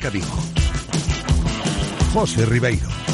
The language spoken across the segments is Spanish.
Marca Vigo. José Ribeiro.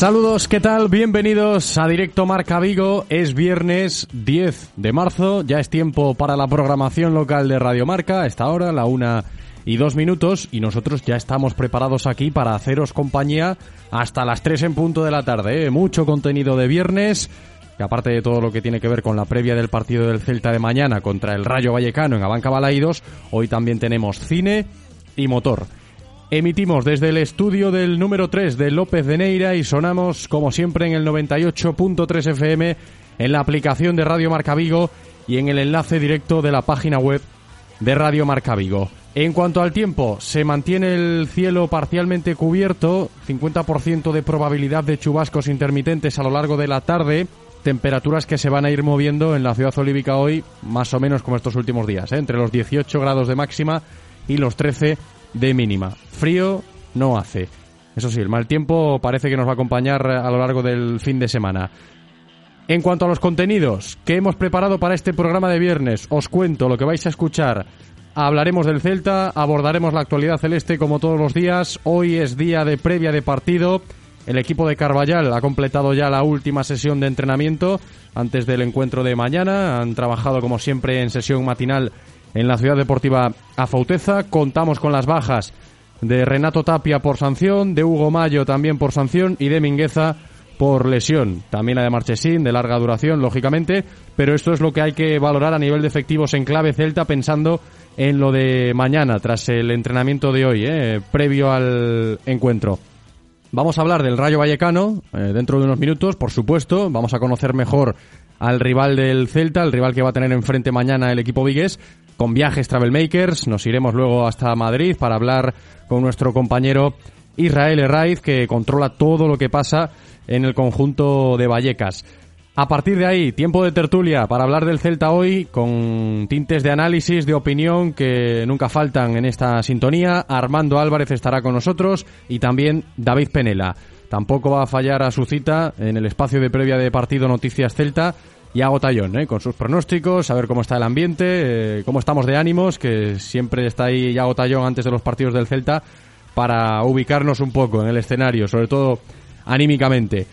Saludos, ¿qué tal? Bienvenidos a Directo Marca Vigo. Es viernes 10 de marzo, ya es tiempo para la programación local de Radio Marca. A esta hora, la una y dos minutos, y nosotros ya estamos preparados aquí para haceros compañía hasta las 3 en punto de la tarde. ¿eh? Mucho contenido de viernes, que aparte de todo lo que tiene que ver con la previa del partido del Celta de mañana contra el Rayo Vallecano en Abanca Balaídos, hoy también tenemos cine y motor. Emitimos desde el estudio del número 3 de López de Neira y sonamos como siempre en el 98.3 FM en la aplicación de Radio Marca Vigo y en el enlace directo de la página web de Radio Marca Vigo. En cuanto al tiempo, se mantiene el cielo parcialmente cubierto, 50% de probabilidad de chubascos intermitentes a lo largo de la tarde, temperaturas que se van a ir moviendo en la ciudad olívica hoy, más o menos como estos últimos días, ¿eh? entre los 18 grados de máxima y los 13 de mínima. Frío no hace. Eso sí, el mal tiempo parece que nos va a acompañar a lo largo del fin de semana. En cuanto a los contenidos que hemos preparado para este programa de viernes, os cuento lo que vais a escuchar. Hablaremos del Celta, abordaremos la actualidad celeste como todos los días. Hoy es día de previa de partido. El equipo de Carballal ha completado ya la última sesión de entrenamiento antes del encuentro de mañana. Han trabajado como siempre en sesión matinal en la ciudad deportiva Afauteza. Contamos con las bajas de Renato Tapia por sanción, de Hugo Mayo también por sanción y de Mingueza por lesión. También la de Marchesín, de larga duración, lógicamente, pero esto es lo que hay que valorar a nivel de efectivos en clave celta pensando en lo de mañana, tras el entrenamiento de hoy, eh, previo al encuentro. Vamos a hablar del Rayo Vallecano eh, dentro de unos minutos, por supuesto. Vamos a conocer mejor al rival del Celta, el rival que va a tener enfrente mañana el equipo Vigués, con viajes Travelmakers. Nos iremos luego hasta Madrid para hablar con nuestro compañero Israel Herraiz, que controla todo lo que pasa en el conjunto de Vallecas. A partir de ahí, tiempo de tertulia para hablar del Celta hoy, con tintes de análisis, de opinión que nunca faltan en esta sintonía. Armando Álvarez estará con nosotros y también David Penela. Tampoco va a fallar a su cita en el espacio de previa de partido Noticias Celta. Yago Tallón, ¿eh? con sus pronósticos, a ver cómo está el ambiente, eh, cómo estamos de ánimos, que siempre está ahí Yago Tallón antes de los partidos del Celta para ubicarnos un poco en el escenario, sobre todo anímicamente.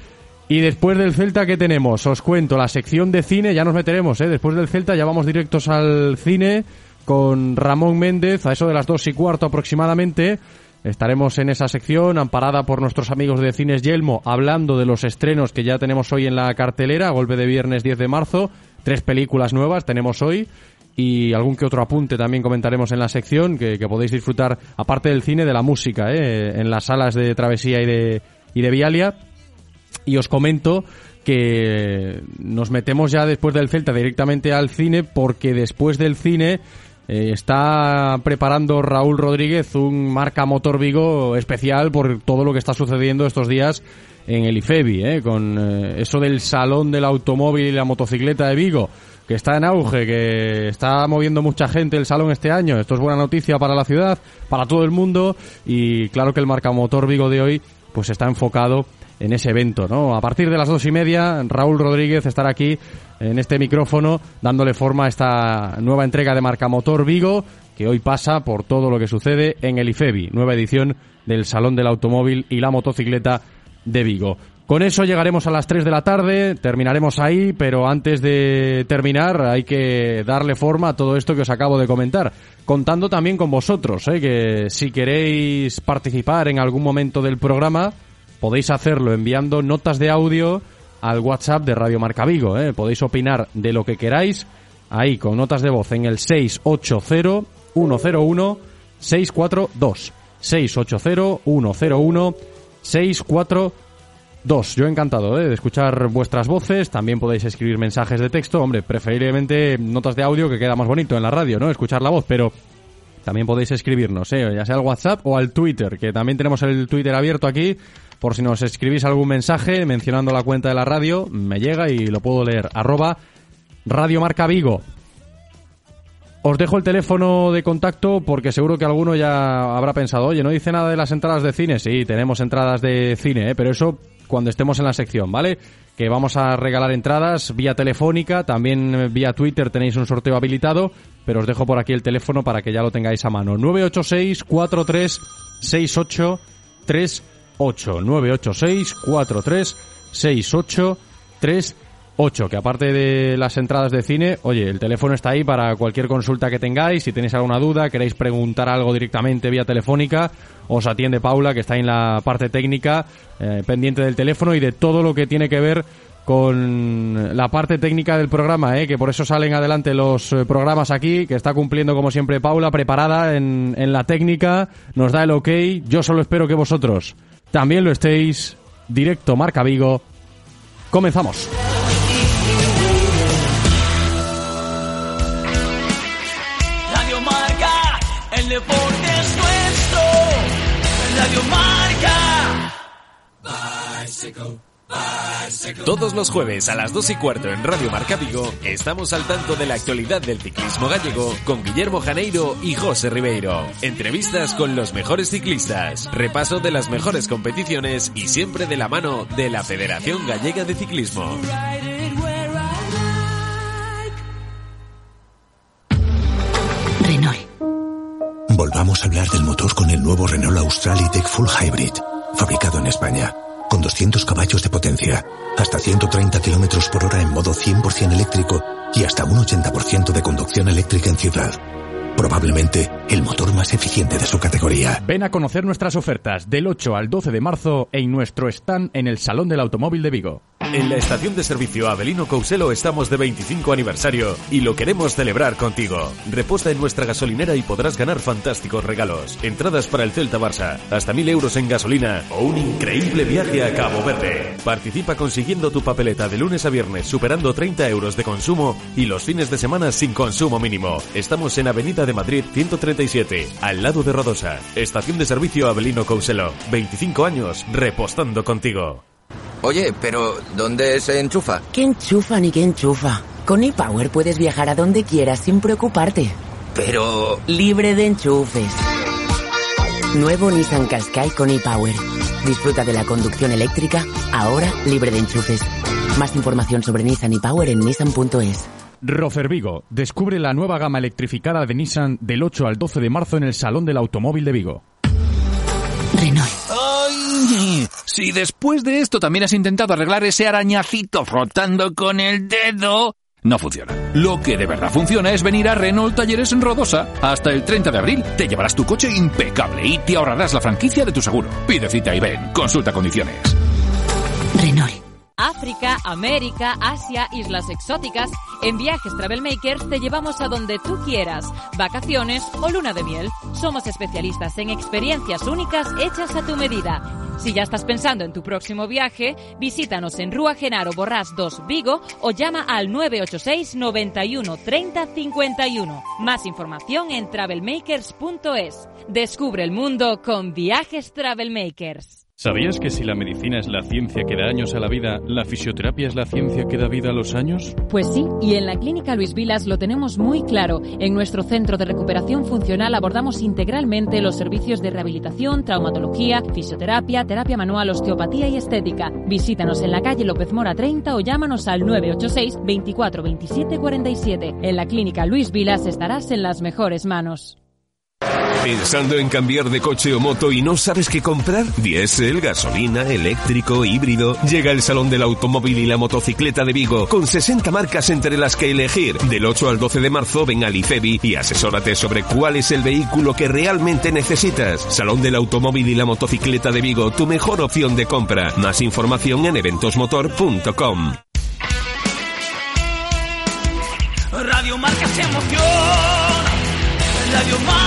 Y después del Celta, ¿qué tenemos? Os cuento, la sección de cine, ya nos meteremos, ¿eh? Después del Celta ya vamos directos al cine con Ramón Méndez, a eso de las dos y cuarto aproximadamente. Estaremos en esa sección, amparada por nuestros amigos de Cines Yelmo, hablando de los estrenos que ya tenemos hoy en la cartelera, golpe de viernes 10 de marzo. Tres películas nuevas tenemos hoy y algún que otro apunte también comentaremos en la sección que, podéis disfrutar, aparte del cine, de la música, ¿eh? en las salas de Travesía y de, y de Vialia y os comento que nos metemos ya después del Celta directamente al cine porque después del cine eh, está preparando Raúl Rodríguez un marca Motor Vigo especial por todo lo que está sucediendo estos días en el IFEBI, eh, con eh, eso del salón del automóvil y la motocicleta de Vigo, que está en auge, que está moviendo mucha gente el salón este año. Esto es buena noticia para la ciudad, para todo el mundo y claro que el marca Motor Vigo de hoy pues está enfocado en ese evento, ¿no? A partir de las dos y media, Raúl Rodríguez estará aquí en este micrófono dándole forma a esta nueva entrega de Marca Motor Vigo, que hoy pasa por todo lo que sucede en el IFEBI, nueva edición del Salón del Automóvil y la Motocicleta de Vigo. Con eso llegaremos a las 3 de la tarde, terminaremos ahí, pero antes de terminar hay que darle forma a todo esto que os acabo de comentar, contando también con vosotros, ¿eh? que si queréis participar en algún momento del programa, podéis hacerlo enviando notas de audio al WhatsApp de Radio Marca Vigo, ¿eh? podéis opinar de lo que queráis ahí con notas de voz en el 680 101 642 680 101 642 Dos, yo encantado ¿eh? de escuchar vuestras voces. También podéis escribir mensajes de texto. Hombre, preferiblemente notas de audio que queda más bonito en la radio, ¿no? Escuchar la voz, pero también podéis escribirnos, ¿eh? ya sea al WhatsApp o al Twitter, que también tenemos el Twitter abierto aquí. Por si nos escribís algún mensaje mencionando la cuenta de la radio, me llega y lo puedo leer. Arroba Radio Marca Vigo. Os dejo el teléfono de contacto porque seguro que alguno ya habrá pensado, oye, no dice nada de las entradas de cine. Sí, tenemos entradas de cine, ¿eh? pero eso cuando estemos en la sección, ¿vale? Que vamos a regalar entradas vía telefónica, también vía Twitter tenéis un sorteo habilitado, pero os dejo por aquí el teléfono para que ya lo tengáis a mano. 986 43 68 38 986 43 68 38 8, que aparte de las entradas de cine, oye, el teléfono está ahí para cualquier consulta que tengáis, si tenéis alguna duda, queréis preguntar algo directamente vía telefónica, os atiende Paula, que está en la parte técnica, eh, pendiente del teléfono y de todo lo que tiene que ver con la parte técnica del programa, ¿eh? que por eso salen adelante los eh, programas aquí, que está cumpliendo como siempre Paula, preparada en, en la técnica, nos da el ok, yo solo espero que vosotros también lo estéis. Directo Marca Vigo, comenzamos. deporte es nuestro. Radio Marca. Todos los jueves a las 2 y cuarto en Radio Marca Vigo estamos al tanto de la actualidad del ciclismo gallego con Guillermo Janeiro y José Ribeiro. Entrevistas con los mejores ciclistas, repaso de las mejores competiciones y siempre de la mano de la Federación Gallega de Ciclismo. Volvamos a hablar del motor con el nuevo Renault Australitech Full Hybrid, fabricado en España, con 200 caballos de potencia, hasta 130 kilómetros por hora en modo 100% eléctrico y hasta un 80% de conducción eléctrica en ciudad. Probablemente el motor más eficiente de su categoría. Ven a conocer nuestras ofertas del 8 al 12 de marzo en nuestro stand en el Salón del Automóvil de Vigo. En la estación de servicio Avelino Couselo estamos de 25 aniversario y lo queremos celebrar contigo. Reposta en nuestra gasolinera y podrás ganar fantásticos regalos. Entradas para el Celta Barça, hasta 1000 euros en gasolina o un increíble viaje a Cabo Verde. Participa consiguiendo tu papeleta de lunes a viernes superando 30 euros de consumo y los fines de semana sin consumo mínimo. Estamos en Avenida de Madrid 137, al lado de Rodosa. Estación de servicio Avelino Couselo. 25 años repostando contigo. Oye, pero ¿dónde se enchufa? ¿Qué enchufa ni qué enchufa? Con ePower puedes viajar a donde quieras sin preocuparte. Pero... Libre de enchufes. Nuevo Nissan Qashqai con ePower. Disfruta de la conducción eléctrica, ahora libre de enchufes. Más información sobre Nissan ePower en nissan.es. Rofer Vigo, descubre la nueva gama electrificada de Nissan del 8 al 12 de marzo en el Salón del Automóvil de Vigo. Renault. Si después de esto también has intentado arreglar ese arañacito frotando con el dedo, no funciona. Lo que de verdad funciona es venir a Renault Talleres en Rodosa. Hasta el 30 de abril te llevarás tu coche impecable y te ahorrarás la franquicia de tu seguro. Pide cita y ven. Consulta condiciones. Renault. África, América, Asia, islas exóticas. En Viajes Travel Makers te llevamos a donde tú quieras, vacaciones o luna de miel. Somos especialistas en experiencias únicas hechas a tu medida. Si ya estás pensando en tu próximo viaje, visítanos en Rúa Genaro Borrás 2 Vigo o llama al 986 91 30 51. Más información en travelmakers.es. Descubre el mundo con Viajes Travel Makers. ¿Sabías que si la medicina es la ciencia que da años a la vida, la fisioterapia es la ciencia que da vida a los años? Pues sí, y en la Clínica Luis Vilas lo tenemos muy claro. En nuestro centro de recuperación funcional abordamos integralmente los servicios de rehabilitación, traumatología, fisioterapia, terapia manual, osteopatía y estética. Visítanos en la calle López Mora 30 o llámanos al 986 24 27 47. En la Clínica Luis Vilas estarás en las mejores manos. ¿Pensando en cambiar de coche o moto y no sabes qué comprar? Diesel, gasolina, eléctrico, híbrido. Llega el Salón del Automóvil y la Motocicleta de Vigo con 60 marcas entre las que elegir. Del 8 al 12 de marzo ven a Licebi y asesórate sobre cuál es el vehículo que realmente necesitas. Salón del Automóvil y la Motocicleta de Vigo, tu mejor opción de compra. Más información en eventosmotor.com. Radio Marca se. Radio Marca.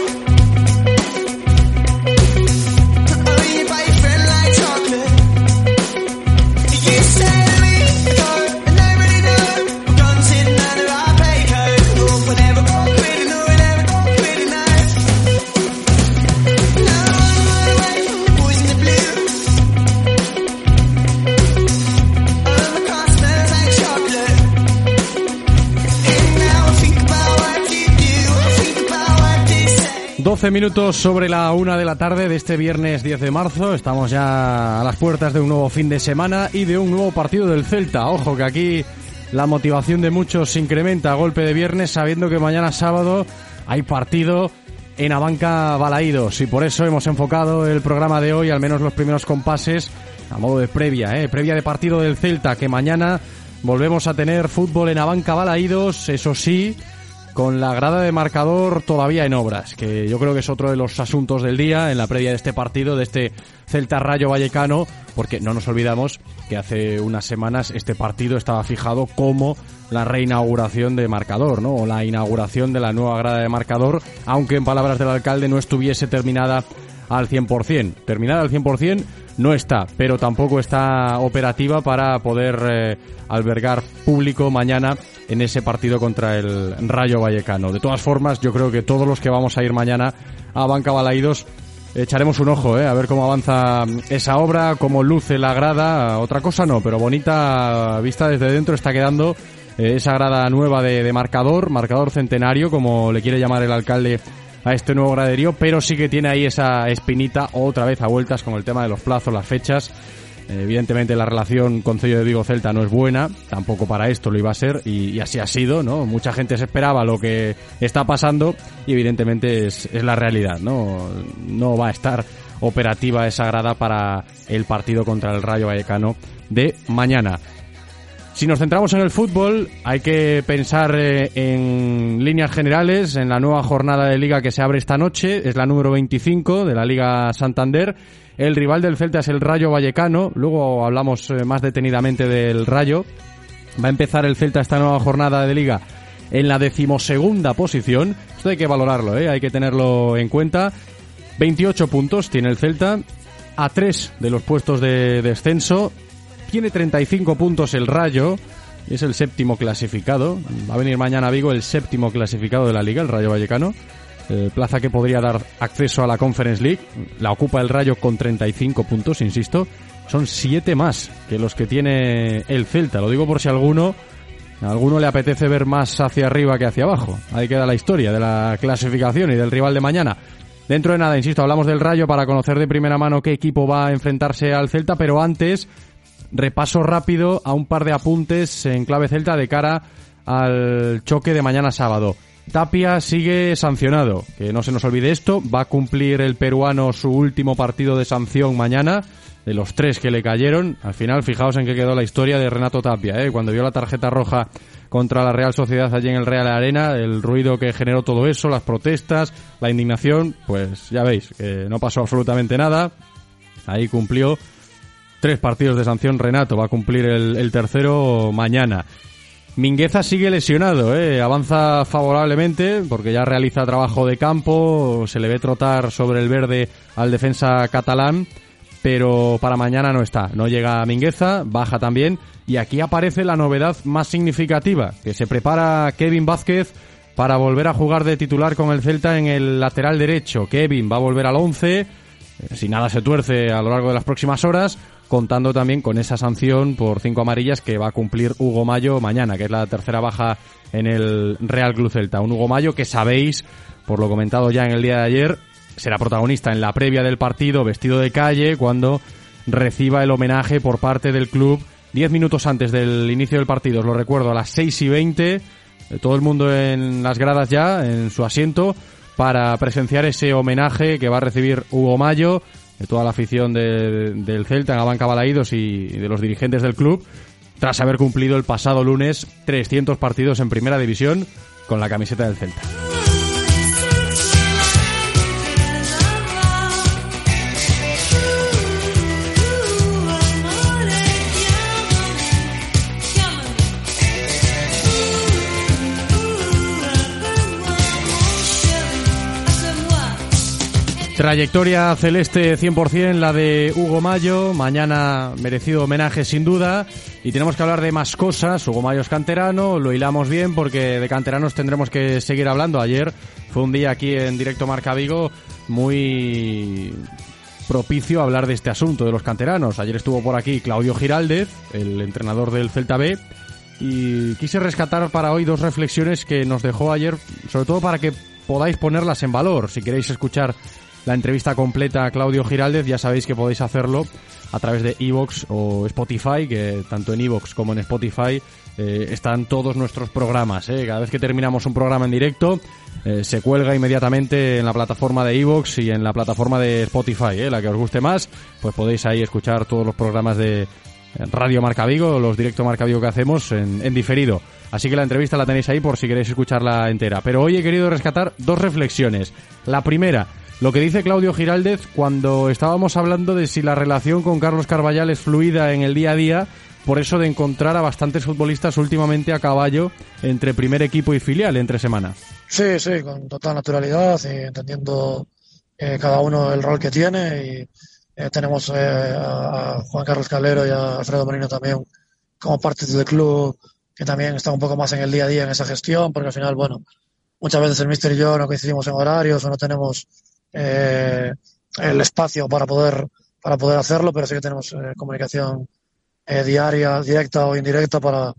Doce minutos sobre la una de la tarde de este viernes 10 de marzo. Estamos ya a las puertas de un nuevo fin de semana y de un nuevo partido del Celta. Ojo que aquí la motivación de muchos se incrementa a golpe de viernes sabiendo que mañana sábado hay partido en Abanca Balaídos y por eso hemos enfocado el programa de hoy, al menos los primeros compases, a modo de previa, ¿eh? previa de partido del Celta, que mañana volvemos a tener fútbol en Abanca Balaídos, eso sí, con la grada de marcador todavía en obras, que yo creo que es otro de los asuntos del día en la previa de este partido, de este Celta Rayo Vallecano, porque no nos olvidamos que hace unas semanas este partido estaba fijado como la reinauguración de marcador, ¿no? O la inauguración de la nueva grada de marcador, aunque en palabras del alcalde no estuviese terminada al 100%. Terminada al 100% no está, pero tampoco está operativa para poder eh, albergar público mañana en ese partido contra el Rayo Vallecano. De todas formas, yo creo que todos los que vamos a ir mañana a Banca Balaídos echaremos un ojo, ¿eh? a ver cómo avanza esa obra, cómo luce la grada. Otra cosa no, pero bonita vista desde dentro está quedando eh, esa grada nueva de, de marcador, marcador centenario, como le quiere llamar el alcalde a este nuevo graderío, pero sí que tiene ahí esa espinita otra vez a vueltas con el tema de los plazos, las fechas. Evidentemente la relación con Cello de Vigo Celta no es buena, tampoco para esto lo iba a ser y, y, así ha sido, ¿no? Mucha gente se esperaba lo que está pasando y evidentemente es, es la realidad, ¿no? No va a estar operativa esa grada para el partido contra el Rayo Vallecano de mañana. Si nos centramos en el fútbol, hay que pensar eh, en líneas generales, en la nueva jornada de liga que se abre esta noche, es la número 25 de la Liga Santander. El rival del Celta es el Rayo Vallecano, luego hablamos eh, más detenidamente del Rayo. Va a empezar el Celta esta nueva jornada de liga en la decimosegunda posición. Esto hay que valorarlo, ¿eh? hay que tenerlo en cuenta. 28 puntos tiene el Celta, a 3 de los puestos de descenso. Tiene 35 puntos el Rayo, es el séptimo clasificado. Va a venir mañana a Vigo el séptimo clasificado de la liga, el Rayo Vallecano. Eh, plaza que podría dar acceso a la Conference League. La ocupa el Rayo con 35 puntos, insisto. Son 7 más que los que tiene el Celta. Lo digo por si alguno, a alguno le apetece ver más hacia arriba que hacia abajo. Ahí queda la historia de la clasificación y del rival de mañana. Dentro de nada, insisto, hablamos del Rayo para conocer de primera mano qué equipo va a enfrentarse al Celta, pero antes repaso rápido a un par de apuntes en clave celta de cara al choque de mañana sábado. Tapia sigue sancionado, que no se nos olvide esto, va a cumplir el peruano su último partido de sanción mañana, de los tres que le cayeron. Al final, fijaos en qué quedó la historia de Renato Tapia, ¿eh? cuando vio la tarjeta roja contra la Real Sociedad allí en el Real Arena, el ruido que generó todo eso, las protestas, la indignación, pues ya veis, que no pasó absolutamente nada. Ahí cumplió tres partidos de sanción Renato, va a cumplir el, el tercero mañana. Mingueza sigue lesionado, ¿eh? avanza favorablemente porque ya realiza trabajo de campo, se le ve trotar sobre el verde al defensa catalán, pero para mañana no está, no llega Mingueza, baja también y aquí aparece la novedad más significativa, que se prepara Kevin Vázquez para volver a jugar de titular con el Celta en el lateral derecho. Kevin va a volver al 11, eh, si nada se tuerce a lo largo de las próximas horas, contando también con esa sanción por cinco amarillas que va a cumplir Hugo Mayo mañana, que es la tercera baja en el Real Club Celta. Un Hugo Mayo que sabéis, por lo comentado ya en el día de ayer, será protagonista en la previa del partido vestido de calle cuando reciba el homenaje por parte del club diez minutos antes del inicio del partido, os lo recuerdo, a las seis y veinte, todo el mundo en las gradas ya, en su asiento, para presenciar ese homenaje que va a recibir Hugo Mayo de toda la afición del Celta, en Banca Balaídos y de los dirigentes del club, tras haber cumplido el pasado lunes 300 partidos en Primera División con la camiseta del Celta. Trayectoria celeste 100%, la de Hugo Mayo. Mañana merecido homenaje sin duda. Y tenemos que hablar de más cosas. Hugo Mayo es canterano, lo hilamos bien porque de canteranos tendremos que seguir hablando. Ayer fue un día aquí en directo Marca Vigo muy propicio a hablar de este asunto de los canteranos. Ayer estuvo por aquí Claudio Giraldez, el entrenador del Celta B. Y quise rescatar para hoy dos reflexiones que nos dejó ayer, sobre todo para que podáis ponerlas en valor. Si queréis escuchar la entrevista completa a Claudio Giraldez, ya sabéis que podéis hacerlo a través de Evox o Spotify, que tanto en Evox como en Spotify eh, están todos nuestros programas. Eh. Cada vez que terminamos un programa en directo, eh, se cuelga inmediatamente en la plataforma de Evox y en la plataforma de Spotify, eh, la que os guste más, pues podéis ahí escuchar todos los programas de Radio Marca Vigo, los directo Marca Vigo que hacemos en, en diferido. Así que la entrevista la tenéis ahí por si queréis escucharla entera. Pero hoy he querido rescatar dos reflexiones. La primera, lo que dice Claudio Giraldez cuando estábamos hablando de si la relación con Carlos Carballal es fluida en el día a día, por eso de encontrar a bastantes futbolistas últimamente a caballo entre primer equipo y filial entre semana. Sí, sí, con total naturalidad y entendiendo eh, cada uno el rol que tiene y eh, tenemos eh, a Juan Carlos Calero y a Alfredo Marino también como parte del club que también está un poco más en el día a día en esa gestión porque al final, bueno, muchas veces el Mister y yo no coincidimos en horarios o no tenemos eh, el espacio para poder, para poder hacerlo, pero sí que tenemos eh, comunicación eh, diaria, directa o indirecta para,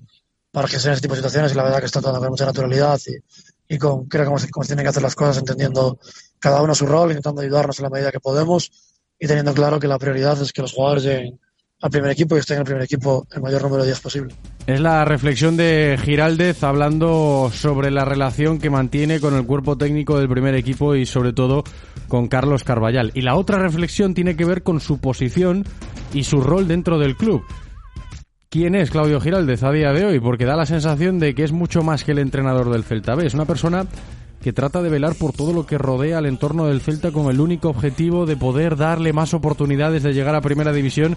para sean ese tipo de situaciones. Y la verdad que está tratando con mucha naturalidad y, y con, creo que como, tienen que hacer las cosas entendiendo cada uno su rol, intentando ayudarnos en la medida que podemos y teniendo claro que la prioridad es que los jugadores lleguen al primer equipo y estén en el primer equipo el mayor número de días posible. Es la reflexión de Giraldez hablando sobre la relación que mantiene con el cuerpo técnico del primer equipo y sobre todo con Carlos Carballal. Y la otra reflexión tiene que ver con su posición y su rol dentro del club. ¿Quién es Claudio Giraldez a día de hoy? Porque da la sensación de que es mucho más que el entrenador del Celta B. Es una persona que trata de velar por todo lo que rodea al entorno del Celta con el único objetivo de poder darle más oportunidades de llegar a Primera División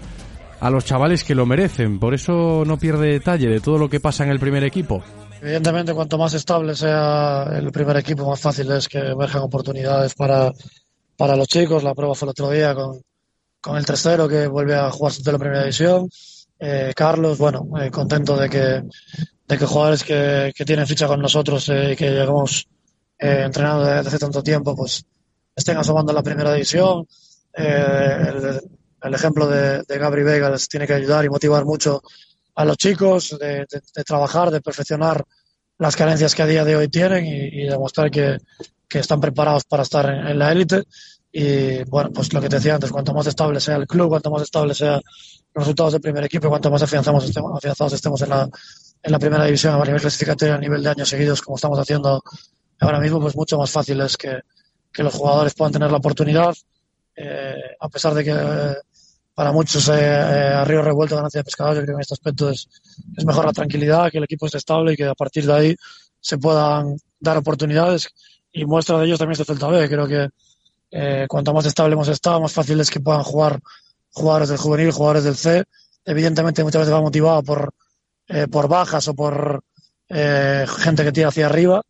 a los chavales que lo merecen. Por eso no pierde detalle de todo lo que pasa en el primer equipo. Evidentemente, cuanto más estable sea el primer equipo, más fácil es que emerjan oportunidades para, para los chicos. La prueba fue el otro día con, con el tercero que vuelve a jugar de la primera división. Eh, Carlos, bueno, eh, contento de que, de que jugadores que, que tienen ficha con nosotros eh, y que llegamos entrenando desde hace tanto tiempo, pues estén asomando en la primera división. El ejemplo de, de Gabri Vega les tiene que ayudar y motivar mucho a los chicos de, de, trabajar, de perfeccionar las carencias que a día de hoy tienen y, y demostrar que, que, están preparados para estar en, en, la élite. Y bueno, pues lo que te decía antes, cuanto más estable sea el club, cuanto más estable sea los resultados del primer equipo, cuanto más afianzamos estemos, afianzados estemos en la, en la primera división a nivel clasificatorio, a nivel de años seguidos, como estamos haciendo ahora mismo, pues mucho más fácil es que, que los jugadores puedan tener la oportunidad, eh, a pesar de que para muchos eh, eh, a río revuelto ganancia de pescadores. Yo creo que en este aspecto es, es mejor la tranquilidad, que el equipo esté estable y que a partir de ahí se puedan dar oportunidades. Y muestra de ellos también este Celta B. Creo que eh, cuanto más estable hemos estado, más fácil es que puedan jugar jugadores del juvenil, jugadores del C. Evidentemente muchas veces va motivado por, eh, por bajas o por eh, gente que tira hacia arriba,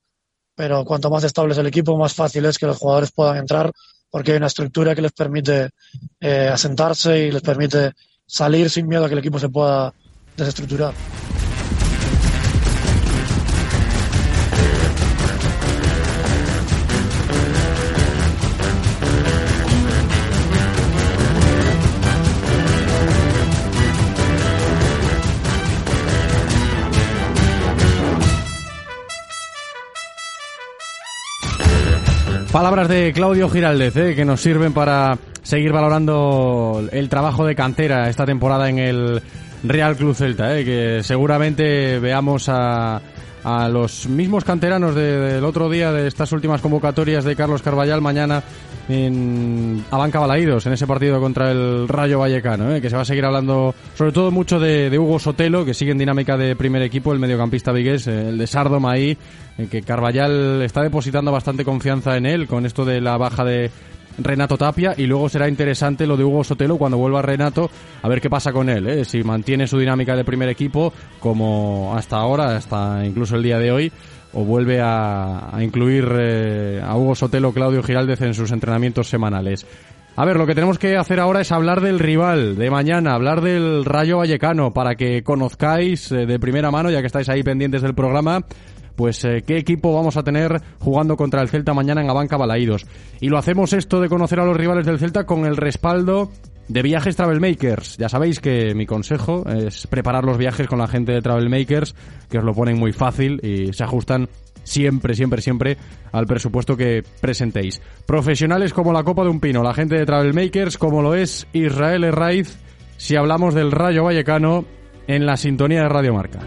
pero cuanto más estable es el equipo, más fácil es que los jugadores puedan entrar porque hay una estructura que les permite eh, asentarse y les permite salir sin miedo a que el equipo se pueda desestructurar. Palabras de Claudio Giraldez, eh, que nos sirven para seguir valorando el trabajo de cantera esta temporada en el Real Club Celta, eh, que seguramente veamos a, a los mismos canteranos del otro día de estas últimas convocatorias de Carlos Carballal mañana en Abanca Balaídos, en ese partido contra el Rayo Vallecano, ¿eh? que se va a seguir hablando sobre todo mucho de, Hugo Sotelo, que sigue en dinámica de primer equipo, el mediocampista vigués, eh, el de Sardoma ahí, que Carballal está depositando bastante confianza en él con esto de la baja de Renato Tapia y luego será interesante lo de Hugo Sotelo cuando vuelva Renato a ver qué pasa con él, ¿eh? si mantiene su dinámica de primer equipo como hasta ahora, hasta incluso el día de hoy o vuelve a, incluir eh, a Hugo Sotelo, Claudio Giraldez en sus entrenamientos semanales. A ver, lo que tenemos que hacer ahora es hablar del rival de mañana, hablar del Rayo Vallecano, para que conozcáis eh, de primera mano, ya que estáis ahí pendientes del programa, pues eh, qué equipo vamos a tener jugando contra el Celta mañana en Abanca Balaídos. Y lo hacemos esto de conocer a los rivales del Celta con el respaldo de Viajes Travel Makers. Ya sabéis que mi consejo es preparar los viajes con la gente de Travel Makers, que os lo ponen muy fácil y se ajustan siempre, siempre, siempre al presupuesto que presentéis. Profesionales como la copa de un pino, la gente de Travel Makers, como lo es Israel Herraiz, si hablamos del Rayo Vallecano en la sintonía de Radio Marca.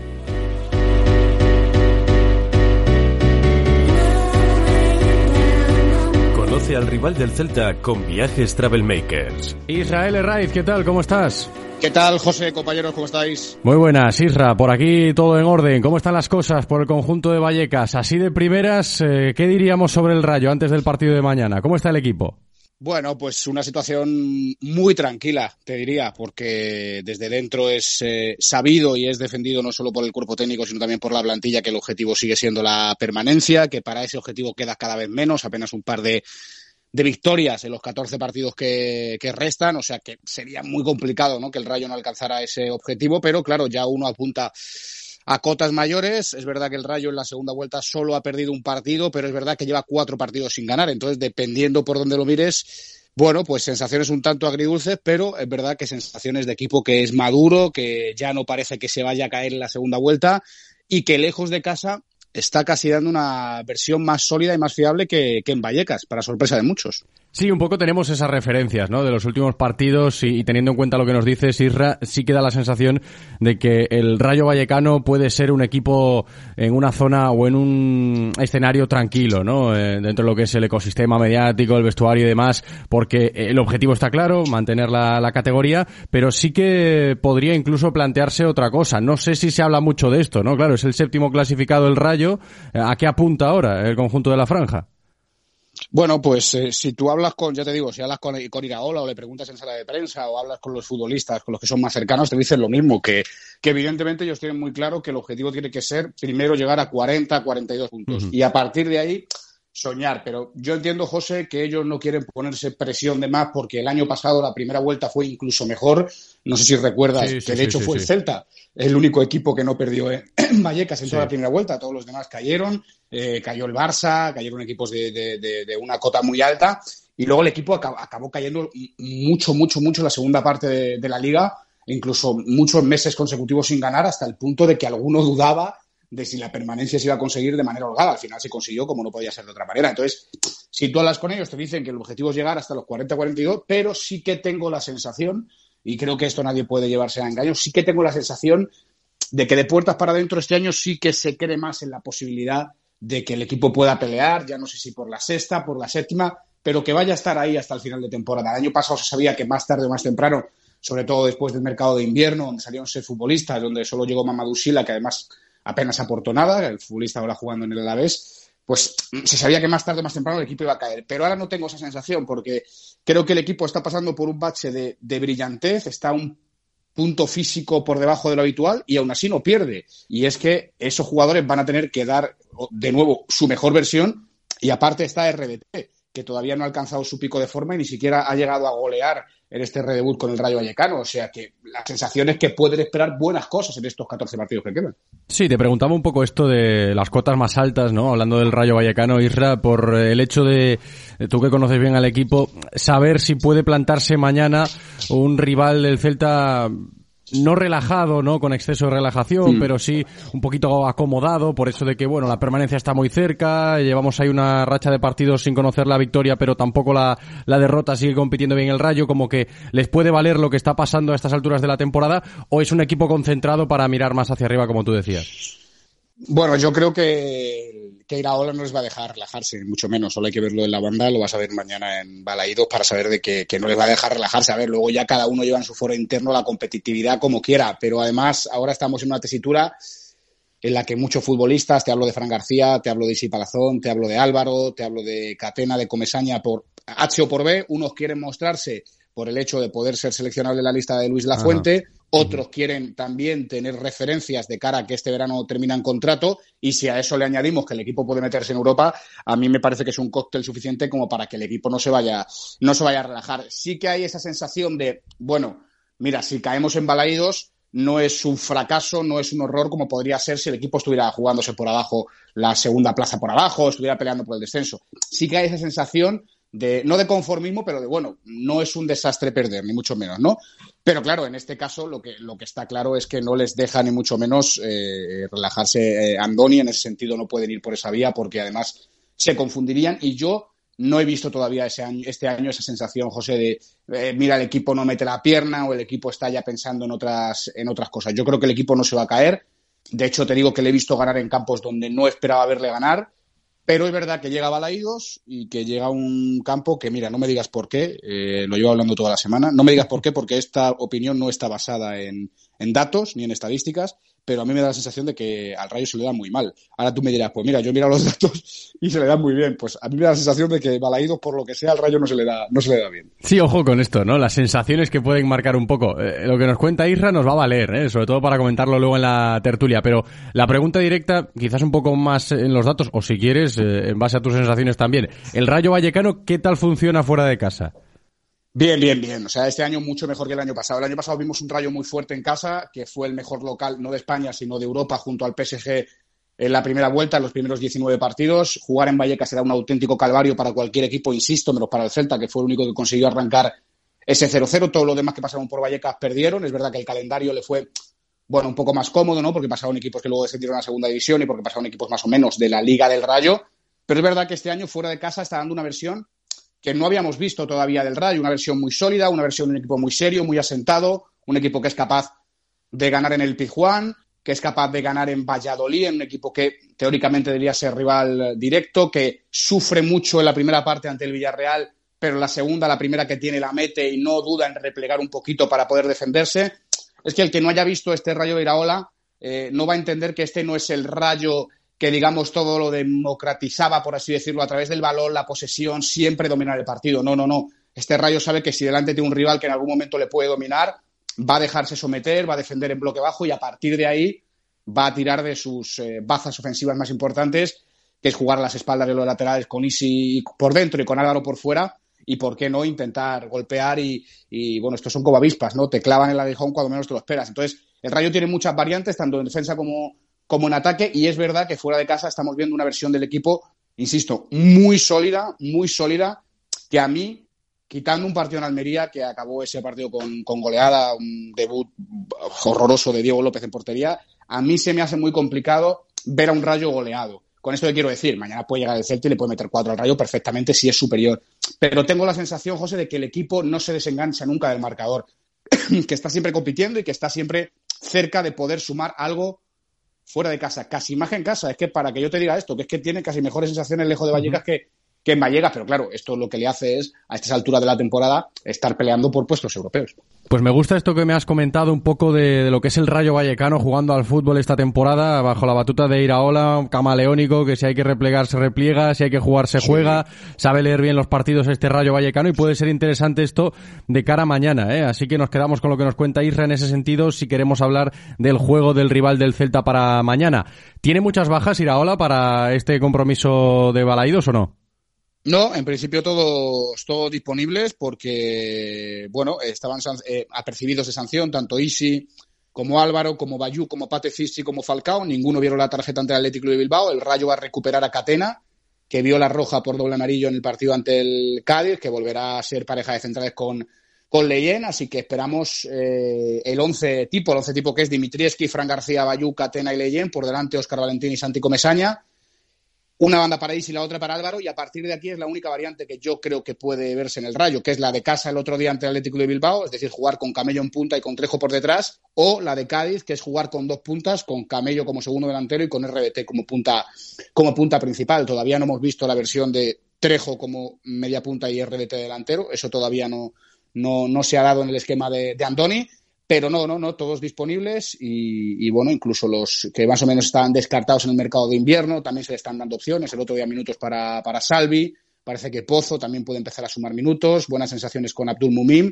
Al rival del Celta con Viajes Travel Makers. Israel Herraiz, ¿qué tal? ¿Cómo estás? ¿Qué tal, José, compañeros? ¿Cómo estáis? Muy buenas, Isra. Por aquí todo en orden. ¿Cómo están las cosas por el conjunto de Vallecas? Así de primeras, eh, ¿qué diríamos sobre el Rayo antes del partido de mañana? ¿Cómo está el equipo? Bueno, pues una situación muy tranquila, te diría, porque desde dentro es eh, sabido y es defendido no solo por el cuerpo técnico, sino también por la plantilla que el objetivo sigue siendo la permanencia, que para ese objetivo queda cada vez menos, apenas un par de de victorias en los 14 partidos que, restan, o sea que sería muy complicado ¿no? que el Rayo no alcanzara ese objetivo, pero claro, ya uno apunta a cotas mayores. Es verdad que el Rayo en la segunda vuelta solo ha perdido un partido, pero es verdad que lleva cuatro partidos sin ganar. Entonces, dependiendo por dónde lo mires, bueno, pues sensaciones un tanto agridulces, pero es verdad que sensaciones de equipo que es maduro, que ya no parece que se vaya a caer en la segunda vuelta y que lejos de casa está casi dando una versión más sólida y más fiable que, que en Vallecas, para sorpresa de muchos. Sí, un poco tenemos esas referencias, ¿no? De los últimos partidos y, teniendo en cuenta lo que nos dice Sirra, sí queda la sensación de que el Rayo Vallecano puede ser un equipo en una zona o en un escenario tranquilo, ¿no? Eh, dentro de lo que es el ecosistema mediático, el vestuario y demás, porque el objetivo está claro, mantener la, la categoría, pero sí que podría incluso plantearse otra cosa. No sé si se habla mucho de esto, ¿no? Claro, es el séptimo clasificado el Rayo. ¿A qué apunta ahora el conjunto de la franja? Bueno, pues eh, si tú hablas con, ya te digo, si hablas con, con, Iraola o le preguntas en sala de prensa o hablas con los futbolistas, con los que son más cercanos, te dicen lo mismo, que, que evidentemente ellos tienen muy claro que el objetivo tiene que ser primero llegar a 40, 42 puntos. Y a partir de ahí, soñar. Pero yo entiendo, José, que ellos no quieren ponerse presión de más porque el año pasado la primera vuelta fue incluso mejor. No sé si recuerdas que de hecho fue el Celta, el único equipo que no perdió en Vallecas en toda la primera vuelta. Todos los demás cayeron. Eh, cayó el Barça, cayeron equipos de, una cota muy alta. Y luego el equipo acabó, cayendo mucho, mucho, mucho en la segunda parte de la liga. Incluso muchos meses consecutivos sin ganar, hasta el punto de que alguno dudaba de si la permanencia se iba a conseguir de manera holgada. Al final se consiguió como no podía ser de otra manera. Entonces, si tú hablas con ellos, te dicen que el objetivo es llegar hasta los 40-42, pero sí que tengo la sensación, y creo que esto nadie puede llevarse a engaño, sí que tengo la sensación de que de puertas para adentro este año sí que se cree más en la posibilidad de que el equipo pueda pelear, ya no sé si por la sexta, por la séptima, pero que vaya a estar ahí hasta el final de temporada. El año pasado se sabía que más tarde o más temprano sobre todo después del mercado de invierno, donde salieron seis futbolistas, donde solo llegó Mamadou Sila, que además apenas aportó nada, el futbolista ahora jugando en el Alavés, pues se sabía que más tarde o más temprano el equipo iba a caer. Pero ahora no tengo esa sensación, porque creo que el equipo está pasando por un bache de, de brillantez, está un punto físico por debajo de lo habitual y aún así no pierde. Y es que esos jugadores van a tener que dar de nuevo su mejor versión y aparte está RDT, que todavía no ha alcanzado su pico de forma y ni siquiera ha llegado a golear en este redebut con el Rayo Vallecano. O sea que la sensación es que pueden esperar buenas cosas en estos 14 partidos que quedan. Sí, te preguntaba un poco esto de las cotas más altas, ¿no? Hablando del Rayo Vallecano, Isra, por el hecho de, tú que conoces bien al equipo, saber si puede plantarse mañana un rival del Celta no relajado, ¿no? Con exceso de relajación, Mm. pero sí un poquito acomodado por eso de que, bueno, la permanencia está muy cerca, llevamos ahí una racha de partidos sin conocer la victoria, pero tampoco la, la derrota, sigue compitiendo bien el Rayo, como que les puede valer lo que está pasando a estas alturas de la temporada, o es un equipo concentrado para mirar más hacia arriba, como tú decías. Bueno, yo creo que, que Iraola no les va a dejar relajarse, mucho menos. Solo hay que verlo en la banda, lo vas a ver mañana en Balaídos para saber de que, no les va a dejar relajarse. A ver, luego ya cada uno lleva en su foro interno la competitividad como quiera, pero además ahora estamos en una tesitura en la que muchos futbolistas, te hablo de Fran García, te hablo de Isi Palazón, te hablo de Álvaro, te hablo de Catena, de Comesaña, por H o por B, unos quieren mostrarse por el hecho de poder ser seleccionable en la lista de Luis Lafuente, otros quieren también tener referencias de cara a que este verano terminan contrato y si a eso le añadimos que el equipo puede meterse en Europa, a mí me parece que es un cóctel suficiente como para que el equipo no se vaya, no se vaya a relajar. Sí que hay esa sensación de, bueno, mira, si caemos en Balaídos, no es un fracaso, no es un horror como podría ser si el equipo estuviera jugándose por abajo la segunda plaza por abajo, estuviera peleando por el descenso. Sí que hay esa sensación de, no de conformismo, pero de, bueno, no es un desastre perder, ni mucho menos, ¿no? Pero claro, en este caso lo que, lo que está claro es que no les deja ni mucho menos eh, relajarse eh, Andoni, en ese sentido no pueden ir por esa vía porque además se confundirían y yo no he visto todavía ese año, este año esa sensación, José, de eh, mira, el equipo no mete la pierna o el equipo está ya pensando en otras, en otras cosas. Yo creo que el equipo no se va a caer. De hecho, te digo que le he visto ganar en campos donde no esperaba verle ganar. Pero es verdad que llega Balaídos y que llega un campo que, mira, no me digas por qué, eh, lo llevo hablando toda la semana, no me digas por qué, porque esta opinión no está basada en, en datos ni en estadísticas, pero a mí me da la sensación de que al Rayo se le da muy mal. Ahora tú me dirás, pues mira, yo he mirado los datos y se le da muy bien. Pues a mí me da la sensación de que Balaídos, por lo que sea, al Rayo no se le da, no se le da bien. Sí, ojo con esto, ¿no? Las sensaciones que pueden marcar un poco. Eh, lo que nos cuenta Isra nos va a valer, ¿eh? Sobre todo para comentarlo luego en la tertulia. Pero la pregunta directa, quizás un poco más en los datos, o si quieres, eh, en base a tus sensaciones también. El Rayo Vallecano, ¿qué tal funciona fuera de casa? Bien, bien, bien. O sea, este año mucho mejor que el año pasado. El año pasado vimos un rayo muy fuerte en casa, que fue el mejor local, no de España, sino de Europa, junto al PSG en la primera vuelta, en los primeros 19 partidos. Jugar en Vallecas será un auténtico calvario para cualquier equipo, insisto, menos para el Celta, que fue el único que consiguió arrancar ese 0-0. Todos los demás que pasaron por Vallecas perdieron. Es verdad que el calendario le fue, bueno, un poco más cómodo, ¿no? Porque pasaron equipos que luego descendieron a la segunda división y porque pasaron equipos más o menos de la Liga del Rayo. Pero es verdad que este año, fuera de casa, está dando una versión que no habíamos visto todavía del Rayo, una versión muy sólida, una versión de un equipo muy serio, muy asentado, un equipo que es capaz de ganar en el Pizjuán, que es capaz de ganar en Valladolid, en un equipo que teóricamente debería ser rival directo, que sufre mucho en la primera parte ante el Villarreal, pero la segunda, la primera que tiene, la mete y no duda en replegar un poquito para poder defenderse. Es que el que no haya visto este Rayo de Iraola eh, no va a entender que este no es el Rayo que digamos todo lo democratizaba, por así decirlo, a través del valor, la posesión, siempre dominar el partido. No, no, no. Este Rayo sabe que si delante tiene un rival que en algún momento le puede dominar, va a dejarse someter, va a defender en bloque bajo y a partir de ahí va a tirar de sus eh, bazas ofensivas más importantes, que es jugar a las espaldas de los laterales con Isi por dentro y con Álvaro por fuera. Y por qué no intentar golpear y, y bueno, estos son como avispas, ¿no? Te clavan el aguijón cuando menos te lo esperas. Entonces, el Rayo tiene muchas variantes, tanto en defensa como, como en ataque y es verdad que fuera de casa estamos viendo una versión del equipo, insisto, muy sólida, muy sólida, que a mí, quitando un partido en Almería que acabó ese partido con, con goleada, un debut horroroso de Diego López en portería, a mí se me hace muy complicado ver a un rayo goleado. Con esto que quiero decir, mañana puede llegar el Celta y le puede meter cuatro al Rayo perfectamente si es superior. Pero tengo la sensación, José, de que el equipo no se desengancha nunca del marcador, que está siempre compitiendo y que está siempre cerca de poder sumar algo fuera de casa, casi más que en casa. Es que para que yo te diga esto, que es que tiene casi mejores sensaciones lejos de Vallecas que, que en Vallecas, pero claro, esto lo que le hace es, a estas alturas de la temporada, estar peleando por puestos europeos. Pues me gusta esto que me has comentado un poco de, lo que es el Rayo Vallecano jugando al fútbol esta temporada bajo la batuta de Iraola, camaleónico, que si hay que replegar se repliega, si hay que jugar se juega, sabe leer bien los partidos este Rayo Vallecano y puede ser interesante esto de cara a mañana, ¿eh? Así que nos quedamos con lo que nos cuenta Isra en ese sentido si queremos hablar del juego del rival del Celta para mañana. ¿Tiene muchas bajas Iraola para este compromiso de Balaídos o no? No, en principio todos, todos disponibles porque, bueno, estaban eh, apercibidos de sanción, tanto Isi como Álvaro, como Bayú, como Pate Fissi, como Falcao. Ninguno vieron la tarjeta ante el Atlético de Bilbao. El Rayo va a recuperar a Catena, que vio la roja por doble amarillo en el partido ante el Cádiz, que volverá a ser pareja de centrales con, con Leyen. Así que esperamos eh, el once tipo, el once tipo que es Dimitrieski, Fran García, Bayú, Catena y Leyen. Por delante Oscar Valentín y Santi Comesaña una banda para Is y la otra para Álvaro, y a partir de aquí es la única variante que yo creo que puede verse en el Rayo, que es la de casa el otro día ante el Atlético de Bilbao, es decir, jugar con Camello en punta y con Trejo por detrás, o la de Cádiz, que es jugar con dos puntas, con Camello como segundo delantero y con RBT como punta, como punta principal. Todavía no hemos visto la versión de Trejo como media punta y RBT delantero, eso todavía no, no, no se ha dado en el esquema de, de Andoni pero no, no, no, todos disponibles y, bueno, incluso los que más o menos están descartados en el mercado de invierno, también se le están dando opciones. El otro día minutos para, para Salvi, parece que Pozo también puede empezar a sumar minutos, buenas sensaciones con Abdul Mumim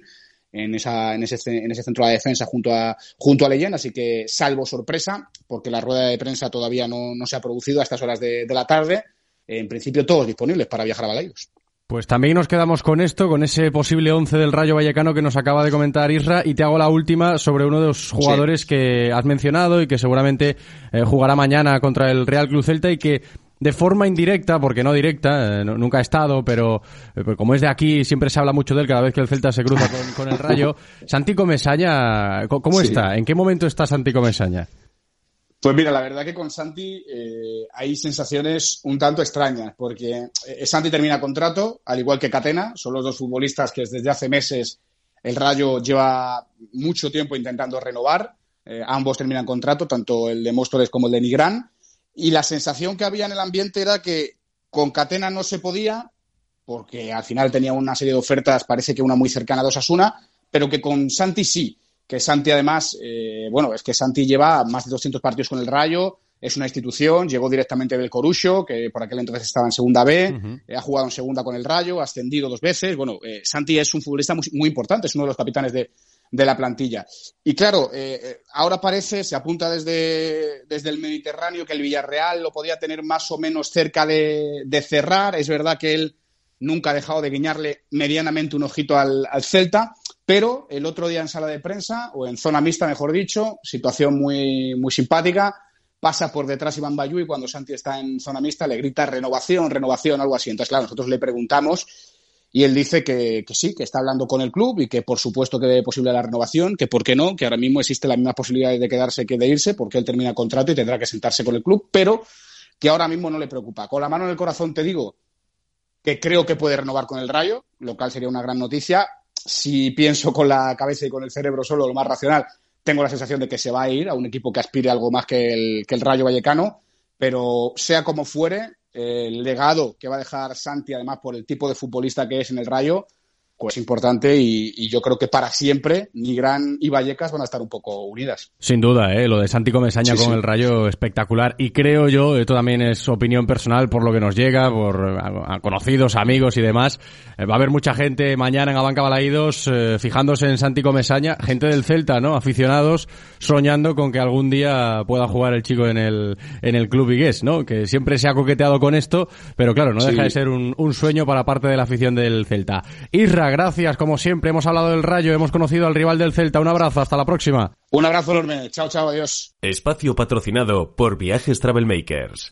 en, esa, en, ese, en ese centro de defensa junto a, junto a Leyen, así que salvo sorpresa, porque la rueda de prensa todavía no, no se ha producido a estas horas de, de la tarde, en principio todos disponibles para viajar a Balaidos. Pues también nos quedamos con esto, con ese posible once del Rayo Vallecano que nos acaba de comentar Isra y te hago la última sobre uno de los jugadores que has mencionado y que seguramente eh, jugará mañana contra el Real Club Celta y que de forma indirecta, porque no directa, eh, nunca ha estado, pero, eh, como es de aquí, siempre se habla mucho de él cada vez que el Celta se cruza con, el Rayo. Santico Mesaña, ¿cómo está? ¿En qué momento está Santico Mesaña? Pues mira, la verdad que con Santi eh, hay sensaciones un tanto extrañas, porque eh, Santi termina contrato, al igual que Catena, son los dos futbolistas que desde hace meses el Rayo lleva mucho tiempo intentando renovar, eh, ambos terminan contrato, tanto el de Móstoles como el de Nigrán, y la sensación que había en el ambiente era que con Catena no se podía, porque al final tenía una serie de ofertas, parece que una muy cercana a Osasuna, pero que con Santi sí que Santi además, eh, bueno, es que Santi lleva más de 200 partidos con el Rayo, es una institución, llegó directamente del Corucho, que por aquel entonces estaba en segunda B, eh, ha jugado en segunda con el Rayo, ha ascendido dos veces, bueno, eh, Santi es un futbolista muy, importante, es uno de los capitanes de, la plantilla. Y claro, ahora parece, se apunta desde, desde el Mediterráneo que el Villarreal lo podía tener más o menos cerca de, cerrar, es verdad que él nunca ha dejado de guiñarle medianamente un ojito al, al Celta, pero el otro día en sala de prensa, o en zona mixta, mejor dicho, situación muy, muy simpática, pasa por detrás Iván Bayú y cuando Santi está en zona mixta le grita renovación, renovación, algo así. Entonces, claro, nosotros le preguntamos y él dice que, sí, que está hablando con el club y que por supuesto que es posible la renovación, que por qué no, que ahora mismo existe la misma posibilidad de quedarse que de irse, porque él termina contrato y tendrá que sentarse con el club, pero que ahora mismo no le preocupa. Con la mano en el corazón te digo que creo que puede renovar con el Rayo, lo cual sería una gran noticia si pienso con la cabeza y con el cerebro solo, lo más racional, tengo la sensación de que se va a ir a un equipo que aspire algo más que el, que el Rayo Vallecano, pero sea como fuere, el legado que va a dejar Santi, además por el tipo de futbolista que es en el Rayo, pues importante y, yo creo que para siempre Nigrán y Vallecas van a estar un poco unidas. Sin duda, ¿eh? lo de Santi Comesaña con el Rayo espectacular y creo yo, esto también es opinión personal por lo que nos llega, por conocidos, amigos y demás, eh, va a haber mucha gente mañana en Abanca Balaídos eh, fijándose en Santi Comesaña, gente del Celta, ¿no? Aficionados soñando con que algún día pueda jugar el chico en el, en el club Vigués, ¿no? Que siempre se ha coqueteado con esto, pero claro, no deja de ser un, un sueño para parte de la afición del Celta. Isra, Gracias. Como siempre, hemos hablado del Rayo, hemos conocido al rival del Celta. Un abrazo, hasta la próxima. Un abrazo enorme. Chao, chao, adiós. Espacio patrocinado por Viajes Travelmakers.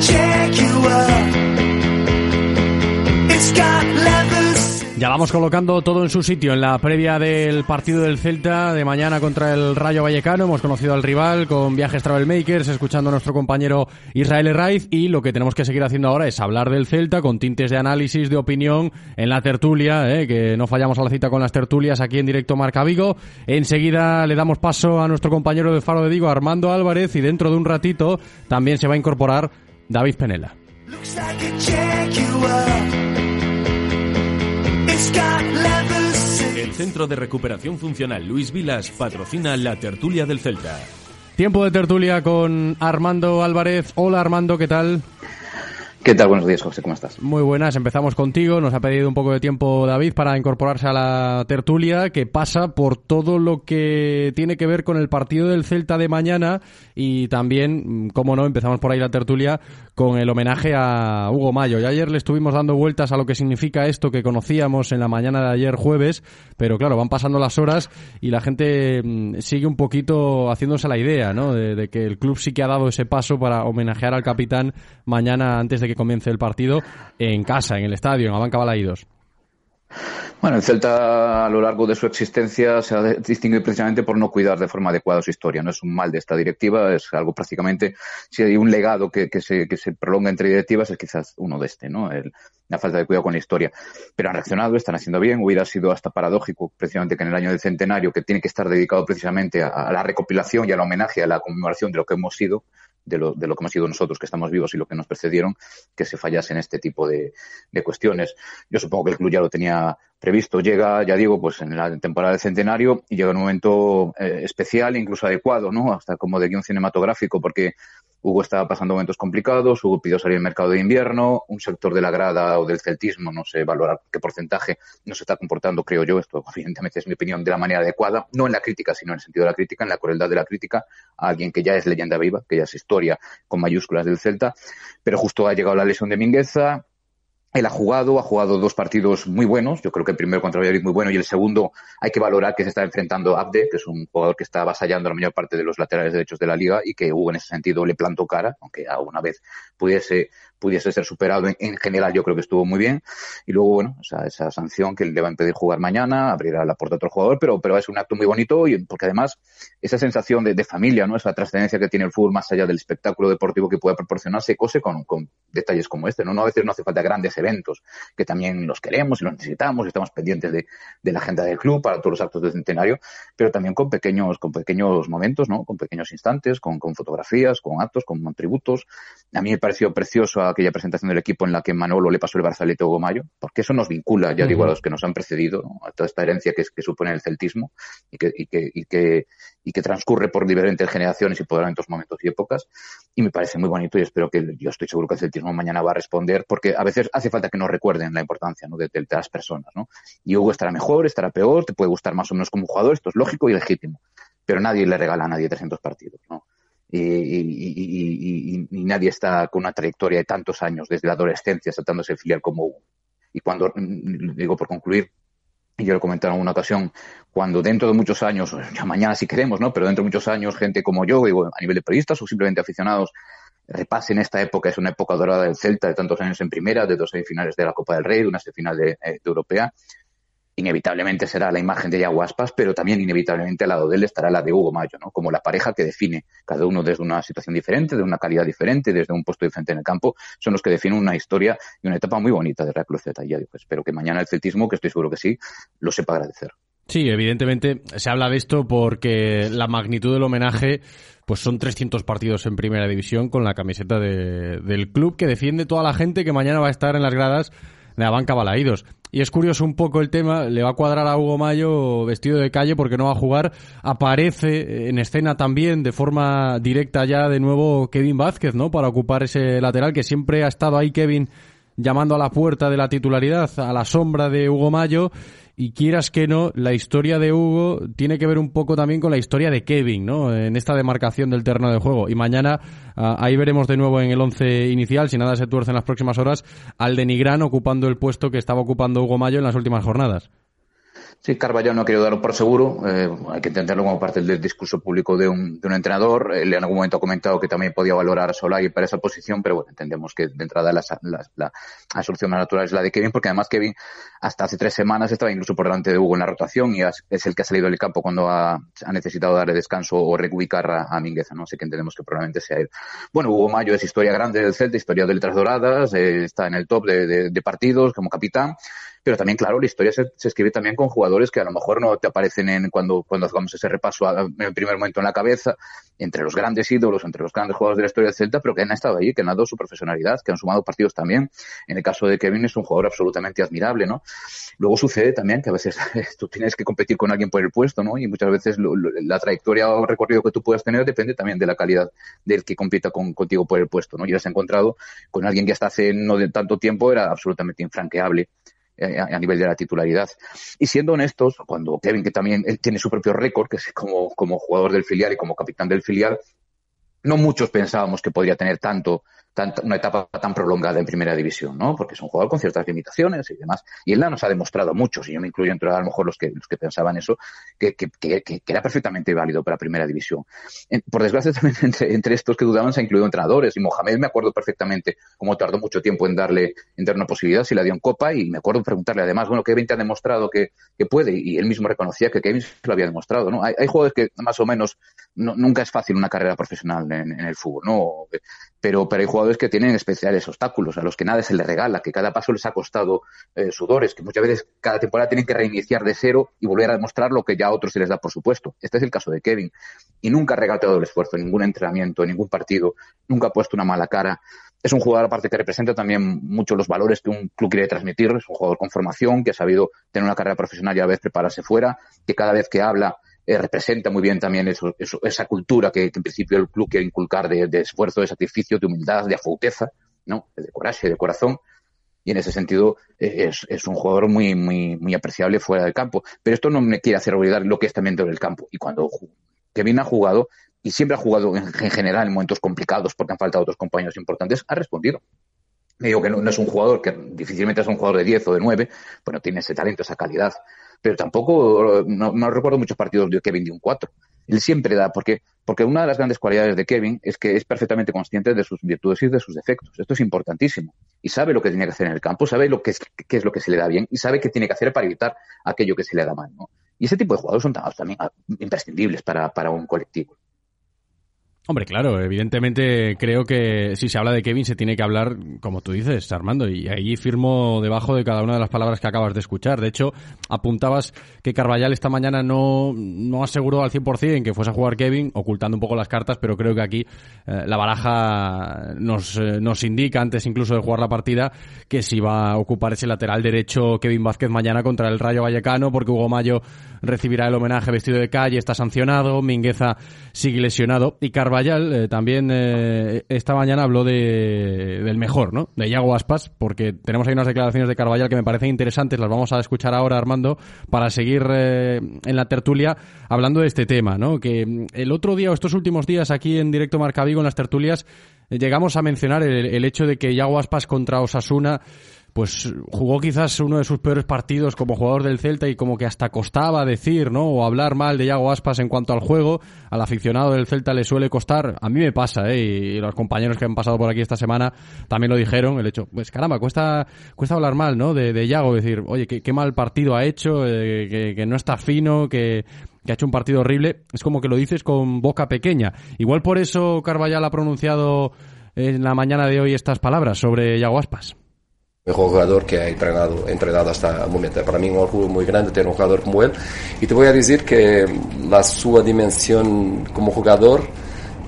He's vamos colocando todo en su sitio en la previa del partido del Celta de mañana contra el Rayo Vallecano. Hemos conocido al rival con viajes Travel Makers, escuchando a nuestro compañero Israel Raiz y lo que tenemos que seguir haciendo ahora es hablar del Celta con tintes de análisis, de opinión en la tertulia, ¿eh? que no fallamos a la cita con las tertulias aquí en directo Marca Vigo. Enseguida le damos paso a nuestro compañero de Faro de Vigo, Armando Álvarez, y dentro de un ratito también se va a incorporar David Penela. El Centro de Recuperación Funcional Luis Vilas patrocina la tertulia del Celta. Tiempo de tertulia con Armando Álvarez. Hola Armando, ¿qué tal? ¿Qué tal? Buenos días, José, ¿cómo estás? Muy buenas, empezamos contigo. Nos ha pedido un poco de tiempo David para incorporarse a la tertulia que pasa por todo lo que tiene que ver con el partido del Celta de mañana y también, mm, como no, empezamos por ahí la tertulia con el homenaje a Hugo Mayo. Y ayer le estuvimos dando vueltas a lo que significa esto que conocíamos en la mañana de ayer jueves, pero claro, van pasando las horas y la gente mm, sigue un poquito haciéndose la idea, ¿no? De, de que el club sí que ha dado ese paso para homenajear al capitán mañana antes de que comience el partido en casa, en el estadio, en Abanca Balaídos. Bueno, el Celta a lo largo de su existencia se ha distinguido precisamente por no cuidar de forma adecuada su historia. No es un mal de esta directiva, es algo prácticamente, si hay un legado que, se, prolonga entre directivas es quizás uno de este, ¿no? La falta de cuidado con la historia. Pero han reaccionado, están haciendo bien. Hubiera sido hasta paradójico precisamente que en el año del centenario, que tiene que estar dedicado precisamente a, a la recopilación y al homenaje, a la conmemoración de lo que hemos sido, de lo, de lo que hemos sido nosotros que estamos vivos y lo que nos precedieron, que se fallase en este tipo de, de cuestiones. Yo supongo que el club ya lo tenía previsto. Llega, ya digo, pues en la temporada del centenario y llega un momento eh, especial, incluso adecuado, ¿no? Hasta como de guion cinematográfico, porque Hugo estaba pasando momentos complicados, Hugo pidió salir al mercado de invierno, un sector de la grada o del celtismo, no sé valorar qué porcentaje, no se está comportando, creo yo, esto evidentemente es mi opinión, de la manera adecuada, no en la crítica, sino en el sentido de la crítica, en la crueldad de la crítica, a alguien que ya es leyenda viva, que ya es historia con mayúsculas del Celta, pero justo ha llegado la lesión de Mingueza, él ha jugado, ha jugado dos partidos muy buenos. Yo creo que el primero contra Valladolid muy bueno y el segundo hay que valorar que se está enfrentando a Abde, que es un jugador que está avasallando la mayor parte de los laterales derechos de la liga y que Hugo en ese sentido le plantó cara, aunque alguna vez pudiese pudiese ser superado en, en, general yo creo que estuvo muy bien. Y luego bueno esa, esa sanción que le va a impedir jugar mañana abrirá la puerta a otro jugador pero pero es un acto muy bonito y porque además esa sensación de, de familia no esa trascendencia que tiene el fútbol más allá del espectáculo deportivo que puede proporcionar se cose con, con detalles como este no no a veces no hace falta grandes eventos que también los queremos y los necesitamos y estamos pendientes de, de la agenda del club para todos los actos del centenario pero también con pequeños con pequeños momentos no con pequeños instantes con, con fotografías con actos con tributos a mí me pareció precioso aquella presentación del equipo en la que Manolo le pasó el brazalete a Hugo Mayo, porque eso nos vincula, ya uh -huh. digo, a los que nos han precedido, ¿no? a toda esta herencia que, que supone el celtismo y que, y, que, y, que, y que transcurre por diferentes generaciones y por diferentes momentos y épocas. Y me parece muy bonito y espero que, yo estoy seguro que el celtismo mañana va a responder, porque a veces hace falta que nos recuerden la importancia ¿no? de, de, de las personas. ¿no? Y Hugo estará mejor, estará peor, te puede gustar más o menos como jugador, esto es lógico y legítimo, pero nadie le regala a nadie 300 partidos. ¿no? Y, nadie está con una trayectoria de tantos años, desde la adolescencia, saltándose filial como Hugo. Y cuando, digo por concluir, y yo lo comenté en alguna ocasión, cuando dentro de muchos años, ya mañana si queremos, ¿no? Pero dentro de muchos años, gente como yo, digo, a nivel de periodistas o simplemente aficionados, repasen esta época, es una época dorada del Celta, de tantos años en primera, de dos semifinales de la Copa del Rey, de una semifinal de, eh, de Europea, inevitablemente será la imagen de Yaguaspas, pero también inevitablemente al lado de él estará la de Hugo Mayo, ¿no? Como la pareja que define, cada uno desde una situación diferente, de una calidad diferente, desde un puesto diferente en el campo, son los que definen una historia y una etapa muy bonita de Cruz Z. Y pues, espero que mañana el celtismo, que estoy seguro que sí, lo sepa agradecer. Sí, evidentemente se habla de esto porque la magnitud del homenaje pues son 300 partidos en primera división con la camiseta de, del club que defiende toda la gente que mañana va a estar en las gradas de banca. Y es curioso un poco el tema, le va a cuadrar a Hugo Mayo vestido de calle porque no va a jugar. Aparece en escena también de forma directa ya de nuevo Kevin Vázquez, ¿no? Para ocupar ese lateral que siempre ha estado ahí Kevin llamando a la puerta de la titularidad, a la sombra de Hugo Mayo. Y quieras que no, la historia de Hugo tiene que ver un poco también con la historia de Kevin, ¿no? En esta demarcación del terreno de juego. Y mañana uh, ahí veremos de nuevo en el once inicial, si nada se tuerce en las próximas horas, al de Nigrán ocupando el puesto que estaba ocupando Hugo Mayo en las últimas jornadas. Sí, Carvajal no ha querido darlo por seguro. Eh, hay que entenderlo como parte del discurso público de un, de un entrenador. Él en algún momento ha comentado que también podía valorar a Solari para esa posición, pero bueno, entendemos que de entrada la, la, solución natural es la de Kevin, porque además Kevin hasta hace tres semanas estaba incluso por delante de Hugo en la rotación y es el que ha salido del campo cuando ha, ha necesitado darle descanso o reubicar a, Mingueza, ¿no? Así que entendemos que probablemente sea él. Bueno, Hugo Mayo es historia grande del Celta, historia de letras doradas, eh, está en el top de partidos como capitán pero también, claro, la historia se, escribe también con jugadores que a lo mejor no te aparecen en cuando, cuando hagamos ese repaso a, en el primer momento en la cabeza, entre los grandes ídolos, entre los grandes jugadores de la historia del Celta, pero que han estado ahí, que han dado su profesionalidad, que han sumado partidos también. En el caso de Kevin es un jugador absolutamente admirable, ¿no? Luego sucede también que a veces tú tienes que competir con alguien por el puesto, ¿no? Y muchas veces la trayectoria o recorrido que tú puedas tener depende también de la calidad del que compita con, contigo por el puesto, ¿no? Y has encontrado con alguien que hasta hace no tanto tiempo era absolutamente infranqueable a nivel de la titularidad. Y siendo honestos, cuando Kevin, que también tiene su propio récord, que es como, como jugador del filial y como capitán del filial, no muchos pensábamos que podría tener tanto una etapa tan prolongada en primera división, ¿no? Porque es un jugador con ciertas limitaciones y demás. Y él nos ha demostrado mucho, si yo me incluyo entre a lo mejor los que, los que pensaban eso, que, que, que, que era perfectamente válido para primera división. Por desgracia también entre, entre, estos que dudaban se ha incluido entrenadores y Mohamed me acuerdo perfectamente cómo tardó mucho tiempo en darle, en dar una posibilidad, si la dio en Copa y me acuerdo preguntarle además, bueno, Kevin te ha demostrado que, que puede y él mismo reconocía que Kevin se lo había demostrado, ¿no? Hay, hay jugadores que más o menos no, nunca es fácil una carrera profesional en, en el fútbol, ¿no? Pero, pero hay jugadores que tienen especiales obstáculos, a los que nada se les regala, que cada paso les ha costado eh, sudores, que muchas veces cada temporada tienen que reiniciar de cero y volver a demostrar lo que ya a otros se les da por supuesto. Este es el caso de Kevin. Y nunca ha regalado el esfuerzo ningún entrenamiento, en ningún partido, nunca ha puesto una mala cara. Es un jugador aparte que representa también mucho los valores que un club quiere transmitir. Es un jugador con formación, que ha sabido tener una carrera profesional y a la vez prepararse fuera, que cada vez que habla eh, representa muy bien también eso, eso, esa cultura que, en principio el club quiere inculcar de, de, esfuerzo, de sacrificio, de humildad, de afauteza, ¿no? De coraje, de corazón. Y en ese sentido eh, es, es, un jugador muy, muy, muy apreciable fuera del campo. Pero esto no me quiere hacer olvidar lo que es también dentro del campo. Y cuando Kevin ha jugado, y siempre ha jugado en, en general en momentos complicados porque han faltado otros compañeros importantes, ha respondido. Digo que no, no, es un jugador que difícilmente es un jugador de 10 o de 9, bueno, tiene ese talento, esa calidad, pero tampoco, no, no recuerdo muchos partidos de Kevin de un 4. Él siempre da, porque, porque una de las grandes cualidades de Kevin es que es perfectamente consciente de sus virtudes y de sus defectos. Esto es importantísimo. Y sabe lo que tiene que hacer en el campo, sabe lo que es, qué es lo que se le da bien y sabe qué tiene que hacer para evitar aquello que se le da mal. ¿no? Y ese tipo de jugadores son también imprescindibles para, para un colectivo. Hombre, claro, evidentemente creo que si se habla de Kevin se tiene que hablar, como tú dices, Armando, y ahí firmo debajo de cada una de las palabras que acabas de escuchar. De hecho, apuntabas que Carvallal esta mañana no, no aseguró al 100% que fuese a jugar Kevin, ocultando un poco las cartas, pero creo que aquí eh, la baraja nos, eh, nos indica, antes incluso de jugar la partida, que si va a ocupar ese lateral derecho Kevin Vázquez mañana contra el Rayo Vallecano, porque Hugo Mayo recibirá el homenaje vestido de calle, está sancionado, Mingueza sigue lesionado, y Carvallal eh, también eh, esta mañana habló de, del mejor, ¿no? De Iago Aspas, porque tenemos ahí unas declaraciones de Carvallal que me parecen interesantes, las vamos a escuchar ahora, Armando, para seguir eh, en la tertulia hablando de este tema, ¿no? Que el otro día o estos últimos días aquí en directo Marca Vigo en las tertulias llegamos a mencionar el, el hecho de que Iago Aspas contra Osasuna pues jugó quizás uno de sus peores partidos como jugador del Celta y como que hasta costaba decir, ¿no? O hablar mal de Iago Aspas en cuanto al juego. Al aficionado del Celta le suele costar. A mí me pasa, ¿eh? Y los compañeros que han pasado por aquí esta semana también lo dijeron. El hecho, pues caramba, cuesta, cuesta hablar mal, ¿no? De, de Iago, decir, oye, qué, mal partido ha hecho, eh, que, que no está fino, que, que ha hecho un partido horrible. Es como que lo dices con boca pequeña. Igual por eso Carvallal ha pronunciado en la mañana de hoy estas palabras sobre Iago Aspas mejor jugador que ha entrenado, entrenado hasta el momento. Para mí es un orgullo muy grande tener un jugador como él. Y te voy a decir que la su dimensión como jugador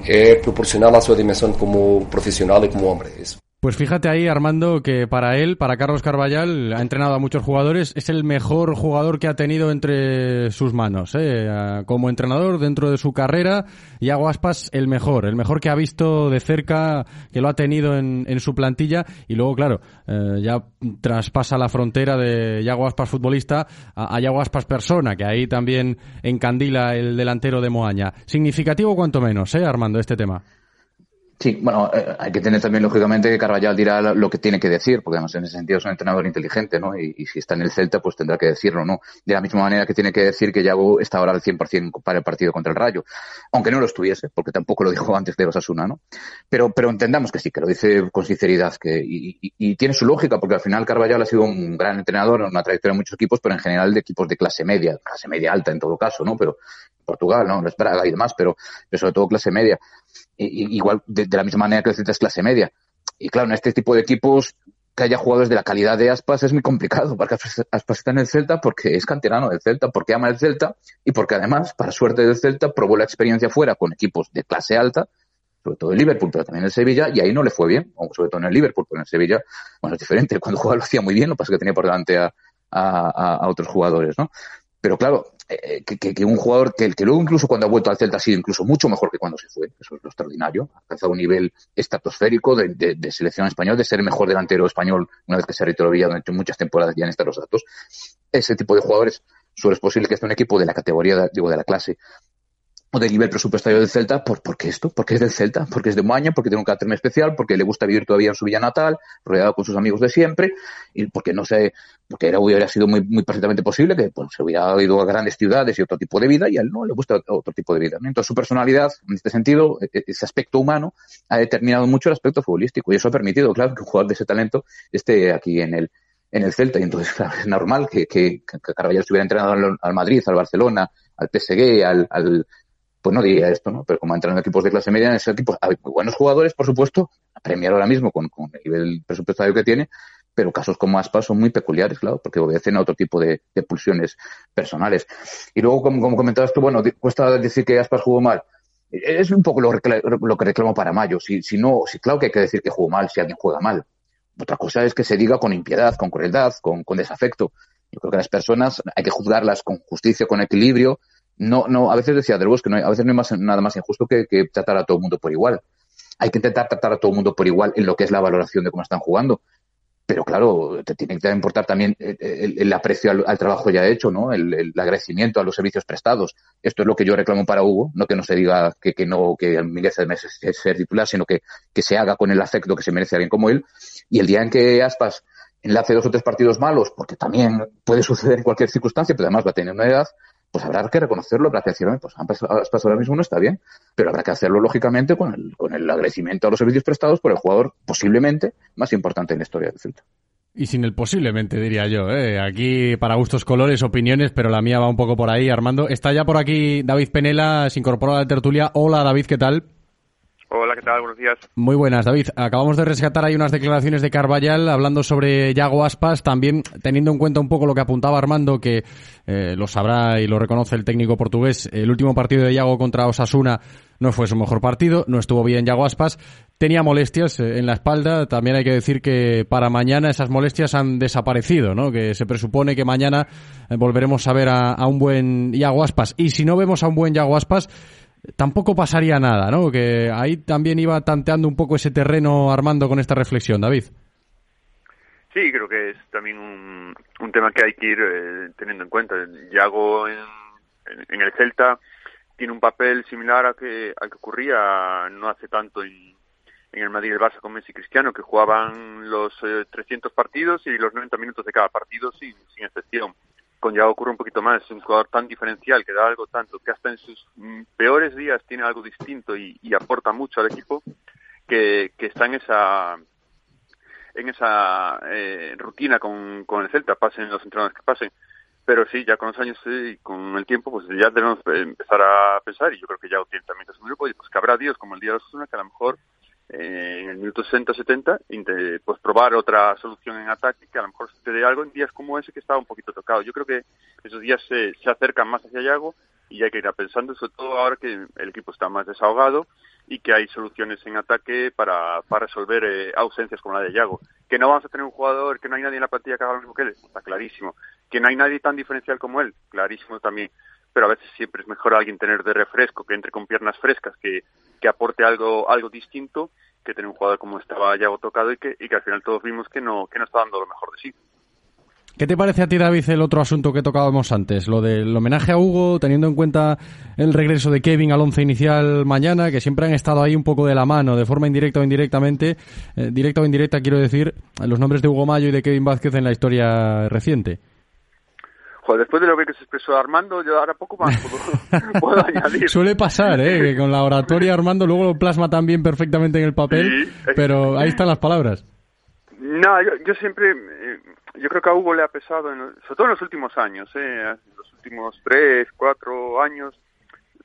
es proporcional a su dimensión como profesional y como hombre. Eso. Pues fíjate ahí, Armando, que para él, para Carlos Carballal, ha entrenado a muchos jugadores, es el mejor jugador que ha tenido entre sus manos. ¿eh? Como entrenador dentro de su carrera, Iago Aspas, el mejor, el mejor que ha visto de cerca, que lo ha tenido en, en su plantilla. Y luego, claro, eh, ya traspasa la frontera de Iago Aspas futbolista a, a Aspas persona, que ahí también encandila el delantero de Moaña. Significativo cuanto menos, ¿eh, Armando, este tema? Sí, bueno, eh, hay que tener también, lógicamente, que Carvallal dirá lo que tiene que decir, porque además en ese sentido es un entrenador inteligente, ¿no? Y, si está en el Celta, pues tendrá que decirlo, ¿no? De la misma manera que tiene que decir que Yago está ahora al 100% para el partido contra el Rayo, aunque no lo estuviese, porque tampoco lo dijo antes de Osasuna, ¿no? Pero, pero entendamos que sí, que lo dice con sinceridad, que, y, tiene su lógica, porque al final Carvallal ha sido un gran entrenador, una trayectoria de muchos equipos, pero en general de equipos de clase media, clase media alta en todo caso, ¿no? Pero Portugal, ¿no? No es Braga y demás, pero, pero sobre todo clase media igual de, la misma manera que el Celta es clase media. Y claro, en este tipo de equipos que haya jugadores de la calidad de Aspas es muy complicado, porque Aspas está en el Celta porque es canterano del Celta, porque ama el Celta y porque además, para suerte del Celta, probó la experiencia fuera con equipos de clase alta, sobre todo el Liverpool, pero también el Sevilla, y ahí no le fue bien, sobre todo en el Liverpool, pero en el Sevilla, bueno, es diferente, cuando jugaba lo hacía muy bien, lo que pasa es que tenía por delante a, a otros jugadores, ¿no? Pero claro, eh, que, un jugador que, luego incluso cuando ha vuelto al Celta ha sido incluso mucho mejor que cuando se fue, eso es lo extraordinario, ha alcanzado un nivel estratosférico de, selección español, de ser mejor delantero español una vez que se retirado durante muchas temporadas ya en estos datos. Ese tipo de jugadores solo es posible que esté un equipo de la categoría, digo, de la clase o del nivel presupuestario del Celta, ¿por, ¿por qué esto? Porque es del Celta, porque es de Moaña, porque tiene un carácter especial, porque le gusta vivir todavía en su villa natal, rodeado con sus amigos de siempre, y porque no sé, porque era, hubiera sido muy, muy perfectamente posible que pues, se hubiera ido a grandes ciudades y otro tipo de vida, y a él no le gusta otro tipo de vida. Entonces su personalidad, en este sentido, e, e, ese aspecto humano, ha determinado mucho el aspecto futbolístico, y eso ha permitido, claro, que un jugador de ese talento esté aquí en el, en el Celta, y entonces claro, es normal que, que, que Carvajal se hubiera entrenado al, al Madrid, al Barcelona, al PSG, al, al pues no diría esto, ¿no? Pero como entran en equipos de clase media, en ese equipo hay muy buenos jugadores, por supuesto, a premiar ahora mismo con, con el nivel presupuestario que tiene, pero casos como Aspas son muy peculiares, claro, porque obedecen a otro tipo de, pulsiones personales. Y luego, como, comentabas tú, bueno, cuesta decir que Aspas jugó mal. Es un poco lo, lo que reclamo para Mayo. Si, si no, si claro que hay que decir que jugó mal si alguien juega mal. Otra cosa es que se diga con impiedad, con crueldad, con, con desafecto. Yo creo que las personas hay que juzgarlas con justicia, con equilibrio, no, no, a veces decía Del Bosque, no a veces no hay más, nada más injusto que, tratar a todo el mundo por igual. Hay que intentar tratar a todo el mundo por igual en lo que es la valoración de cómo están jugando. Pero claro, te tiene que importar también el, aprecio al, trabajo ya hecho, ¿no? El, agradecimiento a los servicios prestados. Esto es lo que yo reclamo para Hugo, no que no se diga que, que no, que Miguel es ser titular, sino que, que se haga con el afecto que se merece alguien como él. Y el día en que Aspas enlace dos o tres partidos malos, porque también puede suceder en cualquier circunstancia, pero además va a tener una edad, pues habrá que reconocerlo, habrá que decirlo, pues pasado ahora mismo no está bien, pero habrá que hacerlo lógicamente con el, con el agradecimiento a los servicios prestados por el jugador posiblemente más importante en la historia del Celta. Y sin el posiblemente, diría yo. ¿eh? Aquí para gustos, colores, opiniones, pero la mía va un poco por ahí. Armando, está ya por aquí David Penela, se incorpora a la tertulia. Hola David, ¿qué tal? Hola, ¿qué tal? Buenos días. Muy buenas, David. Acabamos de rescatar ahí unas declaraciones de Carvallal hablando sobre Yago Aspas, también teniendo en cuenta un poco lo que apuntaba Armando, que eh, lo sabrá y lo reconoce el técnico portugués. El último partido de Yago contra Osasuna no fue su mejor partido, no estuvo bien Yago Aspas, tenía molestias eh, en la espalda. También hay que decir que para mañana esas molestias han desaparecido, ¿no? Que se presupone que mañana eh, volveremos a ver a un buen Yago Aspas. Y si no vemos a un buen Yago Aspas, tampoco pasaría nada, ¿no? Que ahí también iba tanteando un poco ese terreno Armando con esta reflexión, David. Sí, creo que es también un, tema que hay que ir eh, teniendo en cuenta. Yago en, en, el Celta tiene un papel similar a que, al que ocurría no hace tanto en, en el Madrid y el Barça con Messi y Cristiano, que jugaban los 300 eh, partidos y los 90 minutos de cada partido sin excepción con Yago ocurre un poquito más, es un jugador tan diferencial que da algo tanto, que hasta en sus mm, peores días tiene algo distinto y, aporta mucho al equipo, que, está en esa en esa eh, rutina con, con el Celta, pasen los entrenadores que pasen. Pero sí, ya con los años y con el tiempo, pues ya debemos empezar a pensar, y yo creo que ya tiene también su grupo, y pues que habrá días como el día de los que a lo mejor eh, en el minuto 60-70, pues probar otra solución en ataque que a lo mejor sucede algo en días como ese que estaba un poquito tocado. Yo creo que esos días se, se acercan más hacia Yago y hay que ir pensando, sobre todo ahora que el equipo está más desahogado y que hay soluciones en ataque para, para resolver eh, ausencias como la de Yago. Que no vamos a tener un jugador, que no hay nadie en la plantilla que haga lo mismo que él, está clarísimo. Que no hay nadie tan diferencial como él, clarísimo también pero a veces siempre es mejor alguien tener de refresco, que entre con piernas frescas, que, que aporte algo, algo distinto, que tener un jugador como estaba Yago tocado y que, y que al final todos vimos que no, que no está dando lo mejor de sí. ¿Qué te parece a ti, David, el otro asunto que tocábamos antes? Lo del homenaje a Hugo, teniendo en cuenta el regreso de Kevin al once inicial mañana, que siempre han estado ahí un poco de la mano, de forma indirecta o indirectamente. Eh, directa o indirecta, quiero decir, los nombres de Hugo Mayo y de Kevin Vázquez en la historia reciente. Joder, después de lo que se expresó Armando, yo ahora poco más puedo, puedo añadir. Suele pasar, ¿eh? Que con la oratoria Armando luego lo plasma también perfectamente en el papel, pero ahí están las palabras. No, yo, yo siempre, eh, yo creo que a Hugo le ha pesado, en, sobre todo en los últimos años, eh, los últimos tres, cuatro años,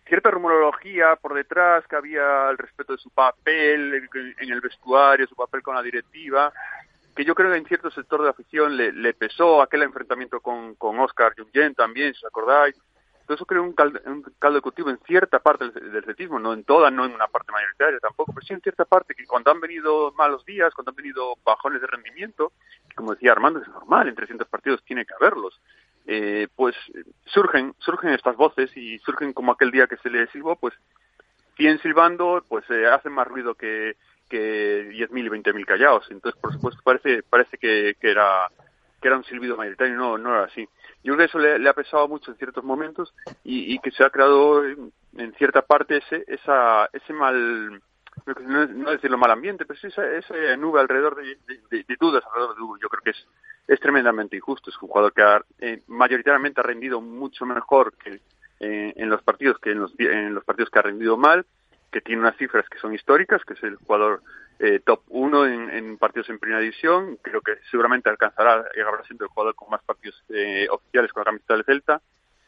cierta rumorología por detrás que había al respecto de su papel en el vestuario, su papel con la directiva, que yo creo que en cierto sector de la afición le, le pesó aquel enfrentamiento con, con Oscar Jungen también, si os acordáis. Todo eso creo un caldo, un caldo de cultivo en cierta parte del, del no en toda, no en una parte mayoritaria tampoco, pero sí en cierta parte, que cuando han venido malos días, cuando han venido bajones de rendimiento, como decía Armando, es normal, en 300 partidos tiene que haberlos, eh, pues surgen, surgen estas voces y surgen como aquel día que se le silbó, pues 100 silbando, pues eh, hacen más ruido que, que 10.000 y 20.000 callados. Entonces, por supuesto, parece, parece que, que, era, que era un silbido mayoritario, no, no era así. Yo creo que eso le, ha pesado mucho en ciertos momentos y, y que se ha creado en, cierta parte ese, esa, ese mal, no, no decirlo mal ambiente, pero sí esa, nube alrededor de, dudas alrededor de Hugo. Yo creo que es, es tremendamente injusto. Es un jugador que ha, eh, mayoritariamente ha rendido mucho mejor que eh, en los partidos que en los partidos que ha rendido mal que tiene unas cifras que son históricas, que es el jugador eh, top 1 en, en, partidos en primera división. Creo que seguramente alcanzará, llegará siendo el jugador con más partidos eh, oficiales con la camiseta del Celta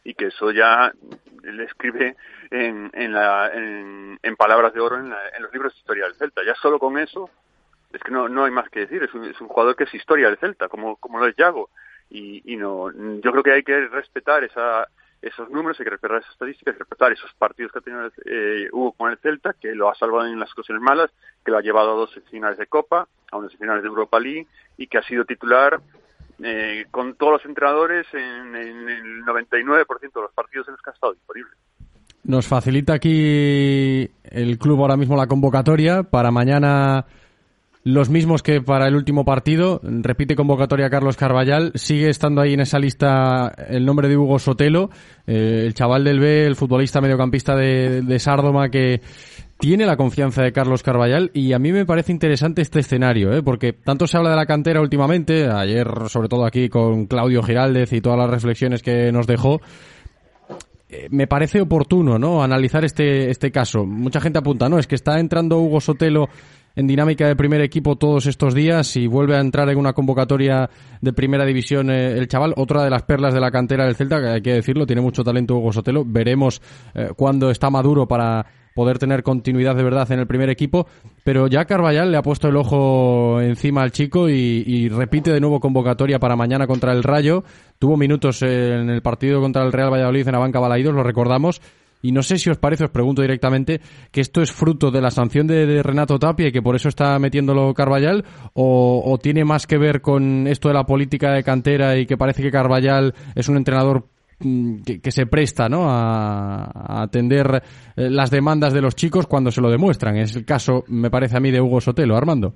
y que eso ya le escribe en, en, la, en, en palabras de oro en, la, en, los libros de historia del Celta. Ya solo con eso es que no, no hay más que decir. Es un, es un jugador que es historia del Celta, como, como lo es Yago. Y, y no, yo creo que hay que respetar esa esos números, hay que respetar esas estadísticas, hay que respetar esos partidos que ha tenido eh, Hugo con el Celta, que lo ha salvado en las ocasiones malas, que lo ha llevado a dos finales de Copa, a unas finales de Europa League y que ha sido titular eh, con todos los entrenadores en, en el 99% de los partidos en los que ha estado disponible. Nos facilita aquí el club ahora mismo la convocatoria para mañana los mismos que para el último partido. Repite convocatoria Carlos Carballal. Sigue estando ahí en esa lista el nombre de Hugo Sotelo, eh, el chaval del B, el futbolista mediocampista de, de Sárdoma que tiene la confianza de Carlos Carballal y a mí me parece interesante este escenario, ¿eh? porque tanto se habla de la cantera últimamente, ayer sobre todo aquí con Claudio Giraldez y todas las reflexiones que nos dejó, me parece oportuno, ¿no? Analizar este, este caso. Mucha gente apunta, ¿no? Es que está entrando Hugo Sotelo en dinámica de primer equipo todos estos días y vuelve a entrar en una convocatoria de primera división eh, el chaval, otra de las perlas de la cantera del Celta, que hay que decirlo, tiene mucho talento Hugo Sotelo. Veremos eh, cuándo está maduro para poder tener continuidad de verdad en el primer equipo, pero ya Carvallal le ha puesto el ojo encima al chico y, repite de nuevo convocatoria para mañana contra el Rayo. Tuvo minutos en el partido contra el Real Valladolid en la banca Balaídos, lo recordamos. Y no sé si os parece, os pregunto directamente, que esto es fruto de la sanción de, Renato Tapia y que por eso está metiéndolo Carvallal, o, o, tiene más que ver con esto de la política de cantera y que parece que Carvallal es un entrenador que, que, se presta ¿no? a, atender eh, las demandas de los chicos cuando se lo demuestran. Es el caso, me parece a mí, de Hugo Sotelo. Armando.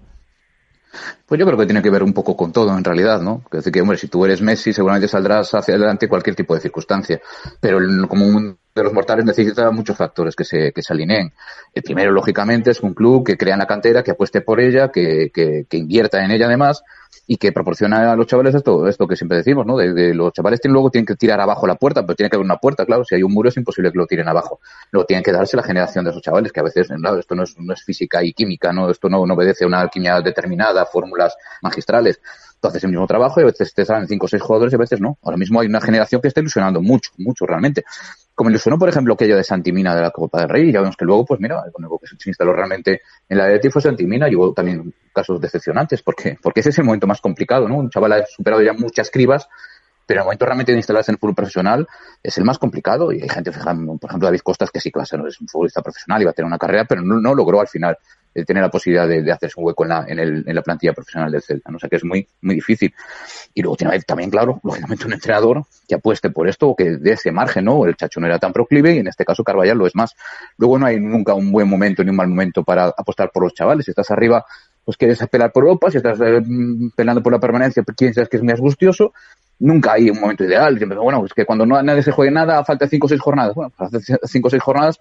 Pues yo creo que tiene que ver un poco con todo, en realidad, ¿no? Es decir, que, hombre, si tú eres Messi, seguramente saldrás hacia adelante cualquier tipo de circunstancia. Pero el común de los mortales necesita muchos factores que se, que se alineen. El primero, lógicamente, es un club que crea en la cantera, que apueste por ella, que, que, que invierta en ella además y que proporciona a los chavales esto, esto que siempre decimos, ¿no? De, de los chavales tienen, luego tienen que tirar abajo la puerta, pero tiene que haber una puerta, claro. Si hay un muro es imposible que lo tiren abajo. Luego tienen que darse la generación de esos chavales, que a veces, claro, esto no es, no es física y química, ¿no? Esto no, obedece a una alquimia determinada, fórmulas magistrales. Tú haces el mismo trabajo y a veces te salen cinco o seis jugadores y a veces no. Ahora mismo hay una generación que está ilusionando mucho, mucho realmente. Como ilusionó, por ejemplo, aquello de Santimina de la Copa del Rey, ya vemos que luego, pues mira, el que se instaló realmente en la Leti fue Santimina, y hubo también casos decepcionantes, porque, porque ese es el momento más complicado, ¿no? Un chaval ha superado ya muchas cribas, pero el momento realmente de instalarse en el fútbol profesional es el más complicado y hay gente, por ejemplo, David Costas, que sí, clase, no es un futbolista profesional, iba a tener una carrera, pero no, no logró al final de tener la posibilidad de, de, hacerse un hueco en la, en, el, plantilla profesional del Celta, ¿no? O sea que es muy, muy difícil. Y luego tiene también, claro, lógicamente un entrenador que apueste por esto o que dé ese margen, ¿no? El Chacho no era tan proclive y en este caso Carvallal lo es más. Luego no hay nunca un buen momento ni un mal momento para apostar por los chavales. Si estás arriba, pues quieres apelar por Europa, si estás eh, pelando por la permanencia, piensas que es muy angustioso nunca hay un momento ideal. Siempre, bueno, es que cuando no, nadie se juegue nada, falta cinco o seis jornadas. Bueno, pues hace cinco o seis jornadas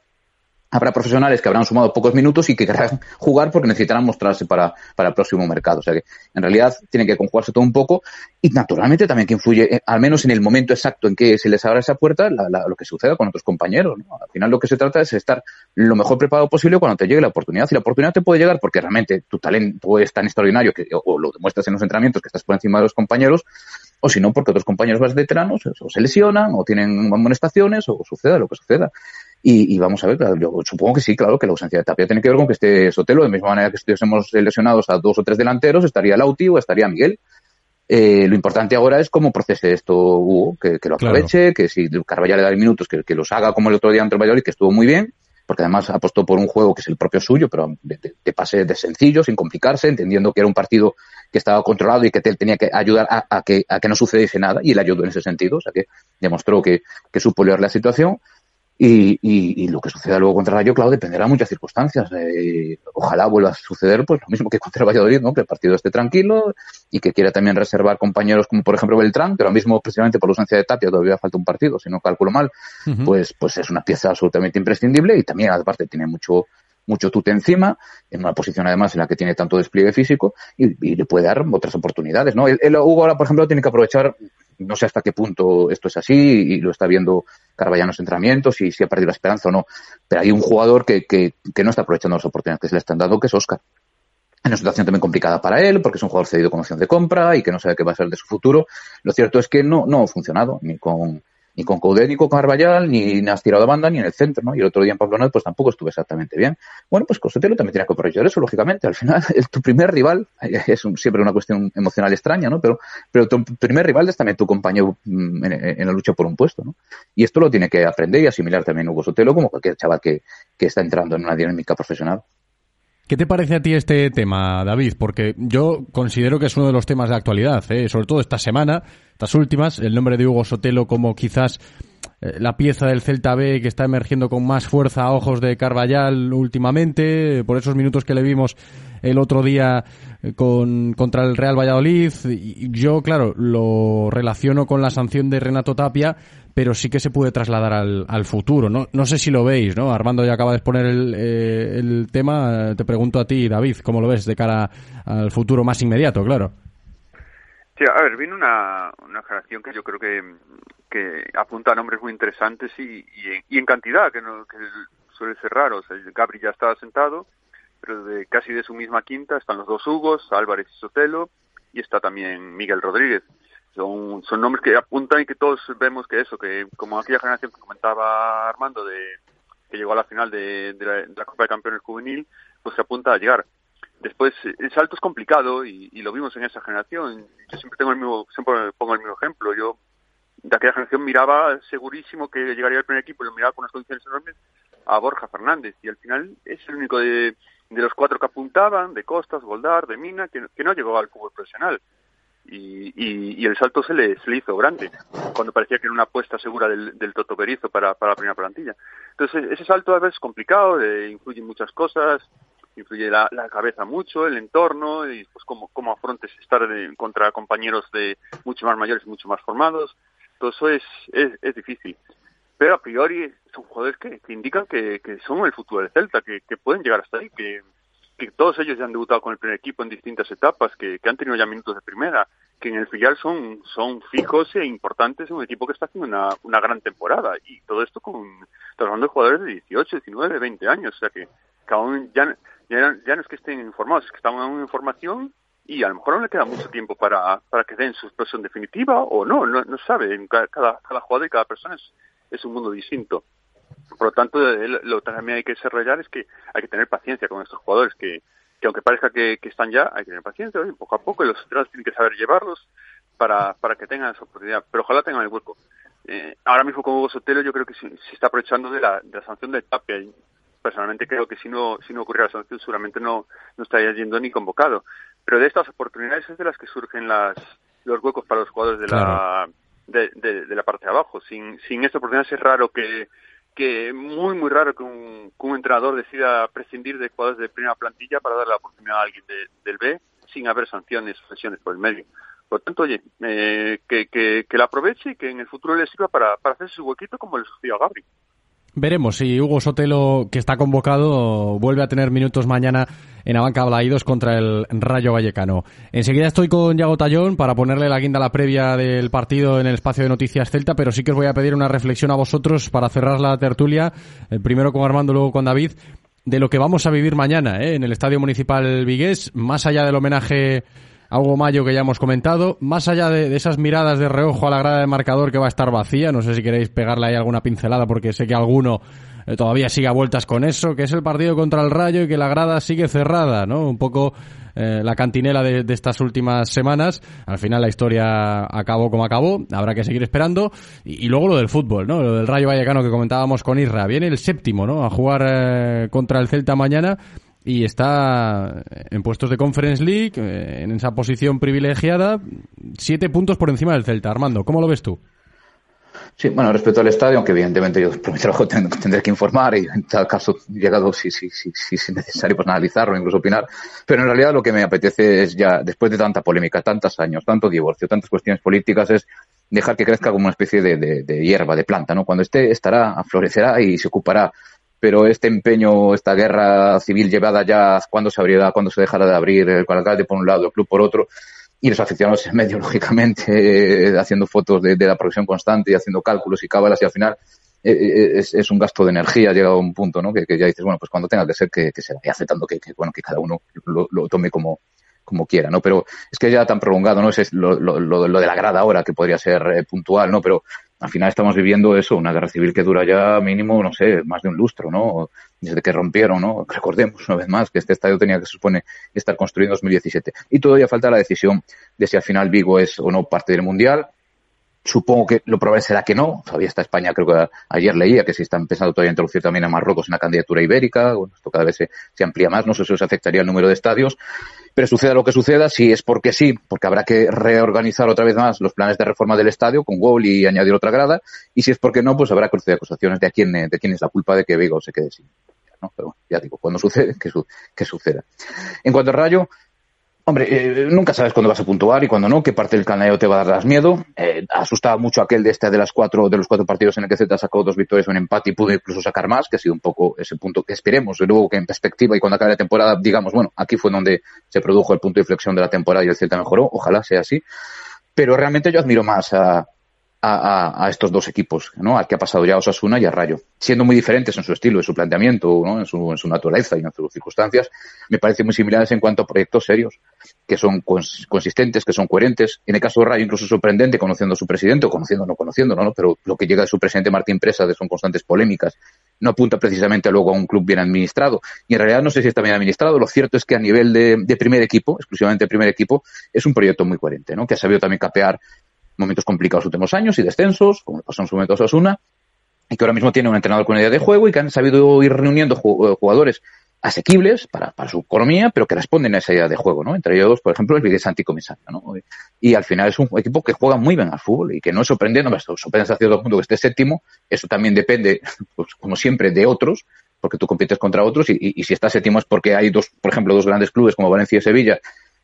habrá profesionales que habrán sumado pocos minutos y que querrán jugar porque necesitarán mostrarse para, para el próximo mercado. O sea que en realidad tiene que conjugarse todo un poco y naturalmente también que influye, eh, al menos en el momento exacto en que se les abra esa puerta, lo que suceda con otros compañeros. Al final lo que se trata es estar lo mejor preparado posible cuando te llegue la oportunidad. Y la oportunidad te puede llegar porque realmente tu talento es tan extraordinario que o lo demuestras en los entrenamientos que estás por encima de los compañeros o si no, porque otros compañeros más veteranos o se lesionan o tienen amonestaciones o suceda lo que suceda. Y, vamos a ver, yo supongo que sí, claro, que la ausencia de Tapia tiene que ver con que esté Sotelo, de la misma manera que estuviésemos lesionados a dos o tres delanteros, estaría Lauti o estaría Miguel. Eh, lo importante ahora es cómo procese esto Hugo, que, lo aproveche, que si Carvallal le da minutos, que, que, los haga como el otro día ante el Valladolid, que estuvo muy bien, porque además apostó por un juego que es el propio suyo, pero de, pase de sencillo, sin complicarse, entendiendo que era un partido que estaba controlado y que él tenía que ayudar a, que, a que no sucediese nada, y él ayudó en ese sentido, o sea que demostró que, que supo leer la situación. Y, y, lo que suceda luego contra Rayo, claro, dependerá de muchas circunstancias. Eh, ojalá vuelva a suceder pues lo mismo que contra el Valladolid, ¿no? que el partido esté tranquilo y que quiera también reservar compañeros como por ejemplo Beltrán, que ahora mismo precisamente por la ausencia de Tapia todavía falta un partido, si no calculo mal, pues, pues es una pieza absolutamente imprescindible y también aparte tiene mucho mucho tute encima, en una posición además en la que tiene tanto despliegue físico y, le puede dar otras oportunidades, ¿no? El, Hugo ahora, por ejemplo, tiene que aprovechar, no sé hasta qué punto esto es así y lo está viendo Carvallano en los entrenamientos y si ha perdido la esperanza o no, pero hay un jugador que, que, no está aprovechando las oportunidades que se le están dando, que es Oscar. En una situación también complicada para él, porque es un jugador cedido con opción de compra y que no sabe qué va a ser de su futuro. Lo cierto es que no, no ha funcionado, ni con, ni con Coudet, ni con Carballal, ni has tirado de banda, ni en el centro, ¿no? Y el otro día en Pablo pues tampoco estuvo exactamente bien. Bueno, pues Cosotelo también tiene que aprovechar eso, lógicamente. Al final, es tu primer rival, es siempre una cuestión emocional extraña, ¿no? Pero, pero tu primer rival es también tu compañero mm, en, la lucha por un puesto, ¿no? Y esto lo tiene que aprender y asimilar también Hugo Sotelo como cualquier chaval que, que está entrando en una dinámica profesional. ¿Qué te parece a ti este tema, David? Porque yo considero que es uno de los temas de actualidad, ¿eh? sobre todo esta semana, estas últimas, el nombre de Hugo Sotelo como quizás la pieza del Celta B que está emergiendo con más fuerza a ojos de Carvallal últimamente, por esos minutos que le vimos el otro día eh, con, contra el Real Valladolid. Yo, claro, lo relaciono con la sanción de Renato Tapia, pero sí que se puede trasladar al, al futuro. ¿no? no sé si lo veis, ¿no? Armando ya acaba de exponer el, eh, el tema. Te pregunto a ti, David, ¿cómo lo ves de cara al futuro más inmediato, claro? Sí, a ver, viene una, una que yo creo que, que apunta a nombres muy interesantes y, y, en cantidad, que, no, que suele ser raro. O sea, ya estaba sentado, pero de casi de su misma quinta están los dos Hugos, Álvarez y Sotelo, y está también Miguel Rodríguez son, son nombres que apuntan y que todos vemos que eso, que como aquella generación que comentaba Armando, de que llegó a la final de, la, Copa de Campeones Juvenil, pues se apunta a llegar. Después, el salto es complicado y, lo vimos en esa generación. Yo siempre tengo el mismo, siempre pongo el mismo ejemplo. Yo de aquella generación miraba segurísimo que llegaría al primer equipo y lo miraba con unas condiciones enormes a Borja Fernández y al final es el único de, de los cuatro que apuntaban, de Costas, Goldar, de Mina, que, que no llegó al fútbol profesional y, y, el salto se le, se le, hizo grande, cuando parecía que era una apuesta segura del, del Toto Berizo para, para la primera plantilla. Entonces, ese salto a veces es complicado, eh, influyen muchas cosas, influye la, la, cabeza mucho, el entorno, y pues cómo, cómo afrontes estar contra compañeros de mucho más mayores y mucho más formados. Todo eso es, es, es difícil. Pero a priori son jugadores que, que indican que, que, son el futuro del Celta, que, que pueden llegar hasta ahí, que que todos ellos ya han debutado con el primer equipo en distintas etapas, que, han tenido ya minutos de primera, que en el filial son, son fijos e importantes en un equipo que está haciendo una, una gran temporada. Y todo esto con, trabajando jugadores de 18, 19, 20 años. O sea que, aún ya, ya, ya, no es que estén informados, es que están en información y a lo mejor no le queda mucho tiempo para, para que den su expresión definitiva o no, no, no sabe. Cada, cada jugador y cada persona es, es un mundo distinto. Por lo tanto, lo que también hay que desarrollar es que hay que tener paciencia con estos jugadores, que, que aunque parezca que, están ya, hay que tener paciencia, poco a poco, y los entrenadores tienen que saber llevarlos para, para que tengan esa oportunidad, pero ojalá tengan el hueco. Eh, ahora mismo con Hugo Sotelo yo creo que se, está aprovechando de la, de la sanción de Tapia personalmente creo que si no si no ocurriera la sanción seguramente no, no estaría yendo ni convocado. Pero de estas oportunidades es de las que surgen las, los huecos para los jugadores de la de, de, la parte de abajo. Sin, sin esta oportunidad es raro que, que muy muy raro que un, entrenador decida prescindir de jugadores de primera plantilla para darle la oportunidad a alguien del B sin haber sanciones o lesiones por el medio. Por lo tanto, oye, eh, que, que, que la aproveche y que en el futuro le sirva para, para hacerse su huequito como le sucedió a Gabri. Veremos si Hugo Sotelo, que está convocado, vuelve a tener minutos mañana en Abanca Blaidos contra el Rayo Vallecano. Enseguida estoy con Yago Tallón para ponerle la guinda a la previa del partido en el espacio de Noticias Celta, pero sí que os voy a pedir una reflexión a vosotros para cerrar la tertulia, eh, primero con Armando, luego con David, de lo que vamos a vivir mañana eh, en el Estadio Municipal Vigués, más allá del homenaje a Hugo Mayo que ya hemos comentado, más allá de, esas miradas de reojo a la grada de marcador que va a estar vacía, no sé si queréis pegarle ahí alguna pincelada porque sé que alguno eh, todavía sigue a vueltas con eso, que es el partido contra el Rayo y que la grada sigue cerrada, ¿no? Un poco eh, la cantinela de, estas últimas semanas. Al final la historia acabó como acabó, habrá que seguir esperando. Y, luego lo del fútbol, ¿no? Lo del Rayo Vallecano que comentábamos con Isra. Viene el séptimo, ¿no? A jugar eh, contra el Celta mañana y está en puestos de Conference League, eh, en esa posición privilegiada, siete puntos por encima del Celta. Armando, ¿cómo lo ves tú? Sí, bueno, respecto al estadio, aunque evidentemente yo por tendré que informar y en tal caso, llegado, si, si, si, si es necesario, pues analizarlo, incluso opinar. Pero en realidad lo que me apetece es ya, después de tanta polémica, tantos años, tanto divorcio, tantas cuestiones políticas, es dejar que crezca como una especie de, de, de hierba, de planta, ¿no? Cuando esté, estará, florecerá y se ocupará pero este empeño, esta guerra civil llevada ya, cuando se abrirá, cuando se dejará de abrir, el alcalde por un lado, el club por otro, y los aficionados en medio, lógicamente, haciendo fotos de, la progresión constante y haciendo cálculos y cábalas, y al final eh, eh, es, un gasto de energía, llegado a un punto, ¿no? Que, ya dices, bueno, pues cuando tenga que ser, que, se vaya aceptando que, bueno, que cada uno lo, tome como, como quiera, ¿no? Pero es que ya tan prolongado, ¿no? Es lo, lo, lo, de la grada ahora, que podría ser eh, puntual, ¿no? Pero al final estamos viviendo eso, una guerra civil que dura ya mínimo, no sé, más de un lustro, ¿no? Desde que rompieron, ¿no? Recordemos una vez más que este estadio tenía que se supone estar construido en 2017. Y todavía falta la decisión de si al final Vigo es o no parte del Mundial. Supongo que lo probable será que no. Todavía está España, creo que ayer leía que se están pensando todavía introducir también a Marruecos en la candidatura ibérica. Bueno, esto cada vez se, se amplía más. No sé si eso afectaría el número de estadios. Pero suceda lo que suceda, si es porque sí, porque habrá que reorganizar otra vez más los planes de reforma del estadio con Wall y añadir otra grada. Y si es porque no, pues habrá cruce de acusaciones de a quién, de quién es la culpa de que Vigo se quede sin. Pero ya digo, cuando sucede, que, que suceda. En cuanto al Rayo, Hombre, eh, nunca sabes cuándo vas a puntuar y cuándo no, qué parte del caneo te va a dar más miedo. Eh, asustaba mucho aquel de este de las cuatro, de los cuatro partidos en el que Z sacó dos victorias, un empate y pudo incluso sacar más, que ha sido un poco ese punto que esperemos. Y luego que en perspectiva y cuando acabe la temporada, digamos, bueno, aquí fue donde se produjo el punto de inflexión de la temporada y el Celta mejoró. Ojalá sea así. Pero realmente yo admiro más a, a, estos dos equipos, ¿no? Al que ha pasado ya Osasuna y a Rayo. Siendo muy diferentes en su estilo, en su planteamiento, ¿no? en, su, en su naturaleza y en sus circunstancias, me parecen muy similares en cuanto a proyectos serios, que son consistentes, que son coherentes. En el caso de Rayo, incluso sorprendente, conociendo a su presidente, o conociendo o no conociendo, ¿no? Pero lo que llega de su presidente Martín Presa de son constantes polémicas, no apunta precisamente luego a un club bien administrado. Y en realidad no sé si está bien administrado. Lo cierto es que a nivel de, de primer equipo, exclusivamente primer equipo, es un proyecto muy coherente, ¿no? Que ha sabido también capear momentos complicados los últimos años y descensos, como pasó en su momento a Osasuna, y que ahora mismo tiene un entrenador con idea de juego y que han sabido ir reuniendo eh, jugadores asequibles para, para su economía, pero que responden a esa idea de juego, ¿no? Entre ellos, por ejemplo, el Vigues Anticomisario, ¿no? Y al final es un equipo que juega muy bien al fútbol y que no es sorprendente, no sorprende hasta cierto punto que esté séptimo, eso también depende, pues, como siempre, de otros, porque tú compites contra otros y, y, y si está séptimo es porque hay dos, por ejemplo, dos grandes clubes como Valencia y Sevilla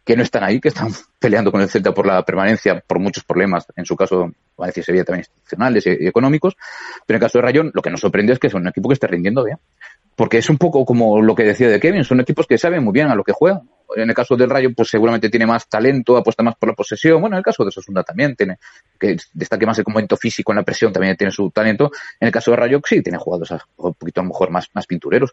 que no están ahí, que están peleando con el Celta por la permanencia, por muchos problemas, en su caso, Valencia y Sevilla también institucionales y, económicos, pero en el caso de Rayón, lo que nos sorprende es que es un equipo que esté rindiendo bien, porque es un poco como lo que decía de Kevin, son equipos que saben muy bien a lo que juegan, en el caso del Rayo, pues seguramente tiene más talento, apuesta más por la posesión. Bueno, en el caso de Sosunda también tiene, que destaque más el momento físico en la presión, también tiene su talento. En el caso de Rayo, sí, tiene jugadores un poquito a lo mejor más, más pintureros.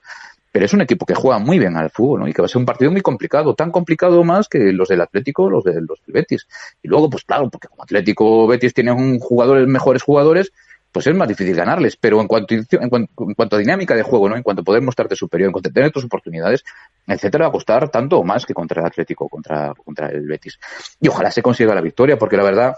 Pero es un equipo que juega muy bien al fútbol, ¿no? Y que va a ser un partido muy complicado, tan complicado más que los del Atlético, los de los del Betis. Y luego, pues claro, porque como Atlético Betis tiene un jugador, mejores jugadores, pues es más difícil ganarles. Pero en cuanto, en cuanto, a dinámica de juego, ¿no? En cuanto a poder mostrarte superior, en cuanto a tener tus oportunidades, etcétera, va a costar tanto o más que contra el Atlético, contra, contra el Betis. Y ojalá se consiga la victoria, porque la verdad,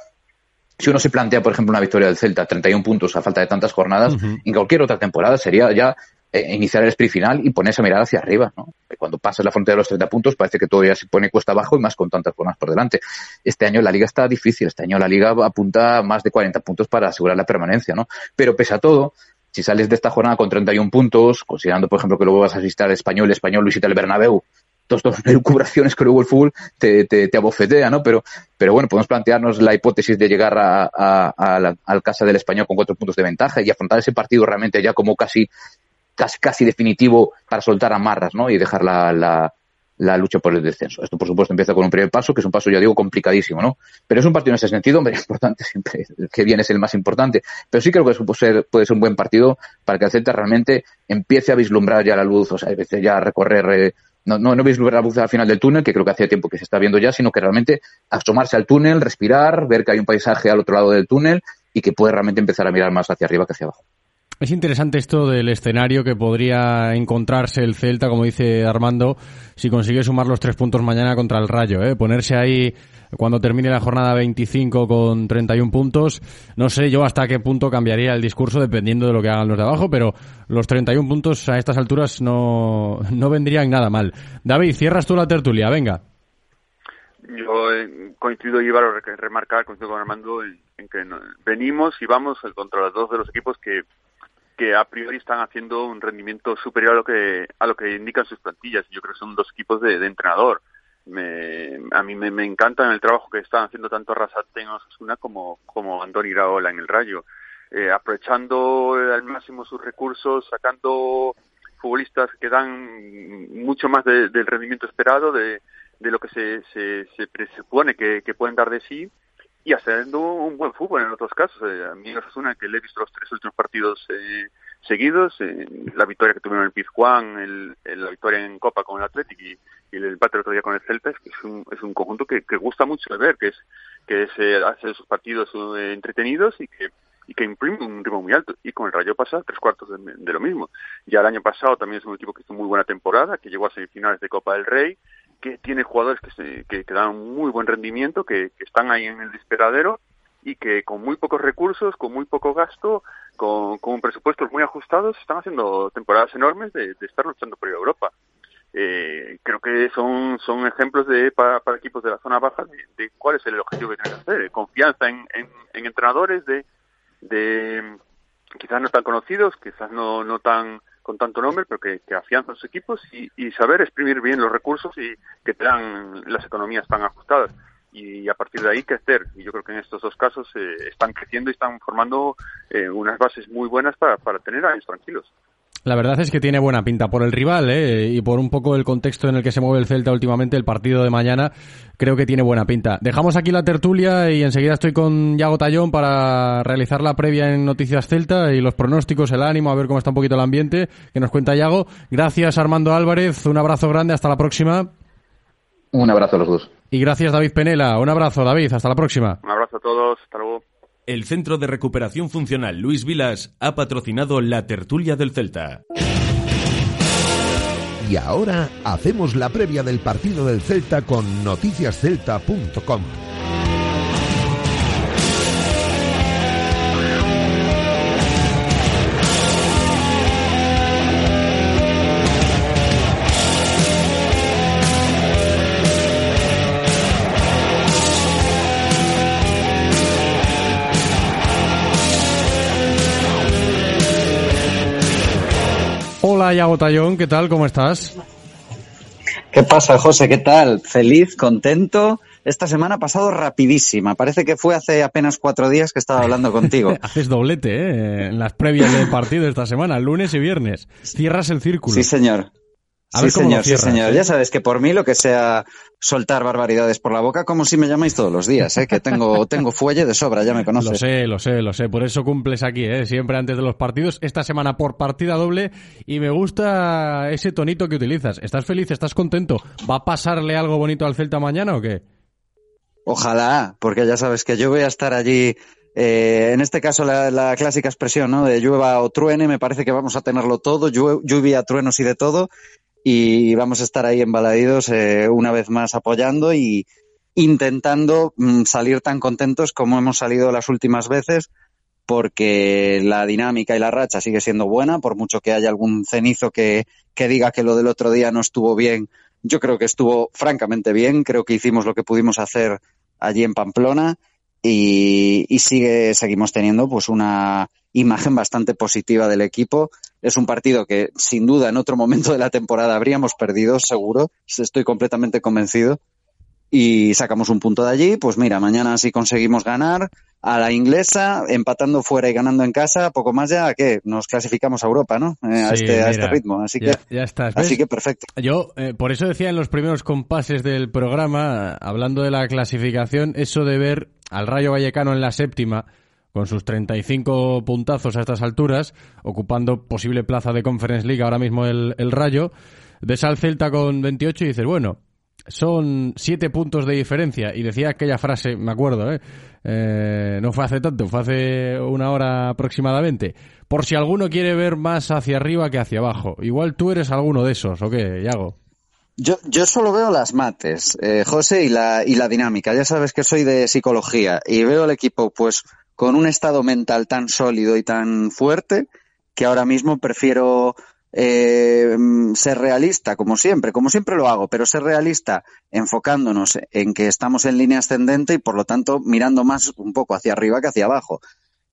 si uno se plantea, por ejemplo, una victoria del Celta, 31 puntos a falta de tantas jornadas, en cualquier otra temporada sería ya eh, iniciar el sprint final y ponerse a mirar hacia arriba, ¿no? Cuando pasas la frontera de los 30 puntos parece que todavía se pone cuesta abajo y más con tantas jornadas por delante. Este año la liga está difícil, este año la liga apunta más de 40 puntos para asegurar la permanencia, ¿no? Pero pese a todo, si sales de esta jornada con 31 puntos, considerando, por ejemplo, que luego vas a asistir al español, español visita el Bernabéu, dos, dos elucubraciones que luego el fútbol te, te, te, abofetea, ¿no? Pero, pero bueno, podemos plantearnos la hipótesis de llegar a, a, a al casa del español con cuatro puntos de ventaja y afrontar ese partido realmente ya como casi, casi, definitivo para soltar amarras, ¿no? Y dejar la, la, la lucha por el descenso. Esto, por supuesto, empieza con un primer paso, que es un paso, ya digo, complicadísimo, ¿no? Pero es un partido en ese sentido, hombre, importante siempre, que viene es el más importante. Pero sí creo que puede ser, puede ser un buen partido para que el Celta realmente empiece a vislumbrar ya la luz, o sea, empiece ya a recorrer, eh, no, no, no vislumbrar la luz al final del túnel, que creo que hacía tiempo que se está viendo ya, sino que realmente asomarse al túnel, respirar, ver que hay un paisaje al otro lado del túnel y que puede realmente empezar a mirar más hacia arriba que hacia abajo. Es interesante esto del escenario que podría encontrarse el Celta, como dice Armando, si consigue sumar los tres puntos mañana contra el Rayo. ¿eh? Ponerse ahí cuando termine la jornada 25 con 31 puntos. No sé yo hasta qué punto cambiaría el discurso dependiendo de lo que hagan los de abajo, pero los 31 puntos a estas alturas no, no vendrían nada mal. David, cierras tú la tertulia, venga. Yo eh, coincido a remarcar, coincido con Armando, en, en que venimos y vamos contra los dos de los equipos que que a priori están haciendo un rendimiento superior a lo que a lo que indican sus plantillas. Yo creo que son dos equipos de, entrenador. Me, a mí me, me encanta el trabajo que están haciendo tanto Arrasate en Osasuna como, como Andoni Iraola en el Rayo. Eh, aprovechando al máximo sus recursos, sacando futbolistas que dan mucho más de, del rendimiento esperado, de, de lo que se, se, se presupone que pueden dar de sí y haciendo un buen fútbol en otros casos. Eh, a mí Osasuna, que le he visto los tres últimos partidos eh, seguidos, eh, la victoria que tuvieron en el Pizjuán, el, el, la victoria en Copa con el Athletic y, el empate el otro día con el Celta, es es un, es un conjunto que, que gusta mucho de ver, que es que se hace sus partidos eh, entretenidos y que y que imprime un ritmo muy alto. Y con el Rayo pasa tres cuartos de, de, lo mismo. Ya el año pasado también es un equipo que hizo muy buena temporada, que llegó a semifinales de Copa del Rey, que tiene jugadores que, se, que, dan muy buen rendimiento, que, están ahí en el desesperadero y que con muy pocos recursos, con muy poco gasto, con, con presupuestos muy ajustados, están haciendo temporadas enormes de, de estar luchando por Europa. Eh, creo que son, son ejemplos de para, equipos de la zona baja de, de, cuál es el objetivo que tienen que hacer, confianza en, en, en entrenadores, de, de quizás no tan conocidos, quizás no, no tan con tanto nombre, pero que, que afianzan sus equipos y, y, saber exprimir bien los recursos y que te dan las economías tan ajustadas. Y a partir de ahí crecer. Y yo creo que en estos dos casos eh, están creciendo y están formando eh, unas bases muy buenas para, para tener años tranquilos. La verdad es que tiene buena pinta por el rival ¿eh? y por un poco el contexto en el que se mueve el Celta últimamente, el partido de mañana, creo que tiene buena pinta. Dejamos aquí la tertulia y enseguida estoy con Yago Tallón para realizar la previa en Noticias Celta y los pronósticos, el ánimo, a ver cómo está un poquito el ambiente que nos cuenta Yago. Gracias Armando Álvarez, un abrazo grande, hasta la próxima. Un abrazo a los dos. Y gracias David Penela, un abrazo David, hasta la próxima. Un abrazo a todos, hasta luego. El Centro de Recuperación Funcional Luis Vilas ha patrocinado la tertulia del Celta. Y ahora hacemos la previa del partido del Celta con noticiascelta.com. Hola, Yago Tallón, ¿qué tal? ¿Cómo estás? ¿Qué pasa, José? ¿Qué tal? Feliz, contento. Esta semana ha pasado rapidísima. Parece que fue hace apenas cuatro días que estaba hablando contigo. Haces doblete, ¿eh? En las previas del partido esta semana, lunes y viernes. Cierras el círculo. Sí, señor. A sí, señor, cierras, sí, señor. ¿eh? Ya sabes que por mí lo que sea soltar barbaridades por la boca, como si me llamáis todos los días, ¿eh? que tengo, tengo fuelle de sobra, ya me conoces. Lo sé, lo sé, lo sé. Por eso cumples aquí, ¿eh? siempre antes de los partidos. Esta semana por partida doble y me gusta ese tonito que utilizas. ¿Estás feliz? ¿Estás contento? ¿Va a pasarle algo bonito al Celta mañana o qué? Ojalá, porque ya sabes que yo voy a estar allí eh, en este caso, la, la, clásica expresión, ¿no? De llueva o truene, me parece que vamos a tenerlo todo, lluvia, truenos y de todo y vamos a estar ahí embaladidos eh, una vez más apoyando y intentando mm, salir tan contentos como hemos salido las últimas veces porque la dinámica y la racha sigue siendo buena, por mucho que haya algún cenizo que, que diga que lo del otro día no estuvo bien, yo creo que estuvo francamente bien, creo que hicimos lo que pudimos hacer allí en Pamplona y, y sigue, seguimos teniendo pues una imagen bastante positiva del equipo. Es un partido que sin duda en otro momento de la temporada habríamos perdido, seguro, estoy completamente convencido. Y sacamos un punto de allí, pues mira, mañana si conseguimos ganar a la inglesa, empatando fuera y ganando en casa, poco más ya que nos clasificamos a Europa, ¿no? Eh, a, Sí, este, a este ritmo. Así ya- que, ya estás, así que perfecto. Yo, eh, por eso decía en los primeros compases del programa, hablando de la clasificación, eso de ver al Rayo Vallecano en la séptima, con sus 35 puntazos a estas alturas, ocupando posible plaza de Conference League ahora mismo el, el Rayo, ves al Celta con 28 y dices, bueno, son siete puntos de diferencia. Y decía aquella frase, me acuerdo, ¿eh? Eh, no fue hace tanto, fue hace una hora aproximadamente. Por si alguno quiere ver más hacia arriba que hacia abajo. Igual tú eres alguno de esos, ¿o qué, Yago? Yo, yo solo veo las mates, eh, José, y la, y la dinámica. Ya sabes que soy de psicología y veo al equipo pues con un estado mental tan sólido y tan fuerte que ahora mismo prefiero eh, ser realista, como siempre, como siempre lo hago, pero ser realista enfocándonos en que estamos en línea ascendente y por lo tanto mirando más un poco hacia arriba que hacia abajo.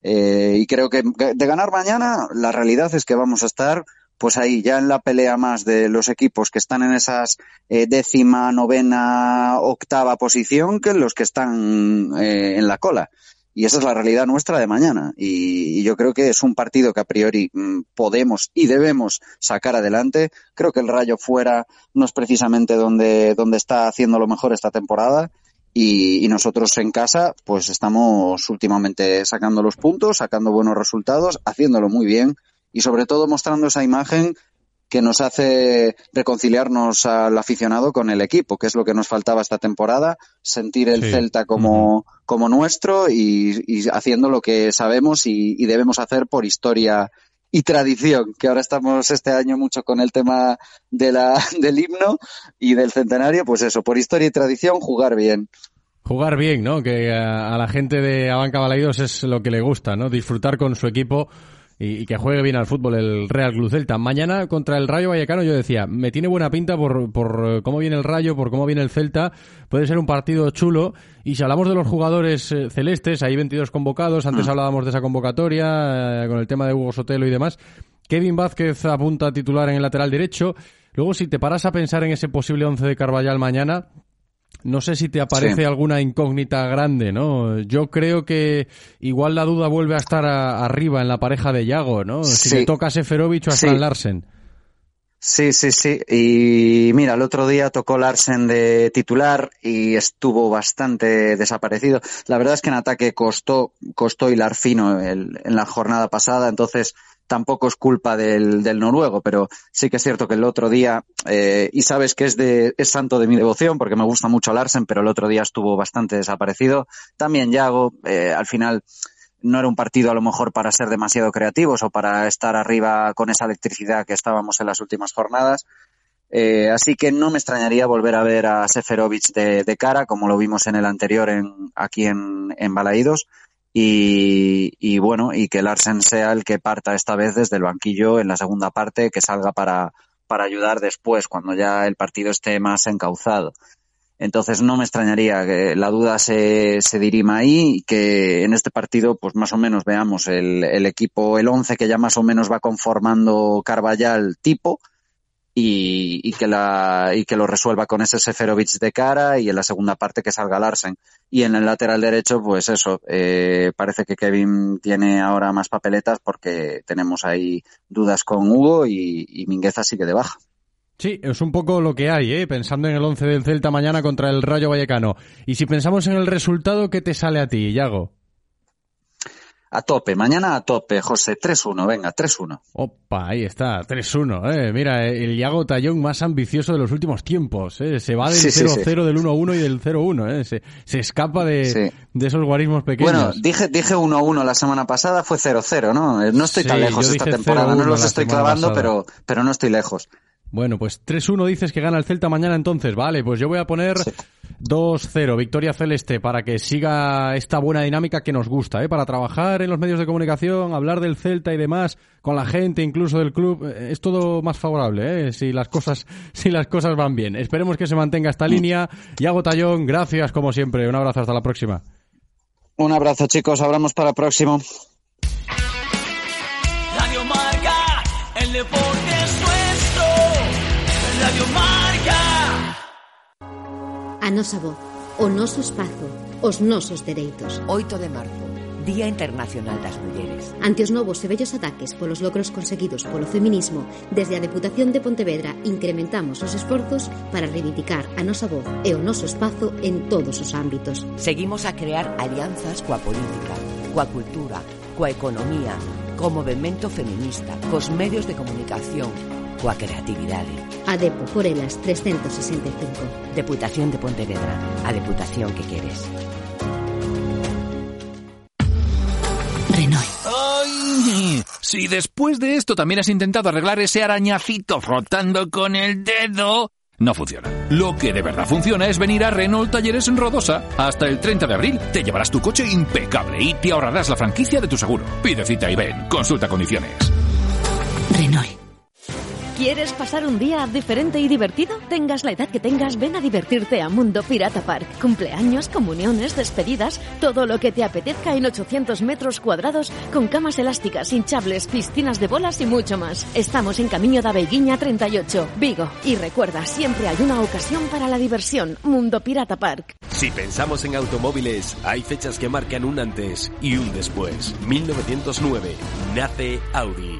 Eh, y creo que de ganar mañana, la realidad es que vamos a estar pues ahí ya en la pelea más de los equipos que están en esas eh, décima, novena, octava posición que los que están eh, en la cola. Y esa es la realidad nuestra de mañana. Y, yo creo que es un partido que a priori mm, podemos y debemos sacar adelante. Creo que el Rayo fuera no es precisamente donde, donde está haciendo lo mejor esta temporada. Y nosotros en casa, pues estamos últimamente sacando los puntos, sacando buenos resultados, haciéndolo muy bien y sobre todo mostrando esa imagen que nos hace reconciliarnos al aficionado con el equipo, que es lo que nos faltaba esta temporada, sentir el Sí. Celta como, como nuestro y, y haciendo lo que sabemos y, y debemos hacer por historia y tradición, que ahora estamos este año mucho con el tema de la, del himno y del centenario, pues eso, por historia y tradición, jugar bien. Jugar bien, ¿no? Que a, a la gente de Abanca Balaidos es lo que le gusta, ¿no? Disfrutar con su equipo y, y que juegue bien al fútbol el Real Club Celta. Mañana contra el Rayo Vallecano yo decía, me tiene buena pinta por, por eh, cómo viene el Rayo, por cómo viene el Celta. Puede ser un partido chulo. Y si hablamos de los jugadores eh, celestes, hay 22 convocados. Antes Mm. hablábamos de esa convocatoria eh, con el tema de Hugo Sotelo y demás. Kevin Vázquez apunta a titular en el lateral derecho. Luego, si te paras a pensar en ese posible once de Carvallal mañana, no sé si te aparece Sí. alguna incógnita grande, ¿no? Yo creo que igual la duda vuelve a estar a- arriba en la pareja de Yago, ¿no? Si Sí. le toca a Seferovic o a Sí. Larsen. Sí, sí, sí. Y mira, el otro día tocó Larsen de titular y estuvo bastante desaparecido. La verdad es que en ataque costó, costó hilar fino el- en la jornada pasada, entonces tampoco es culpa del, del noruego, pero sí que es cierto que el otro día, eh, y sabes que es de, es santo de mi devoción porque me gusta mucho Larsen, pero el otro día estuvo bastante desaparecido. También Yago, eh, al final, no era un partido a lo mejor para ser demasiado creativos o para estar arriba con esa electricidad que estábamos en las últimas jornadas. Eh, así que no me extrañaría volver a ver a Seferovic de, de cara, como lo vimos en el anterior en, aquí en, en Balaídos. Y, y bueno, y que Larsen sea el que parta esta vez desde el banquillo en la segunda parte, que salga para, para ayudar después, cuando ya el partido esté más encauzado. Entonces no me extrañaría que la duda se, se dirima ahí que en este partido pues más o menos veamos el, el equipo, el 11 que ya más o menos va conformando Carvallal tipo y, y que la y que lo resuelva con ese Seferovic de cara y en la segunda parte que salga Larsen. Y en el lateral derecho pues eso, eh, parece que Kevin tiene ahora más papeletas porque tenemos ahí dudas con Hugo y, y Mingueza sigue de baja. Sí, es un poco lo que hay, ¿eh? Pensando en el once del Celta mañana contra el Rayo Vallecano. Y si pensamos en el resultado, ¿qué te sale a ti, Yago? A tope, mañana a tope, José, 3-1, venga, 3-1. Opa, ahí está, 3-1. ¿eh? Mira, el Yago Tallón más ambicioso de los últimos tiempos. ¿eh? Se va del Sí, sí, 0-0, sí. del 1-1 y del 0-1. ¿eh? Se, se escapa de, Sí. de esos guarismos pequeños. Bueno, dije, dije 1-1 la semana pasada, fue 0-0, ¿no? Eh, No estoy tan Sí, lejos esta dije temporada, 0-1 no los estoy clavando, pasada. pero, pero no estoy lejos. Bueno, pues 3-1 dices que gana el Celta mañana entonces. Vale, pues yo voy a poner 2-0, victoria celeste, para que siga esta buena dinámica que nos gusta, ¿eh? para trabajar en los medios de comunicación, hablar del Celta y demás, con la gente incluso del club. eh, Es todo más favorable, ¿eh? si, las cosas, si las cosas van bien. Esperemos que se mantenga esta línea. Yago Tallón, gracias como siempre. Un abrazo, hasta la próxima. Un abrazo, chicos. Hablamos para el próximo. Radio Marca, el deporte es nuestro. Radio Marca. A nosa voz, o noso espazo, os nosos dereitos. 8 de marzo, Día Internacional das Mulleres. Ante os novos e vellos ataques polos logros conseguidos polo feminismo, desde a Deputación de Pontevedra incrementamos os esforzos para reivindicar a nosa voz e o noso espazo en todos os ámbitos. Seguimos a crear alianzas coa política, coa cultura, coa economía, co movimento feminista, cos medios de comunicación, coa creatividade. A Depo por elas 365. Deputación de Pontevedra, a deputación que queres. Renault. ¡Ay! Si después de esto también has intentado arreglar ese arañacito frotando con el dedo, no funciona. Lo que de verdad funciona es venir a Renault Talleres en Rodosa. Hasta el 30 de abril te llevarás tu coche impecable y te ahorrarás la franquicia de tu seguro. Pide cita y ven. Consulta condiciones. Renault. ¿Quieres pasar un día diferente y divertido? Tengas la edad que tengas, ven a divertirte a Mundo Pirata Park. Cumpleaños, comuniones, despedidas, todo lo que te apetezca en 800 metros cuadrados con camas elásticas, hinchables, piscinas de bolas y mucho más. Estamos en Camino da Beiguiña 38, Vigo. Y recuerda, siempre hay una ocasión para la diversión. Mundo Pirata Park. Si pensamos en automóviles, hay fechas que marcan un antes y un después. 1909 nace Audi.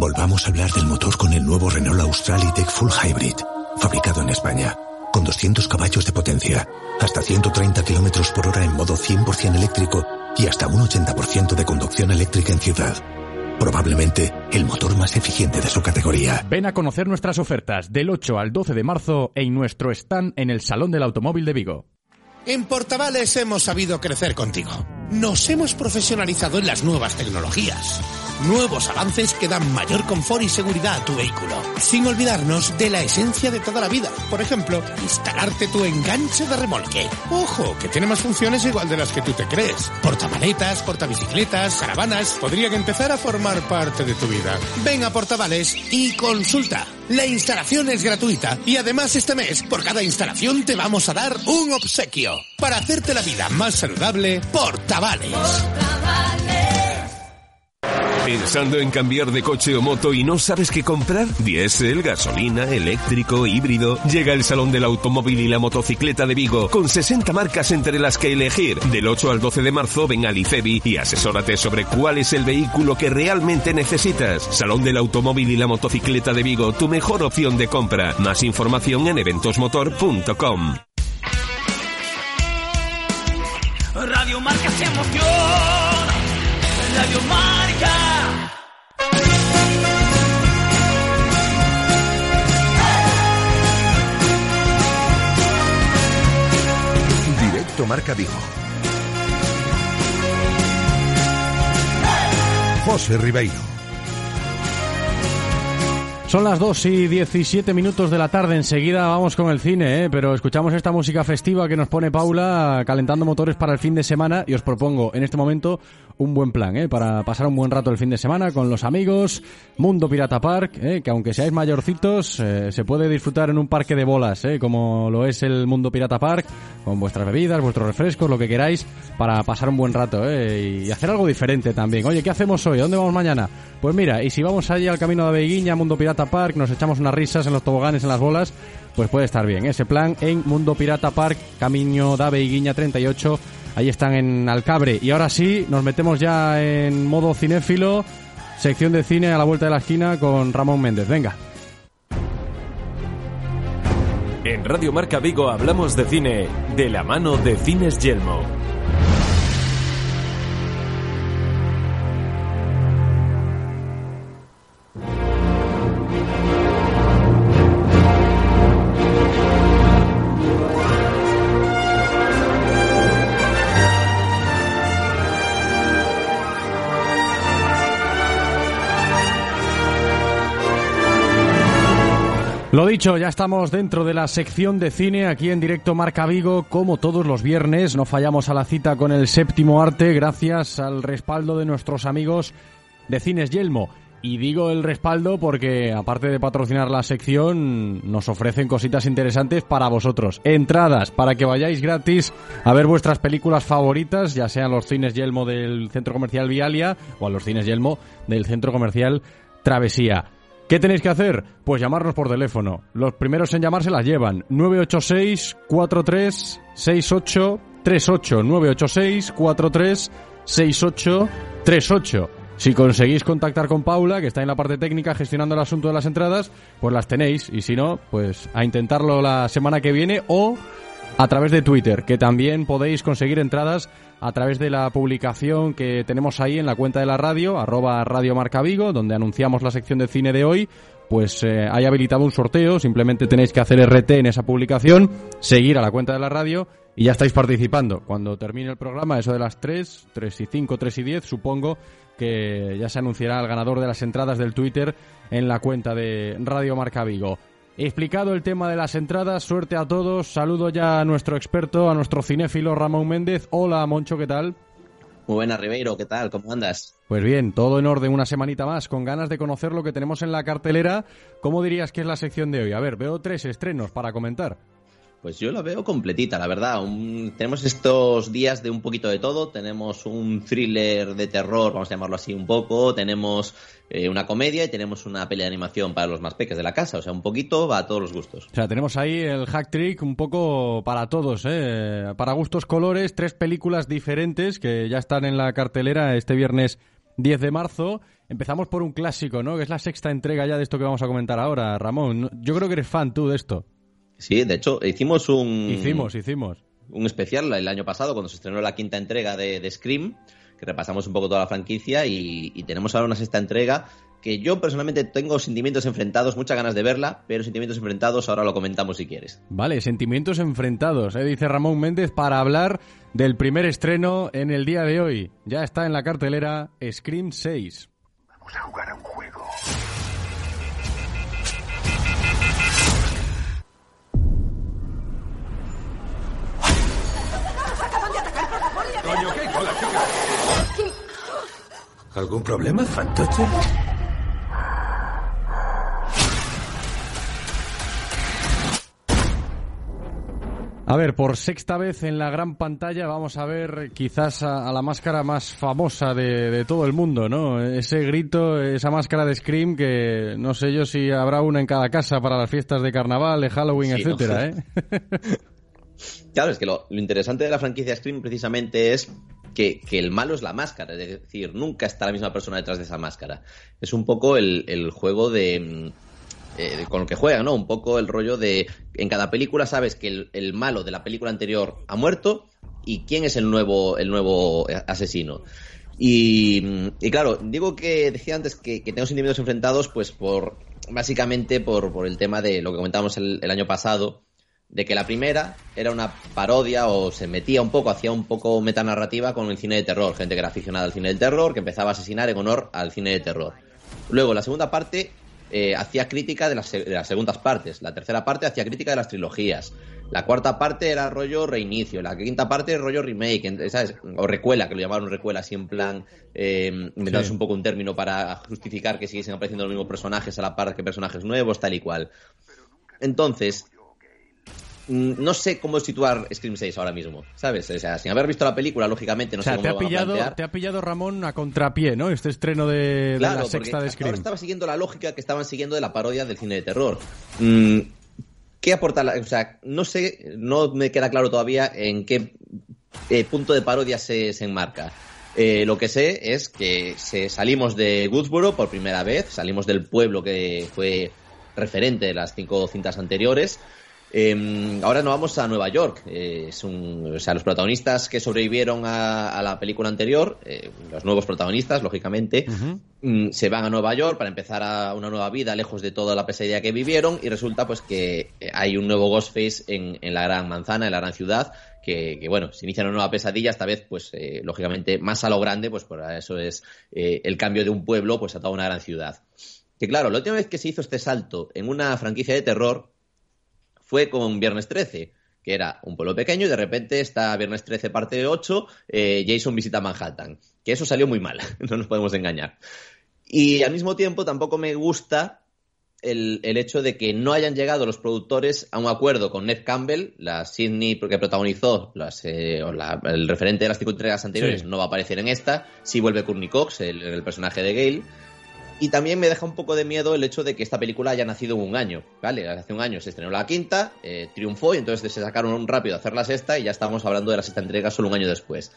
Volvamos a hablar del motor con el nuevo Renault Austral E-Tech Full Hybrid, fabricado en España, con 200 caballos de potencia, hasta 130 kilómetros por hora en modo 100% eléctrico y hasta un 80% de conducción eléctrica en ciudad. Probablemente el motor más eficiente de su categoría. Ven a conocer nuestras ofertas del 8 al 12 de marzo en nuestro stand en el Salón del Automóvil de Vigo. En Portavales hemos sabido crecer contigo. Nos hemos profesionalizado en las nuevas tecnologías. Nuevos avances que dan mayor confort y seguridad a tu vehículo. Sin olvidarnos de la esencia de toda la vida. Por ejemplo, instalarte tu enganche de remolque. Ojo, que tiene más funciones igual de las que tú te crees. Portamaletas, portabicicletas, caravanas. Podrían empezar a formar parte de tu vida. Ven a Portavales y consulta. La instalación es gratuita y además este mes por cada instalación te vamos a dar un obsequio. Para hacerte la vida más saludable, Portavales. ¿Pensando en cambiar de coche o moto y no sabes qué comprar? Diesel, gasolina, eléctrico, híbrido. Llega el Salón del Automóvil y la Motocicleta de Vigo con 60 marcas entre las que elegir. Del 8 al 12 de marzo ven a Licebi y asesórate sobre cuál es el vehículo que realmente necesitas. Salón del Automóvil y la Motocicleta de Vigo, tu mejor opción de compra. Más información en eventosmotor.com. Radio Marca se emociona. Radio Marca. Directo Marca Vigo. José Ribeiro. Son las 2 y 17 minutos de la tarde. Enseguida vamos con el cine, ¿eh? pero escuchamos esta música festiva que nos pone Paula calentando motores para el fin de semana y os propongo en este momento un buen plan ¿eh? para pasar un buen rato el fin de semana con los amigos. Mundo Pirata Park, ¿eh? que aunque seáis mayorcitos, eh, se puede disfrutar en un parque de bolas, ¿eh? como lo es el Mundo Pirata Park, con vuestras bebidas, vuestros refrescos, lo que queráis, para pasar un buen rato ¿eh? y hacer algo diferente también. Oye, ¿qué hacemos hoy? ¿A dónde vamos mañana? Pues mira, y si vamos allí al camino de Beguiña, Mundo Pirata Park, nos echamos unas risas en los toboganes, en las bolas, pues puede estar bien. Ese plan en Mundo Pirata Park, Camino da Beiguiña 38, ahí están en Alcabre. Y ahora sí, nos metemos ya en modo cinéfilo, sección de cine a la vuelta de la esquina con Ramón Méndez. Venga. En Radio Marca Vigo hablamos de cine de la mano de Cines Yelmo. Lo dicho, ya estamos dentro de la sección de cine aquí en directo Marca Vigo, como todos los viernes. No fallamos a la cita con el séptimo arte gracias al respaldo de nuestros amigos de Cines Yelmo. Y digo el respaldo porque, aparte de patrocinar la sección, nos ofrecen cositas interesantes para vosotros. Entradas para que vayáis gratis a ver vuestras películas favoritas, ya sean los cines Yelmo del Centro Comercial Vialia o a los cines Yelmo del Centro Comercial Travesía. ¿Qué tenéis que hacer? Pues llamarnos por teléfono. Los primeros en llamar se las llevan. 986 43 68 38 986 43 68 38 si conseguís contactar con Paula, que está en la parte técnica gestionando el asunto de las entradas, pues las tenéis. Y si no, pues a intentarlo la semana que viene o a través de Twitter, que también podéis conseguir entradas a través de la publicación que tenemos ahí en la cuenta de la radio, arroba Radio Marca Vigo, donde anunciamos la sección de cine de hoy. Pues eh, hay habilitado un sorteo, simplemente tenéis que hacer RT en esa publicación, seguir a la cuenta de la radio y ya estáis participando. Cuando termine el programa, eso de las 3, 3 y 5, 3 y 10, supongo que ya se anunciará el ganador de las entradas del Twitter en la cuenta de Radio Marca Vigo. Explicado el tema de las entradas, suerte a todos. Saludo ya a nuestro experto, a nuestro cinéfilo Ramón Méndez. Hola, Moncho, ¿qué tal? Muy buena, Ribeiro, ¿qué tal? ¿Cómo andas? Pues bien, todo en orden, una semanita más, con ganas de conocer lo que tenemos en la cartelera. ¿Cómo dirías que es la sección de hoy? A ver, veo tres estrenos para comentar. Pues yo la veo completita, la verdad. tenemos estos días de un poquito de todo. Tenemos un thriller de terror, vamos a llamarlo así un poco. Tenemos eh, una comedia y tenemos una peli de animación para los más peques de la casa. O sea, un poquito va a todos los gustos. O sea, tenemos ahí el hack trick un poco para todos, ¿eh? Para gustos colores, tres películas diferentes que ya están en la cartelera este viernes 10 de marzo. Empezamos por un clásico, ¿no? Que es la sexta entrega ya de esto que vamos a comentar ahora, Ramón. Yo creo que eres fan tú de esto. Sí, de hecho, hicimos un. Hicimos, hicimos. Un especial el año pasado, cuando se estrenó la quinta entrega de, Scream, que repasamos un poco toda la franquicia, y, tenemos ahora una sexta entrega que yo personalmente tengo sentimientos enfrentados, muchas ganas de verla, pero sentimientos enfrentados ahora lo comentamos si quieres. Vale, sentimientos enfrentados, ¿eh? dice Ramón Méndez, para hablar del primer estreno en el día de hoy. Ya está en la cartelera Scream 6. Vamos a jugar a un juego. ¿Algún problema, fantoche? A ver, por sexta vez en la gran pantalla vamos a ver quizás a, la máscara más famosa de, todo el mundo, ¿no? Ese grito, esa máscara de Scream que no sé yo si habrá una en cada casa para las fiestas de carnaval, de Halloween, etcétera, ¿eh? Claro, es que lo, interesante de la franquicia Scream precisamente es que, el malo es la máscara, es decir, nunca está la misma persona detrás de esa máscara. Es un poco el, juego de, eh, con lo que juega, ¿no? Un poco el rollo de en cada película sabes que el, malo de la película anterior ha muerto y quién es el nuevo, el nuevo asesino. Y, claro, digo que decía antes que, tengo sentimientos enfrentados, pues por básicamente por, por el tema de lo que comentábamos el año pasado, de que la primera era una parodia o se metía un poco, hacía un poco metanarrativa con el cine de terror, gente que era aficionada al cine del terror, que empezaba a asesinar en honor al cine de terror. Luego, la segunda parte eh, hacía crítica de las, de las, segundas partes, la tercera parte hacía crítica de las trilogías, la cuarta parte era rollo reinicio, la quinta parte rollo remake, ¿sabes? o recuela, que lo llamaron recuela, así en plan, eh, un poco un término para justificar que siguiesen apareciendo los mismos personajes a la par que personajes nuevos, tal y cual. Entonces, no sé cómo situar Scream 6 ahora mismo, ¿sabes? O sea, sin haber visto la película, lógicamente no sé cómo te ha pillado, Te ha pillado, Ramón, a contrapié, ¿no? Este estreno de, la sexta de Scream. Ahora estaba siguiendo la lógica que estaban siguiendo de la parodia del cine de terror. Mm, ¿Qué aporta la...? O sea, no sé, no me queda claro todavía en qué eh, punto de parodia se, enmarca. Eh, lo que sé es que se, salimos de Woodsboro por primera vez, salimos del pueblo que fue referente de las cinco cintas anteriores, Em, ahora nos vamos a Nueva York. Eh, es un, o sea, los protagonistas que sobrevivieron a, la película anterior, eh, los nuevos protagonistas, lógicamente, mm, se van a Nueva York para empezar a una nueva vida lejos de toda la pesadilla que vivieron y resulta pues que hay un nuevo Ghostface en, en la gran manzana, en la gran ciudad, que, bueno, se inicia una nueva pesadilla, esta vez, pues, eh, lógicamente, más a lo grande, pues por eso es el cambio de un pueblo, pues, a toda una gran ciudad. Que claro, la última vez que se hizo este salto en una franquicia de terror fue con Viernes 13, que era un pueblo pequeño y de repente está Viernes 13 parte 8, eh, Jason visita Manhattan. Que eso salió muy mal, no nos podemos engañar. Y al mismo tiempo tampoco me gusta el, el, hecho de que no hayan llegado los productores a un acuerdo con Ned Campbell, la Sidney que protagonizó las, eh, o la, el referente de las cinco entregas anteriores Sí. no va a aparecer en esta, sí vuelve Courtney Cox, el, el personaje de Gale. Y también me deja un poco de miedo el hecho de que esta película haya nacido un año, ¿vale? Hace un año se estrenó la quinta, eh, triunfó y entonces se sacaron un rápido a hacer la sexta y ya estamos hablando de la sexta entrega solo un año después.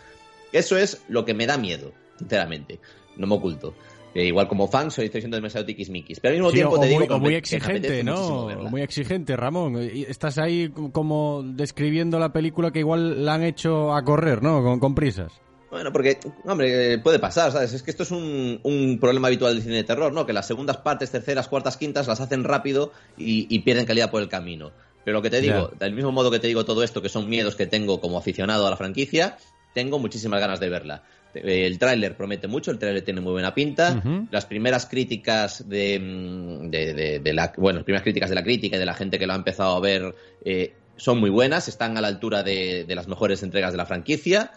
Eso es lo que me da miedo, sinceramente, no me oculto. Eh, igual como fan soy, estoy siendo demasiado tiquismiquis, pero al mismo Sí, tiempo o, te digo muy, o me- muy exigente, ¿no? muy exigente, Ramón. Estás ahí como describiendo la película que igual la han hecho a correr, ¿no? Con, con prisas. Bueno, porque, hombre, eh, puede pasar, ¿sabes? Es que esto es un, un problema habitual del cine de terror, ¿no? Que las segundas partes, terceras, cuartas, quintas las hacen rápido y, y pierden calidad por el camino. Pero lo que te digo, del mismo modo que te digo todo esto, que son miedos que tengo como aficionado a la franquicia, tengo muchísimas ganas de verla. El tráiler promete mucho, el tráiler tiene muy buena pinta. Las primeras críticas de, mm, de, de- de la, bueno, las primeras críticas de la crítica y de la gente que lo ha empezado a ver eh, son muy buenas, están a la altura de, de las mejores entregas de la franquicia.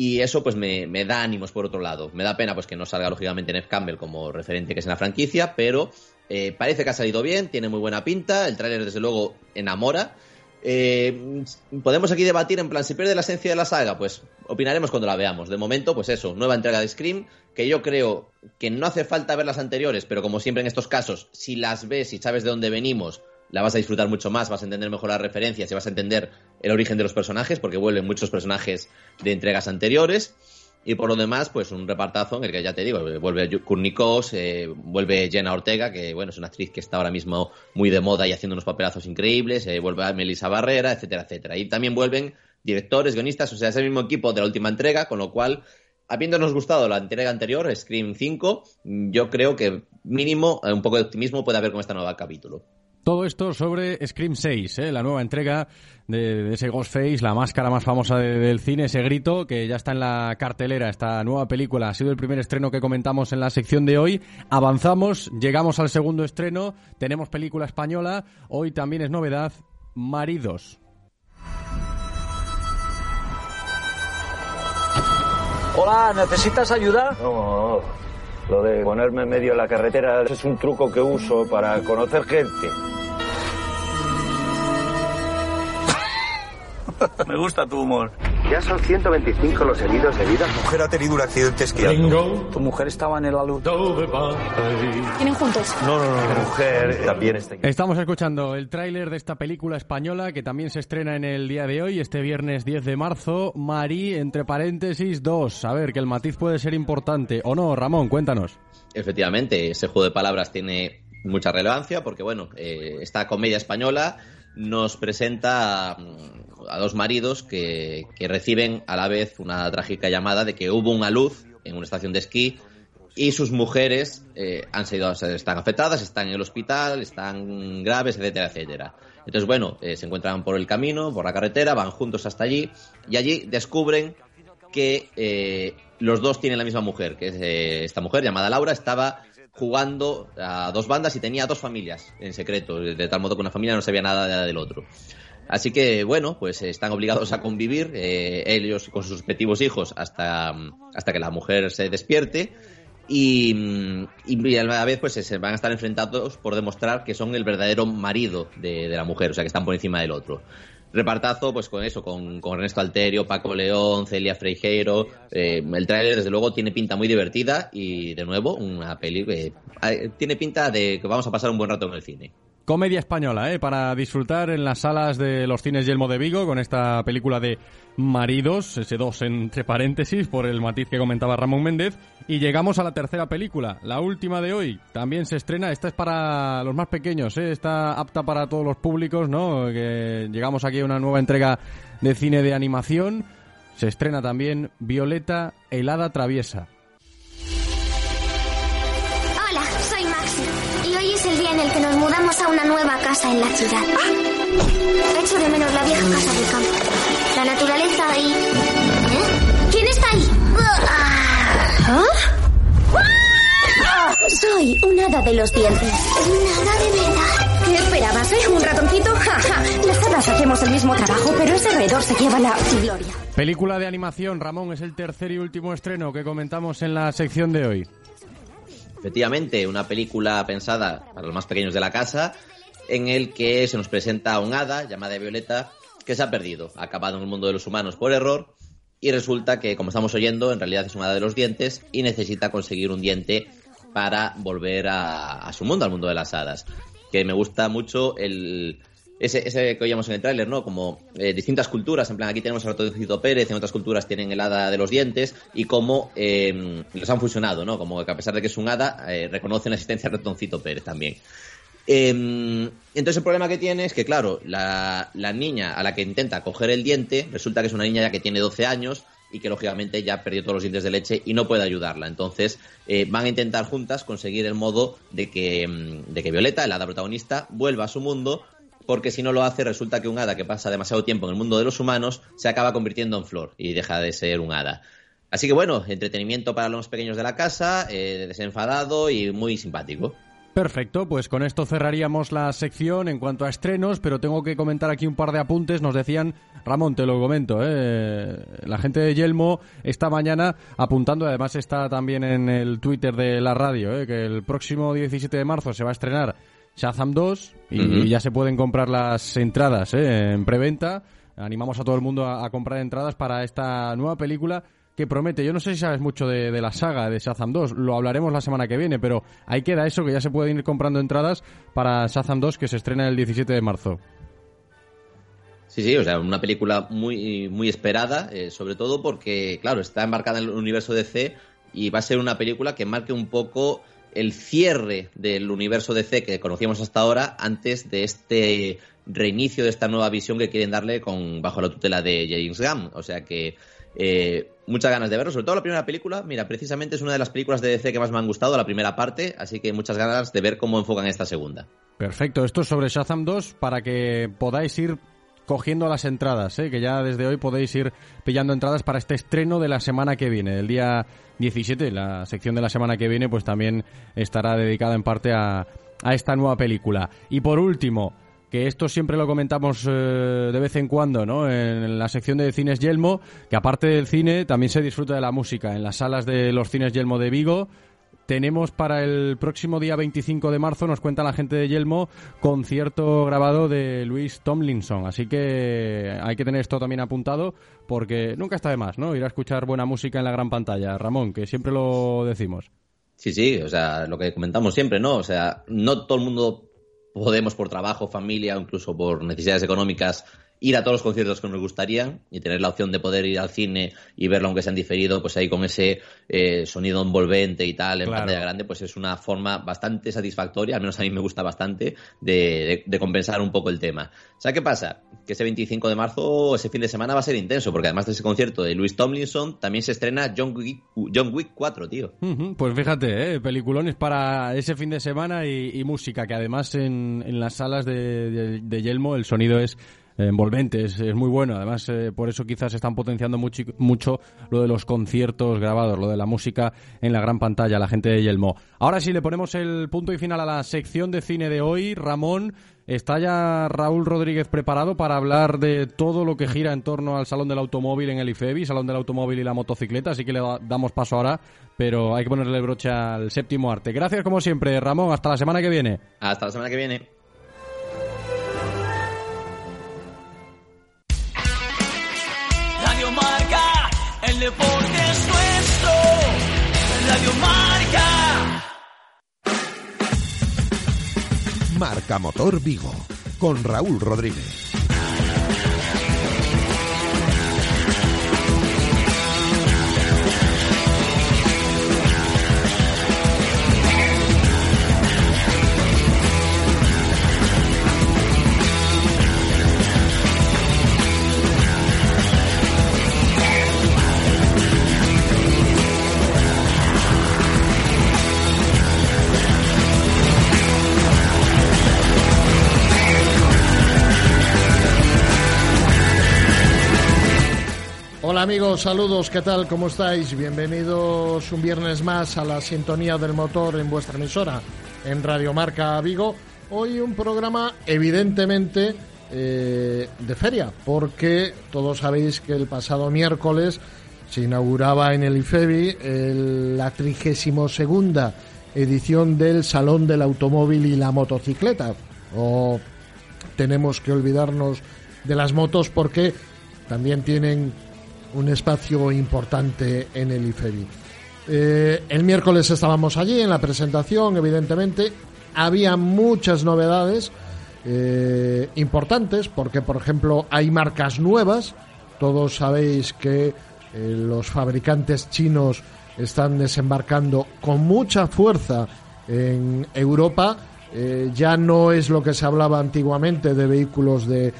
Y eso pues me, da ánimos por otro lado. Me da pena pues que no salga lógicamente Neve Campbell como referente que es en la franquicia, pero eh, parece que ha salido bien, tiene muy buena pinta, el tráiler desde luego enamora. Eh, Podemos aquí debatir en plan, si pierde la esencia de la saga, pues opinaremos cuando la veamos. De momento, pues eso, nueva entrega de Scream, que yo creo que no hace falta ver las anteriores, pero como siempre en estos casos, si las ves y sabes de dónde venimos, la vas a disfrutar mucho más, vas a entender mejor las referencias y vas a entender el origen de los personajes, porque vuelven muchos personajes de entregas anteriores. Y por lo demás, pues un repartazo en el que ya te digo, vuelve Cox, eh, vuelve Jenna Ortega, que bueno, es una actriz que está ahora mismo muy de moda y haciendo unos papelazos increíbles, eh, vuelve Melissa Barrera, etcétera, etcétera. Y también vuelven directores, guionistas, o sea, es el mismo equipo de la última entrega, con lo cual, habiéndonos gustado la entrega anterior, Scream 5, yo creo que mínimo eh, un poco de optimismo puede haber con esta nueva capítulo. Todo esto sobre Scream 6, ¿eh? la nueva entrega de, de ese Ghostface, la máscara más famosa de- del cine, ese grito que ya está en la cartelera, esta nueva película. Ha sido el primer estreno que comentamos en la sección de hoy. Avanzamos, llegamos al segundo estreno, tenemos película española, hoy también es novedad, Maridos. Hola, ¿necesitas ayuda? No, lo de ponerme en medio de la carretera es un truco que uso para conocer gente. Me gusta tu humor. Ya son 125 los heridos de vida. Mi mujer ha tenido un accidente esquiando. Tu mujer estaba en el alud. ¿Tienen juntos? No, no, no. Mi mujer también está Estamos escuchando el tráiler de esta película española que también se estrena en el día de hoy, este viernes 10 de marzo. Marí, entre paréntesis, 2. A ver, que el matiz puede ser importante. ¿O no, Ramón? Cuéntanos. Efectivamente, ese juego de palabras tiene mucha relevancia porque, bueno, eh, esta comedia española nos presenta a dos maridos que, que reciben a la vez una trágica llamada de que hubo una luz en una estación de esquí y sus mujeres eh, han sido, están afectadas, están en el hospital, están graves, etcétera, etcétera. Entonces, bueno, eh, se encuentran por el camino, por la carretera, van juntos hasta allí y allí descubren que eh, los dos tienen la misma mujer, que es eh, esta mujer llamada Laura, estaba jugando a dos bandas y tenía dos familias en secreto, de tal modo que una familia no sabía nada del otro. Así que, bueno, pues eh, están obligados a convivir, eh, ellos con sus respectivos hijos, hasta, hasta que la mujer se despierte. Y, mm, y a la vez, pues se van a estar enfrentados por demostrar que son el verdadero marido de la mujer, o sea, que están por encima del otro. Repartazo, pues con eso, con, con Ernesto Alterio, Paco León, Celia Freijeiro. Eh, el tráiler, desde luego, tiene pinta muy divertida y, de nuevo, una peli que eh, tiene pinta de que vamos a pasar un buen rato en el cine. Comedia española, ¿eh? Para disfrutar en las salas de los cines Yelmo de Vigo con esta película de Maridos, ese dos entre paréntesis por el matiz que comentaba Ramón Méndez. Y llegamos a la tercera película, la última de hoy. También se estrena, esta es para los más pequeños, ¿eh? Está apta para todos los públicos, ¿no? Que llegamos aquí a una nueva entrega de cine de animación. Se estrena también Violeta Helada Traviesa. En el que nos mudamos a una nueva casa en la ciudad. Echo de menos la vieja casa del campo. La naturaleza y... ¿Eh? ¿Quién está ahí? ¿Ah? Soy un hada de los dientes. Nada de verdad. ¿Qué esperabas, eh? ¿Un ratoncito? Ja, ja. Las hadas hacemos el mismo trabajo, pero ese roedor se lleva la gloria. Película de animación, Ramón, es el tercer y último estreno que comentamos en la sección de hoy. Efectivamente, una película pensada para los más pequeños de la casa, en el que se nos presenta un hada llamada Violeta que se ha perdido, ha acabado en el mundo de los humanos por error y resulta que, como estamos oyendo, en realidad es un hada de los dientes y necesita conseguir un diente para volver a, a su mundo, al mundo de las hadas. Que me gusta mucho el, ese, ese que oíamos en el tráiler, ¿no? Como eh, distintas culturas, en plan aquí tenemos a Ratoncito Pérez, en otras culturas tienen el hada de los dientes y cómo eh, los han fusionado, ¿no? Como que a pesar de que es un hada, eh, reconocen la existencia de Ratoncito Pérez también. Eh, entonces el problema que tiene es que, claro, la, niña a la que intenta coger el diente, resulta que es una niña ya que tiene 12 años y que lógicamente ya perdió todos los dientes de leche y no puede ayudarla. Entonces eh, van a intentar juntas conseguir el modo de que, mm, de que Violeta, el hada protagonista, vuelva a su mundo porque si no lo hace resulta que un hada que pasa demasiado tiempo en el mundo de los humanos se acaba convirtiendo en flor y deja de ser un hada. Así que bueno, entretenimiento para los pequeños de la casa, eh, desenfadado y muy simpático. Perfecto, pues con esto cerraríamos la sección en cuanto a estrenos, pero tengo que comentar aquí un par de apuntes. Nos decían, Ramón, te lo comento, ¿eh? la gente de Yelmo esta mañana apuntando, además está también en el Twitter de la radio, ¿eh? que el próximo 17 de marzo se va a estrenar Shazam 2 y, ya se pueden comprar las entradas ¿eh? en preventa. Animamos a todo el mundo a, a comprar entradas para esta nueva película que promete. Yo no sé si sabes mucho de, de la saga de Shazam 2, lo hablaremos la semana que viene, pero ahí queda eso que ya se pueden ir comprando entradas para Shazam 2 que se estrena el 17 de marzo. Sí, sí, o sea, una película muy, muy esperada, eh, sobre todo porque, claro, está embarcada en el universo DC y va a ser una película que marque un poco el cierre del universo DC que conocíamos hasta ahora antes de este reinicio de esta nueva visión que quieren darle con bajo la tutela de James Gunn. O sea que eh, muchas ganas de verlo, sobre todo la primera película. Mira, precisamente es una de las películas de DC que más me han gustado, la primera parte, así que muchas ganas de ver cómo enfocan esta segunda. Perfecto, esto es sobre Shazam 2 para que podáis ir cogiendo las entradas, ¿eh? que ya desde hoy podéis ir pillando entradas para este estreno de la semana que viene. El día 17, la sección de la semana que viene, pues también estará dedicada en parte a, a esta nueva película. Y por último, que esto siempre lo comentamos eh, de vez en cuando, ¿no? En la sección de cines Yelmo, que aparte del cine también se disfruta de la música. En las salas de los cines Yelmo de Vigo tenemos para el próximo día 25 de marzo, nos cuenta la gente de Yelmo, concierto grabado de Luis Tomlinson. Así que hay que tener esto también apuntado porque nunca está de más, ¿no? Ir a escuchar buena música en la gran pantalla. Ramón, que siempre lo decimos. Sí, sí, o sea, lo que comentamos siempre, ¿no? O sea, no todo el mundo podemos por trabajo, familia incluso por necesidades económicas ir a todos los conciertos que nos gustarían y tener la opción de poder ir al cine y verlo aunque sea en diferido, pues ahí con ese eh, sonido envolvente y tal en Claro. pantalla grande, pues es una forma bastante satisfactoria, al menos a mí me gusta bastante, de, de- de compensar un poco el tema. ¿Sabes qué pasa? Que ese 25 de marzo, ese fin de semana va a ser intenso, porque además de ese concierto de Luis Tomlinson, también se estrena John Wick, John Wick 4, tío. Pues fíjate, ¿eh? peliculones para ese fin de semana y, y música, que además en, en las salas de, de- de Yelmo el sonido es envolvente, es, es muy bueno. Además, eh, por eso quizás están potenciando mucho, mucho lo de los conciertos grabados, lo de la música en la gran pantalla, la gente de Yelmo. Ahora sí, le ponemos el punto y final a la sección de cine de hoy. Ramón, ¿está ya Raúl Rodríguez preparado para hablar de todo lo que gira en torno al Salón del Automóvil en el IFEBI, Salón del Automóvil y la motocicleta? Así que le da- damos paso ahora, pero hay que ponerle el broche al séptimo arte. Gracias como siempre, Ramón. Hasta la semana que viene. Hasta la semana que viene. El deporte es nuestro. Radio Marca. Marca Motor Vigo con Raúl Rodríguez. Amigos, saludos, ¿qué tal? ¿Cómo estáis? Bienvenidos un viernes más a la sintonía del motor en vuestra emisora, en Radio Marca Vigo. Hoy un programa evidentemente eh, de feria, porque todos sabéis que el pasado miércoles se inauguraba en el IFEBI el- la 32 segunda edición del Salón del Automóvil y la Motocicleta. O tenemos que olvidarnos de las motos porque también tienen un espacio importante en el IFEBI. Eh, el miércoles estábamos allí en la presentación, evidentemente. Había muchas novedades eh, importantes porque, por ejemplo, hay marcas nuevas. Todos sabéis que eh, los fabricantes chinos están desembarcando con mucha fuerza en Europa. Ya no es lo que se hablaba antiguamente de vehículos de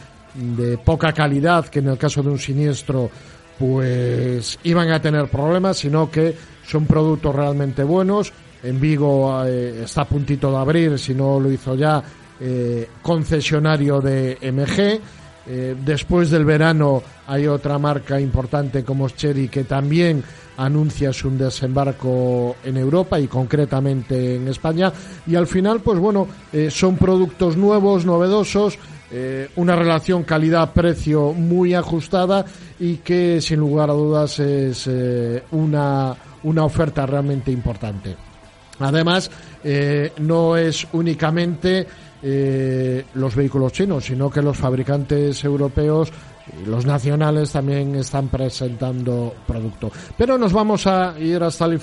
poca calidad, que en el caso de un siniestro pues iban a tener problemas, sino que son productos realmente buenos. En Vigo eh, está a puntito de abrir, si no lo hizo ya, eh, concesionario de MG. Eh, después del verano hay otra marca importante como Cherry que también anuncia su desembarco en Europa y concretamente en España. Y al final, pues bueno, son productos nuevos, novedosos, eh, una relación calidad-precio muy ajustada y que sin lugar a dudas es eh, una, una oferta realmente importante. Además, eh, no es únicamente los vehículos chinos, sino que los fabricantes europeos y los nacionales también están presentando producto. Pero nos vamos a ir hasta el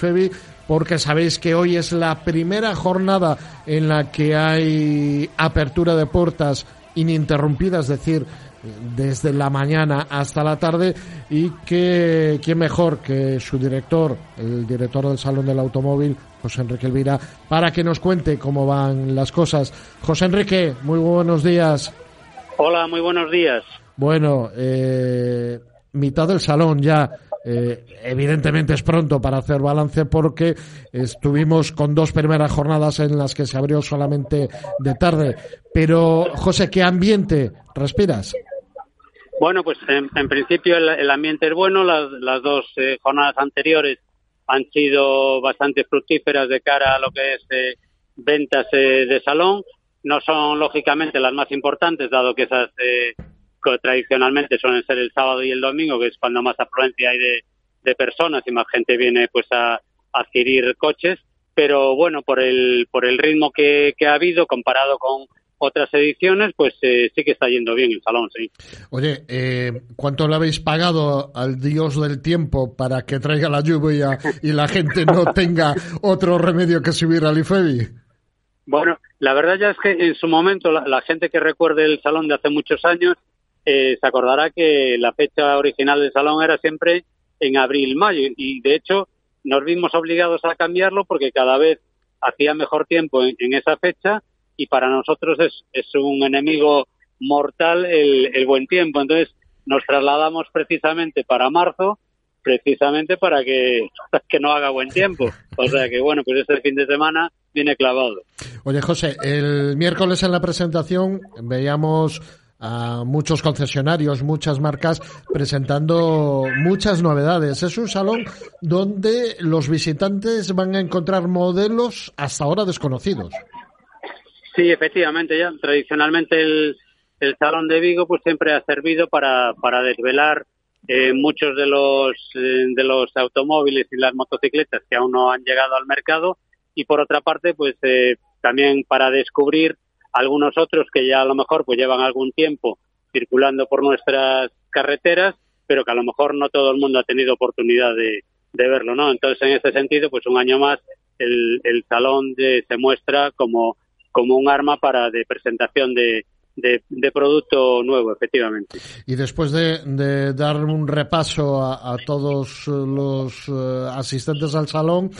porque sabéis que hoy es la primera jornada en la que hay apertura de puertas ininterrumpida, es decir, desde la mañana hasta la tarde y que quién mejor que su director, el director del Salón del Automóvil, José Enrique Elvira, para que nos cuente cómo van las cosas. José Enrique, muy buenos días. Hola, muy buenos días. Bueno, eh, mitad del salón ya. Eh, evidentemente es pronto para hacer balance porque estuvimos con dos primeras jornadas en las que se abrió solamente de tarde. Pero, José, ¿qué ambiente respiras? Bueno, pues en, principio el, ambiente es bueno. Las, las dos eh, jornadas anteriores han sido bastante fructíferas de cara a lo que es eh, ventas eh, de salón. No son lógicamente las más importantes, dado que esas eh, tradicionalmente suelen ser el sábado y el domingo, que es cuando más afluencia hay de, de personas y más gente viene pues a, a adquirir coches. Pero bueno, por el por el ritmo que, que ha habido comparado con otras ediciones, pues eh, sí que está yendo bien el salón, sí. Oye, eh, ¿cuánto le habéis pagado al dios del tiempo para que traiga la lluvia y la gente no tenga otro remedio que subir al IFEBI? Bueno, la verdad ya es que en su momento la, la gente que recuerde el salón de hace muchos años eh, se acordará que la fecha original del salón era siempre en abril-mayo y de hecho nos vimos obligados a cambiarlo porque cada vez hacía mejor tiempo en, esa fecha y para nosotros es, es un enemigo mortal el, el buen tiempo. Entonces nos trasladamos precisamente para marzo precisamente para que, que no haga buen tiempo. O sea que bueno, pues este fin de semana viene clavado. Oye, José, el miércoles en la presentación veíamos a muchos concesionarios, muchas marcas presentando muchas novedades. Es un salón donde los visitantes van a encontrar modelos hasta ahora desconocidos. Sí, efectivamente, ya tradicionalmente el, el Salón de Vigo pues siempre ha servido para, para desvelar eh, muchos de los eh, de los automóviles y las motocicletas que aún no han llegado al mercado y por otra parte pues eh, también para descubrir algunos otros que ya a lo mejor pues llevan algún tiempo circulando por nuestras carreteras pero que a lo mejor no todo el mundo ha tenido oportunidad de, verlo no entonces en ese sentido pues un año más el, el salón de, se muestra como como un arma para de presentación de, de, de, producto nuevo, efectivamente. Y después de, de dar un repaso a, a todos los uh, asistentes al salón,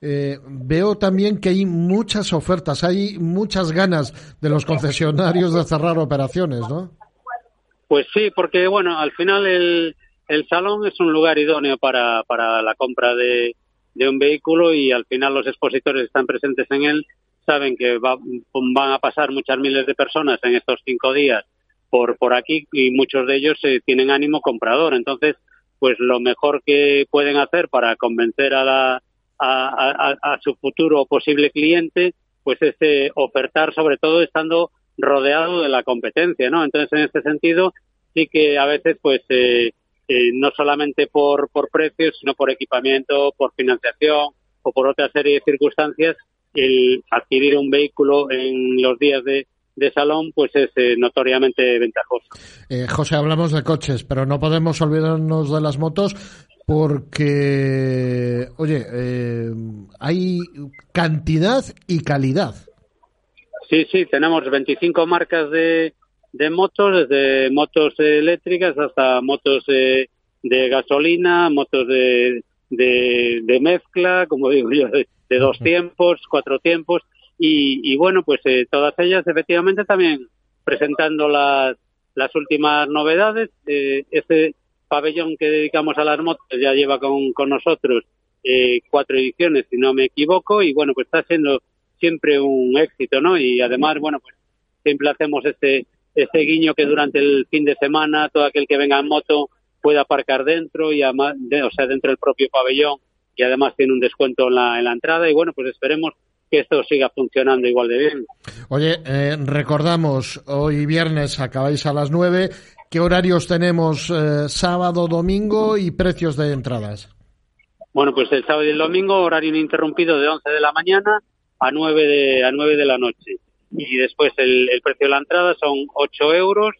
eh, veo también que hay muchas ofertas, hay muchas ganas de los concesionarios de cerrar operaciones, ¿no? Pues sí, porque bueno, al final el, el salón es un lugar idóneo para, para la compra de, de un vehículo y al final los expositores están presentes en él saben que va, van a pasar muchas miles de personas en estos cinco días por, por aquí y muchos de ellos eh, tienen ánimo comprador. Entonces, pues lo mejor que pueden hacer para convencer a, la, a, a, su futuro posible cliente pues es eh, ofertar sobre todo estando rodeado de la competencia, ¿no? Entonces, en este sentido, sí que a veces, pues, eh, eh, no solamente por, por precios, sino por equipamiento, por financiación o por otra serie de circunstancias, el adquirir un vehículo en los días de, de salón pues es eh, notoriamente ventajoso. Eh, José, hablamos de coches, pero no podemos olvidarnos de las motos porque, oye, eh, hay cantidad y calidad. Sí, sí, tenemos 25 marcas de, de motos, desde motos eléctricas hasta motos de gasolina, motos de, de, de, mezcla, como digo yo, de, de dos tiempos, cuatro tiempos, y, y bueno, pues eh, todas ellas efectivamente también presentando las, las últimas novedades. Eh, este pabellón que dedicamos a las motos ya lleva con, con nosotros eh, cuatro ediciones, si no me equivoco, y bueno, pues está siendo siempre un éxito, ¿no? Y además, bueno, pues siempre hacemos este, este guiño que durante el fin de semana todo aquel que venga en moto pueda aparcar dentro y además, de, o sea, dentro del propio pabellón y además tiene un descuento en la, en la entrada y bueno, pues esperemos que esto siga funcionando igual de bien. Oye, eh, recordamos, hoy viernes acabáis a las 9. ¿Qué horarios tenemos eh, sábado, domingo y precios de entradas? Bueno, pues el sábado y el domingo, horario ininterrumpido de 11 de la mañana a 9 de, a 9 de la noche. Y después el, el precio de la entrada son 8 euros.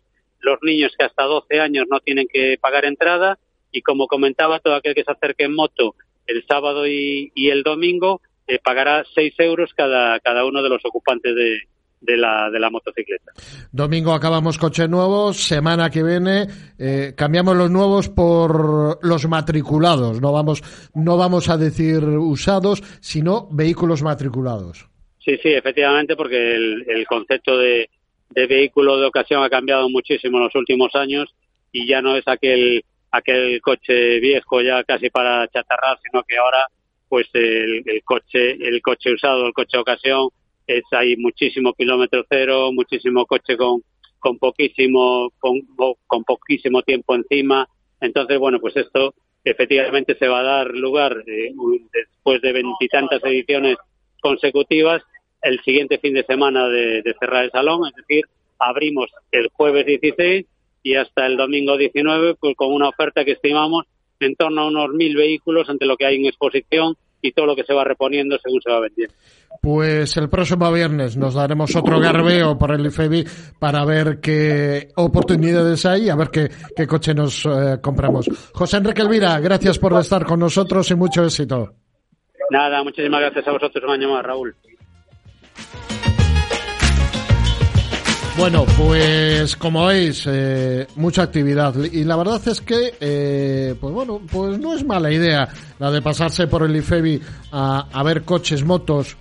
Los niños que hasta 12 años no tienen que pagar entrada. Y como comentaba, todo aquel que se acerque en moto el sábado y, y el domingo eh, pagará 6 euros cada, cada uno de los ocupantes de, de la, de la motocicleta. Domingo acabamos coches nuevos, semana que viene eh, cambiamos los nuevos por los matriculados, no vamos, no vamos a decir usados, sino vehículos matriculados. Sí, sí, efectivamente, porque el, el concepto de, de vehículo de ocasión ha cambiado muchísimo en los últimos años y ya no es aquel aquel coche viejo ya casi para chatarrar, sino que ahora pues el, el coche el coche usado, el coche de ocasión es hay muchísimo kilómetro cero, muchísimo coche con con poquísimo con, con poquísimo tiempo encima. Entonces, bueno, pues esto efectivamente se va a dar lugar eh, después de veintitantas ediciones consecutivas el siguiente fin de semana de, de cerrar el salón, es decir, abrimos el jueves 16 y hasta el domingo 19 pues con una oferta que estimamos en torno a unos mil vehículos ante lo que hay en exposición y todo lo que se va reponiendo según se va vendiendo. Pues el próximo viernes nos daremos otro garbeo por el IFEBI para ver qué oportunidades hay y a ver qué, qué coche nos eh, compramos. José Enrique Elvira, gracias por estar con nosotros y mucho éxito. Nada, muchísimas gracias a vosotros un año más, Raúl. Bueno, pues como veis, eh, mucha actividad y la verdad es que, eh, pues bueno, pues no es mala idea la de pasarse por el IFEBI a, a ver coches, motos.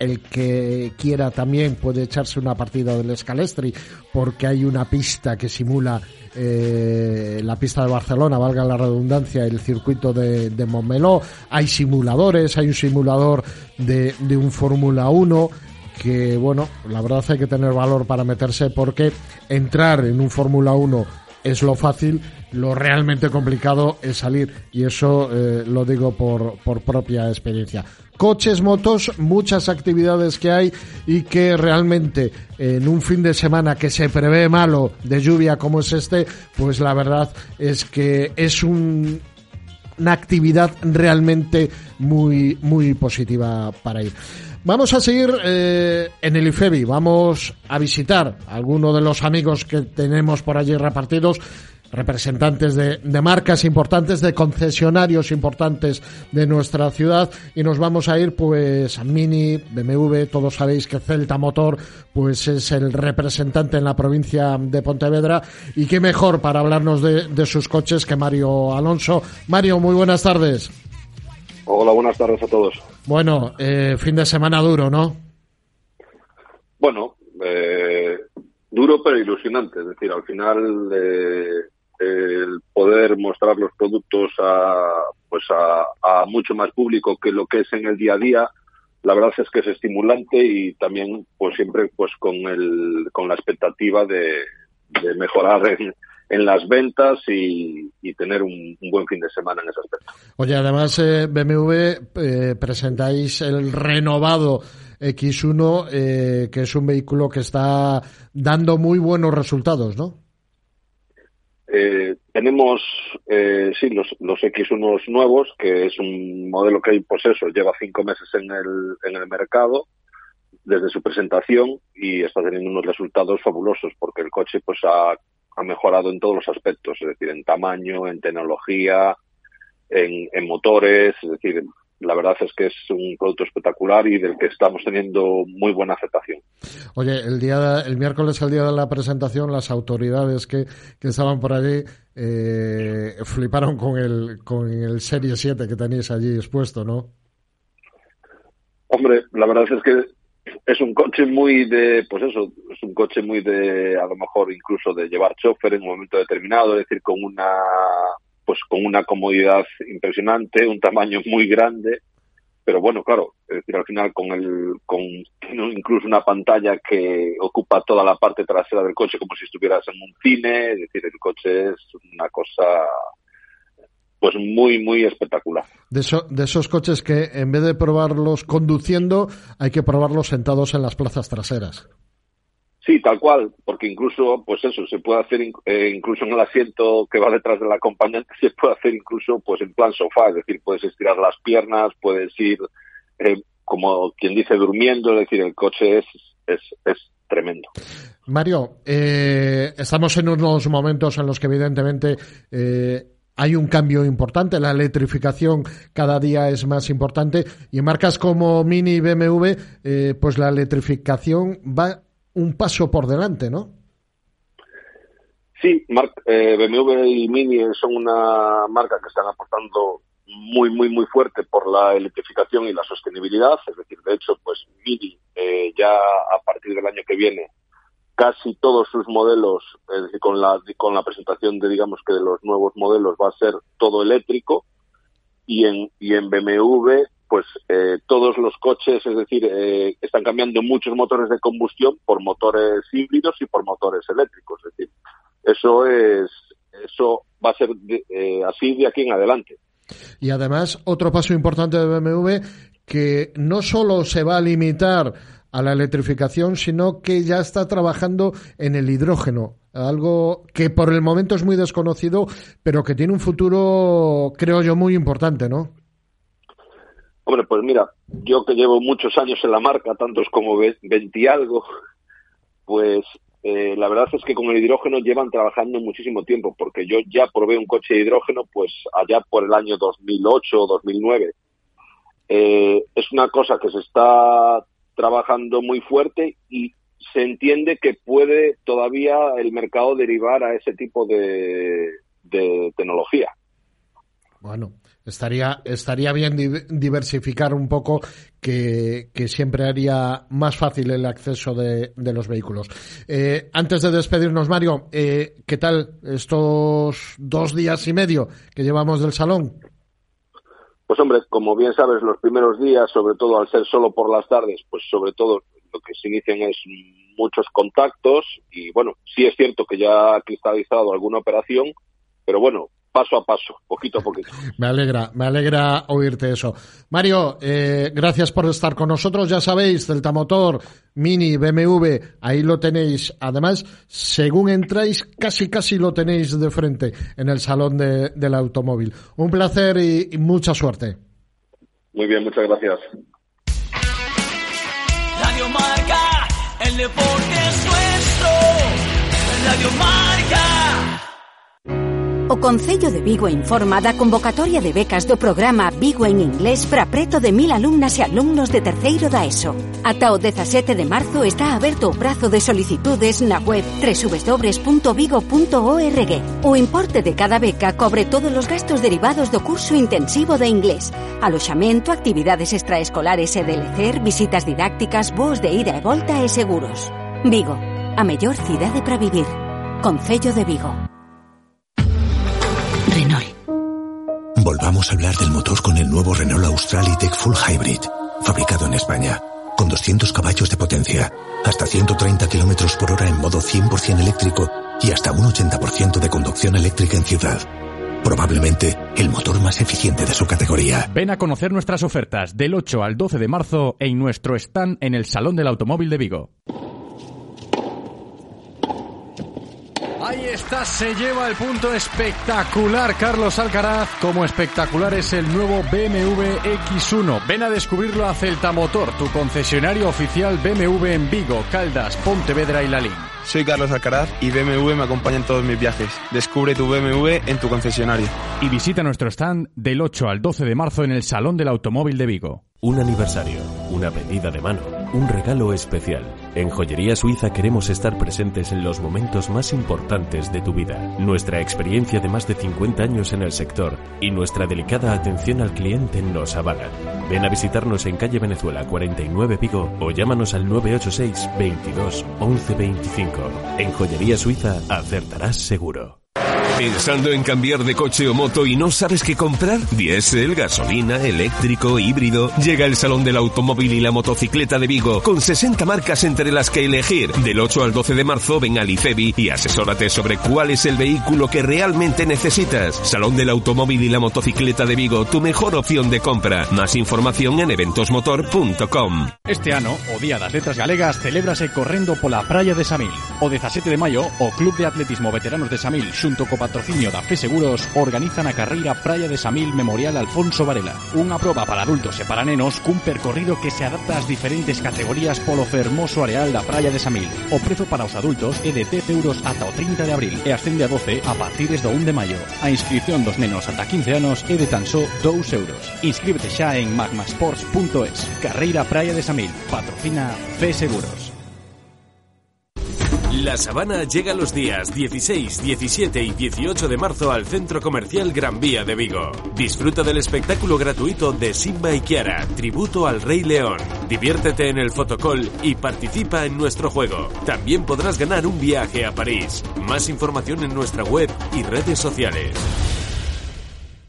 El que quiera también puede echarse una partida del Scalestri porque hay una pista que simula eh, la pista de Barcelona, valga la redundancia, el circuito de, de Montmeló. Hay simuladores, hay un simulador de, de un Fórmula 1 que bueno, la verdad hay que tener valor para meterse porque entrar en un Fórmula 1 es lo fácil, lo realmente complicado es salir y eso eh, lo digo por, por propia experiencia. Coches, motos, muchas actividades que hay y que realmente en un fin de semana que se prevé malo de lluvia como es este, pues la verdad es que es un, una actividad realmente muy, muy positiva para ir. Vamos a seguir eh, en el IFEBI, vamos a visitar a algunos de los amigos que tenemos por allí repartidos, representantes de, de, marcas importantes, de concesionarios importantes de nuestra ciudad y nos vamos a ir pues a Mini, BMW, todos sabéis que Celta Motor pues es el representante en la provincia de Pontevedra y qué mejor para hablarnos de, de sus coches que Mario Alonso. Mario, muy buenas tardes. Hola, buenas tardes a todos. Bueno, eh, fin de semana duro, ¿no? Bueno, eh, duro pero ilusionante. Es decir, al final eh, el poder mostrar los productos a, pues a, a, mucho más público que lo que es en el día a día, la verdad es que es estimulante y también, pues siempre, pues con el, con la expectativa de, de mejorar en, en las ventas y, y tener un, un, buen fin de semana en ese aspecto. Oye, además eh, BMW eh, presentáis el renovado X1, eh, que es un vehículo que está dando muy buenos resultados, ¿no? Eh, tenemos, eh, sí, los, los X1 nuevos, que es un modelo que hay, pues eso, lleva cinco meses en el, en el mercado desde su presentación y está teniendo unos resultados fabulosos porque el coche pues ha, ha mejorado en todos los aspectos, es decir, en tamaño, en tecnología, en, en motores, es decir, la verdad es que es un producto espectacular y del que estamos teniendo muy buena aceptación. Oye, el día, el miércoles, el día de la presentación, las autoridades que, que estaban por allí eh, fliparon con el, con el Serie 7 que tenéis allí expuesto, ¿no? Hombre, la verdad es que es un coche muy de, pues eso, es un coche muy de, a lo mejor incluso de llevar chofer en un momento determinado, es decir, con una pues con una comodidad impresionante, un tamaño muy grande, pero bueno, claro, es decir, al final con el con incluso una pantalla que ocupa toda la parte trasera del coche como si estuvieras en un cine, es decir, el coche es una cosa pues muy muy espectacular. De, eso, de esos coches que en vez de probarlos conduciendo, hay que probarlos sentados en las plazas traseras. Sí, tal cual, porque incluso, pues eso, se puede hacer eh, incluso en el asiento que va detrás del acompañante, se puede hacer incluso pues en plan sofá, es decir, puedes estirar las piernas, puedes ir, eh, como quien dice, durmiendo, es decir, el coche es, es, es tremendo. Mario, eh, estamos en unos momentos en los que evidentemente eh, hay un cambio importante, la electrificación cada día es más importante y en marcas como Mini y BMW, eh, pues la electrificación va un paso por delante, ¿no? Sí, Mar eh, BMW y Mini son una marca que están apostando muy, muy, muy fuerte por la electrificación y la sostenibilidad. Es decir, de hecho, pues Mini eh, ya a partir del año que viene casi todos sus modelos, es decir, con la, con la presentación de, digamos que de los nuevos modelos va a ser todo eléctrico y en, y en BMW pues eh, todos los coches, es decir, eh, están cambiando muchos motores de combustión por motores híbridos y por motores eléctricos. Es decir, eso es, eso va a ser de, eh, así de aquí en adelante. Y además, otro paso importante de BMW que no solo se va a limitar a la electrificación, sino que ya está trabajando en el hidrógeno, algo que por el momento es muy desconocido, pero que tiene un futuro, creo yo, muy importante, ¿no? Hombre, pues mira, yo que llevo muchos años en la marca, tantos como 20 y algo, pues eh, la verdad es que con el hidrógeno llevan trabajando muchísimo tiempo, porque yo ya probé un coche de hidrógeno pues allá por el año 2008 o 2009. Eh, es una cosa que se está trabajando muy fuerte y se entiende que puede todavía el mercado derivar a ese tipo de, de tecnología. Bueno, estaría, estaría bien diversificar un poco que, que, siempre haría más fácil el acceso de, de los vehículos. Eh, antes de despedirnos, Mario, eh, ¿qué tal estos dos días y medio que llevamos del salón? Pues hombre, como bien sabes, los primeros días, sobre todo al ser solo por las tardes, pues sobre todo lo que se inician es muchos contactos y bueno, sí es cierto que ya ha cristalizado alguna operación, pero bueno, paso a paso, poquito a poquito. Me alegra, me alegra oírte eso. Mario, eh, gracias por estar con nosotros. Ya sabéis, Delta Motor, Mini, BMW, ahí lo tenéis. Además, según entráis, casi casi lo tenéis de frente en el salón de, del automóvil. Un placer y, y mucha suerte. Muy bien, muchas gracias. Radio Marca, el deporte es nuestro. Radio Marca. O Concello de Vigo informa da convocatoria de becas do programa Vigo en Inglés para preto de mil alumnas e alumnos de terceiro da ESO. Ata o 17 de marzo está aberto o prazo de solicitudes na web www.vigo.org. O importe de cada beca cobre todos os gastos derivados do curso intensivo de inglés, aloxamento, actividades extraescolares e de lecer, visitas didácticas, voos de ida e volta e seguros. Vigo, a mellor cidade para vivir. Concello de Vigo. Volvamos a hablar del motor con el nuevo Renault Austral E-Tech Full Hybrid, fabricado en España, con 200 caballos de potencia, hasta 130 kilómetros por hora en modo 100% eléctrico y hasta un 80% de conducción eléctrica en ciudad. Probablemente el motor más eficiente de su categoría. Ven a conocer nuestras ofertas del 8 al 12 de marzo en nuestro stand en el Salón del Automóvil de Vigo. Ahí está, se lleva el punto espectacular Carlos Alcaraz. Como espectacular es el nuevo BMW X1. Ven a descubrirlo a Celta Motor, tu concesionario oficial BMW en Vigo, Caldas, Pontevedra y Lalín. Soy Carlos Alcaraz y BMW me acompaña en todos mis viajes. Descubre tu BMW en tu concesionario. Y visita nuestro stand del 8 al 12 de marzo en el Salón del Automóvil de Vigo. Un aniversario, una pedida de mano, un regalo especial. En Joyería Suiza queremos estar presentes en los momentos más importantes de tu vida. Nuestra experiencia de más de 50 años en el sector y nuestra delicada atención al cliente nos avalan. Ven a visitarnos en calle Venezuela 49 Vigo o llámanos al 986 22 11 25. En Joyería Suiza acertarás seguro. ¿Pensando en cambiar de coche o moto y no sabes qué comprar? Diesel, gasolina, eléctrico, híbrido. Llega el Salón del Automóvil y la Motocicleta de Vigo con 60 marcas entre las que elegir. Del 8 al 12 de marzo ven al IFEBI y asesórate sobre cuál es el vehículo que realmente necesitas. Salón del Automóvil y la Motocicleta de Vigo, tu mejor opción de compra. Más información en eventosmotor.com. Este ano, o Día das Letras Galegas, celébrase correndo pola Praia de Samil. O 17 de maio, o Club de Atletismo Veteranos de Samil, xunto co patrocinio da Seguros organizan a carreira Praia de Samil Memorial Alfonso Varela. Unha proba para adultos e para nenos cun percorrido que se adapta ás diferentes categorías polo fermoso areal da Praia de Samil. O prezo para os adultos é de 10 euros ata o 30 de abril e ascende a 12 a partir do 1 de maio. A inscripción dos nenos ata 15 anos é de tan só 2 euros. Inscríbete xa en magmasports.es. Carreira Praia de Samil. Patrocina Seguros. La Sabana llega los días 16, 17 y 18 de marzo al Centro Comercial Gran Vía de Vigo. Disfruta del espectáculo gratuito de Simba y Kiara, tributo al Rey León. Diviértete en el fotocall y participa en nuestro juego. También podrás ganar un viaje a París. Más información en nuestra web y redes sociales.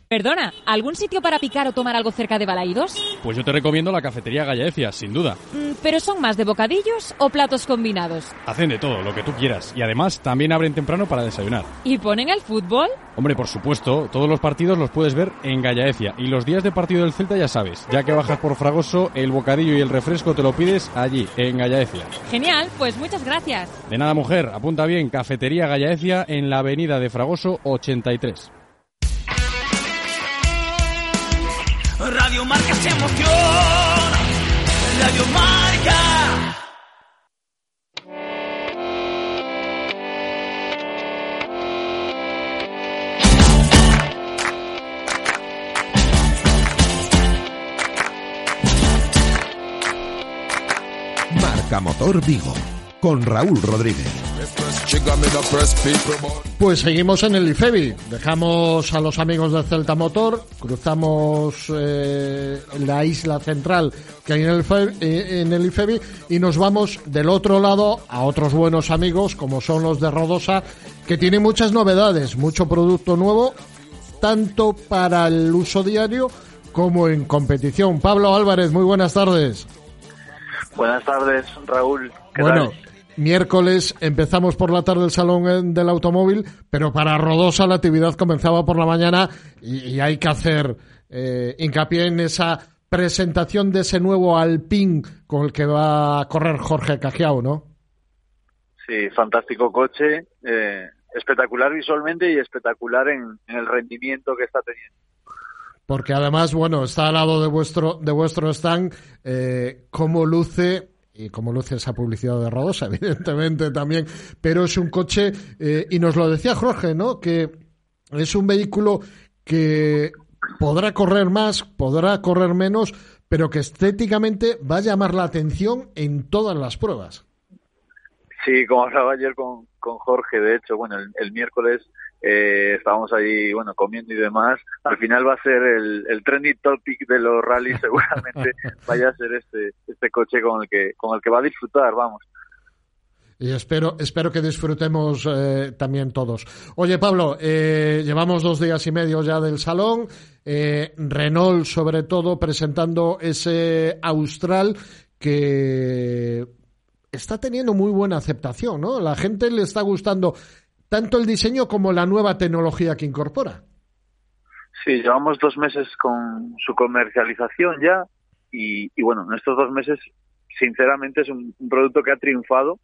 Perdona, ¿algún sitio para picar o tomar algo cerca de Balaidos? Pues yo te recomiendo la cafetería Gallaecia, sin duda. Mm, ¿Pero son más de bocadillos o platos combinados? Hacen de todo, lo que tú quieras. Y además también abren temprano para desayunar. ¿Y ponen el fútbol? Hombre, por supuesto, todos los partidos los puedes ver en Gallaecia. Y los días de partido del Celta ya sabes, ya que bajas por Fragoso, el bocadillo y el refresco te lo pides allí, en Gallaecia. Genial, pues muchas gracias. De nada, mujer, apunta bien, cafetería Gallaecia en la avenida de Fragoso 83. Radio Marca se emociona. Radio Marca. Marca Motor Vigo con Raúl Rodríguez. Pues seguimos en el IFEBI. Dejamos a los amigos de Celta Motor, cruzamos eh, la isla central que hay en el, eh, en el IFEBI y nos vamos del otro lado a otros buenos amigos como son los de Rodosa, que tienen muchas novedades, mucho producto nuevo, tanto para el uso diario como en competición. Pablo Álvarez, muy buenas tardes. Buenas tardes, Raúl. ¿Qué Bueno, tal? Miércoles empezamos por la tarde el Salón eh, del Automóvil, pero para Rodosa la actividad comenzaba por la mañana y, y hay que hacer eh, hincapié en esa presentación de ese nuevo Alpine con el que va a correr Jorge Cajiao, ¿no? Sí, fantástico coche, eh, espectacular visualmente y espectacular en, en el rendimiento que está teniendo. Porque además, bueno, está al lado de vuestro, de vuestro stand, eh, cómo luce y cómo luce esa publicidad de Rodosa, evidentemente también, pero es un coche, eh, y nos lo decía Jorge, ¿no? Que es un vehículo que podrá correr más, podrá correr menos, pero que estéticamente va a llamar la atención en todas las pruebas. Sí, como hablaba ayer con, con Jorge, de hecho, bueno, el miércoles eh, estábamos ahí, bueno, comiendo y demás. Al final va a ser el, el trending topic de los rallies, seguramente vaya a ser este, este coche con el que, con el que va a disfrutar, vamos. Y espero, espero que disfrutemos eh, también todos. Oye, Pablo, eh, llevamos dos días y medio ya del salón. Eh, Renault, sobre todo, presentando ese Austral que está teniendo muy buena aceptación, ¿no? La gente le está gustando tanto el diseño como la nueva tecnología que incorpora. Sí, llevamos dos meses con su comercialización ya y, bueno, en estos dos meses, sinceramente, es un, un producto que ha triunfado,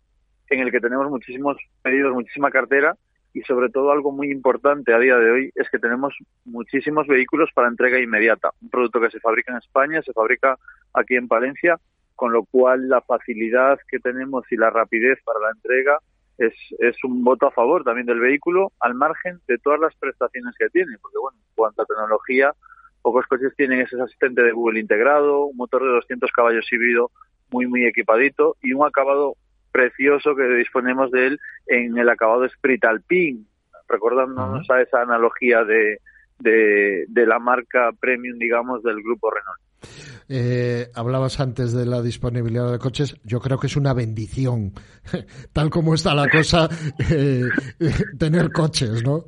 en el que tenemos muchísimos pedidos, muchísima cartera y sobre todo algo muy importante a día de hoy es que tenemos muchísimos vehículos para entrega inmediata. Un producto que se fabrica en España, se fabrica aquí en Palencia, con lo cual la facilidad que tenemos y la rapidez para la entrega es, es un voto a favor también del vehículo, al margen de todas las prestaciones que tiene, porque bueno, en cuanto a tecnología, pocos coches tienen ese asistente de Google integrado, un motor de 200 caballos híbrido muy, muy equipadito y un acabado precioso que disponemos de él en el acabado Sprit Alpine, recordándonos a esa analogía de, de, de la marca premium, digamos, del grupo Renault. Eh, hablabas antes de la disponibilidad de coches. Yo creo que es una bendición, tal como está la cosa, eh, tener coches, ¿no?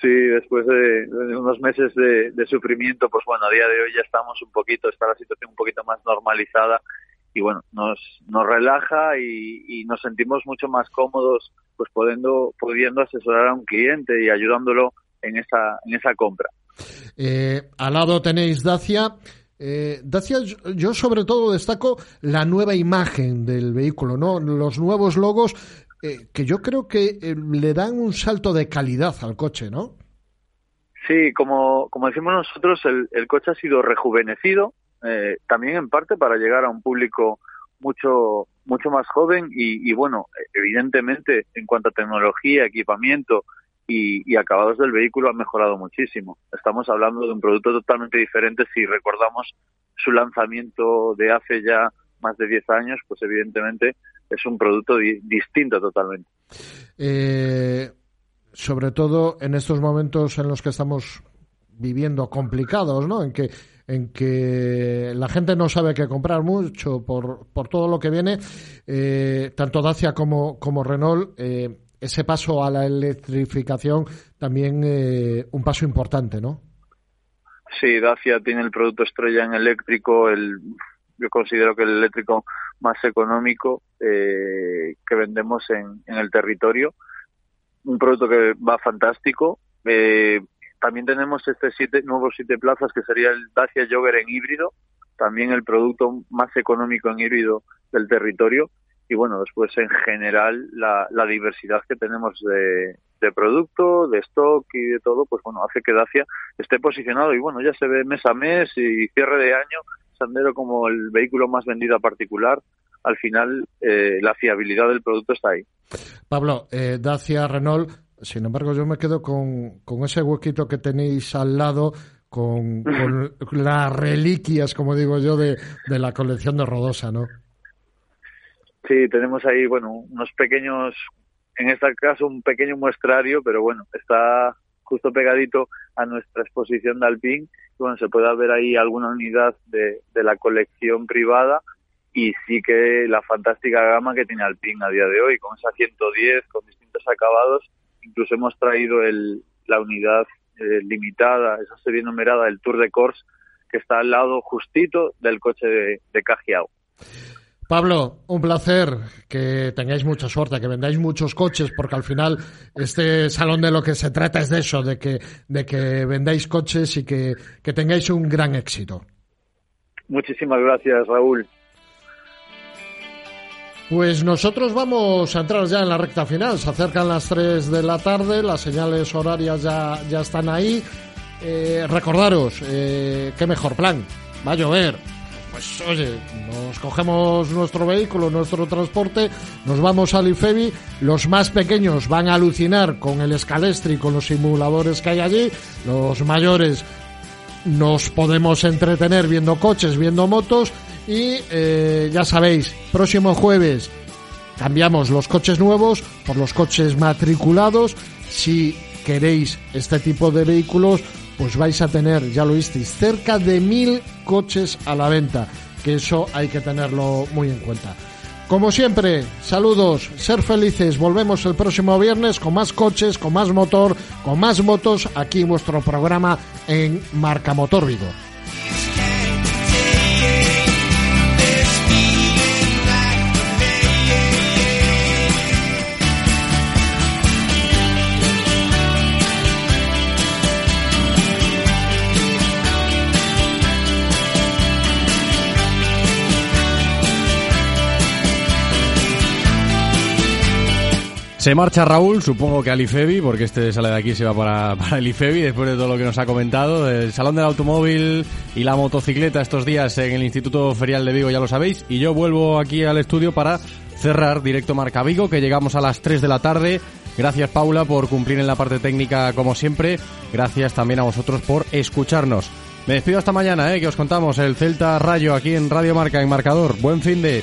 Sí, después de, de unos meses de, de, sufrimiento, pues bueno, a día de hoy ya estamos un poquito, está la situación un poquito más normalizada y bueno, nos, nos relaja y, y nos sentimos mucho más cómodos pues pudiendo, pudiendo asesorar a un cliente y ayudándolo en esa, en esa compra. Eh, al lado tenéis Dacia. Eh, Dacia, yo sobre todo destaco la nueva imagen del vehículo, ¿no? Los nuevos logos eh, que yo creo que eh, le dan un salto de calidad al coche, ¿no? Sí, como, como decimos nosotros, el, el coche ha sido rejuvenecido, eh, también en parte para llegar a un público mucho mucho más joven y, y, bueno, evidentemente en cuanto a tecnología, equipamiento y, y, acabados del vehículo ha mejorado muchísimo. Estamos hablando de un producto totalmente diferente si recordamos su lanzamiento de hace ya más de 10 años, pues evidentemente es un producto di distinto totalmente. Eh, sobre todo en estos momentos en los que estamos viviendo complicados, ¿no? En que en que la gente no sabe qué comprar mucho por, por todo lo que viene, eh, tanto Dacia como, como Renault, eh, ese paso a la electrificación también eh, un paso importante, ¿no? Sí, Dacia tiene el producto estrella en eléctrico, el, yo considero que el eléctrico más económico eh, que vendemos en, el territorio. Un producto que va fantástico. Eh, también tenemos este siete, nuevos siete plazas que sería el Dacia Jogger en híbrido, también el producto más económico en híbrido del territorio y bueno, después en general la, la diversidad que tenemos de, de, producto, de stock y de todo, pues bueno, hace que Dacia esté posicionado y bueno, ya se ve mes a mes y cierre de año Sandero como el vehículo más vendido a particular. Al final, eh, la fiabilidad del producto está ahí. Pablo, eh, Dacia, Renault, sin embargo, yo me quedo con, con ese huequito que tenéis al lado con, con las reliquias, como digo yo, de, de la colección de Rodosa, ¿no? Sí, tenemos ahí, bueno, unos pequeños, en este caso un pequeño muestrario, pero bueno, está justo pegadito a nuestra exposición de Alpine. Bueno, se puede ver ahí alguna unidad de, la colección privada y sí que la fantástica gama que tiene Alpine a día de hoy, con esa 110, con distintos acabados. Incluso hemos traído el, la unidad eh, limitada, esa serie numerada del Tour de Corse, que está al lado justito del coche de, de Cajiao. Pablo, un placer que tengáis mucha suerte, que vendáis muchos coches, porque al final este salón de lo que se trata es de eso, de que, de que vendáis coches y que, que tengáis un gran éxito. Muchísimas gracias, Raúl. Pues nosotros vamos a entrar ya en la recta final. Se acercan las 3 de la tarde, las señales horarias ya, ya están ahí. Eh, recordaros, eh, qué mejor plan. Va a llover, pues oye, nos cogemos nuestro vehículo, nuestro transporte, nos vamos al IFEBI, los más pequeños van a alucinar con el Scalestri, con los simuladores que hay allí, los mayores nos podemos entretener viendo coches, viendo motos. Y eh, ya sabéis, próximo jueves cambiamos los coches nuevos por los coches matriculados. Si queréis este tipo de vehículos, pues vais a tener, ya lo visteis, cerca de mil coches a la venta, que eso hay que tenerlo muy en cuenta. Como siempre, saludos, ser felices, volvemos el próximo viernes con más coches, con más motor, con más motos, aquí en vuestro programa en Marca Motor. Se marcha Raúl, supongo que al IFEBI, porque este sale de aquí se va para, para el IFEBI, después de todo lo que nos ha comentado. El Salón del Automóvil y la motocicleta estos días en el Instituto Ferial de Vigo, ya lo sabéis. Y yo vuelvo aquí al estudio para cerrar directo Marca Vigo, que llegamos a las 3 de la tarde. Gracias Paula por cumplir en la parte técnica como siempre. Gracias también a vosotros por escucharnos. Me despido hasta mañana, eh, que os contamos el Celta Rayo aquí en Radio Marca en Marcador. Buen fin de...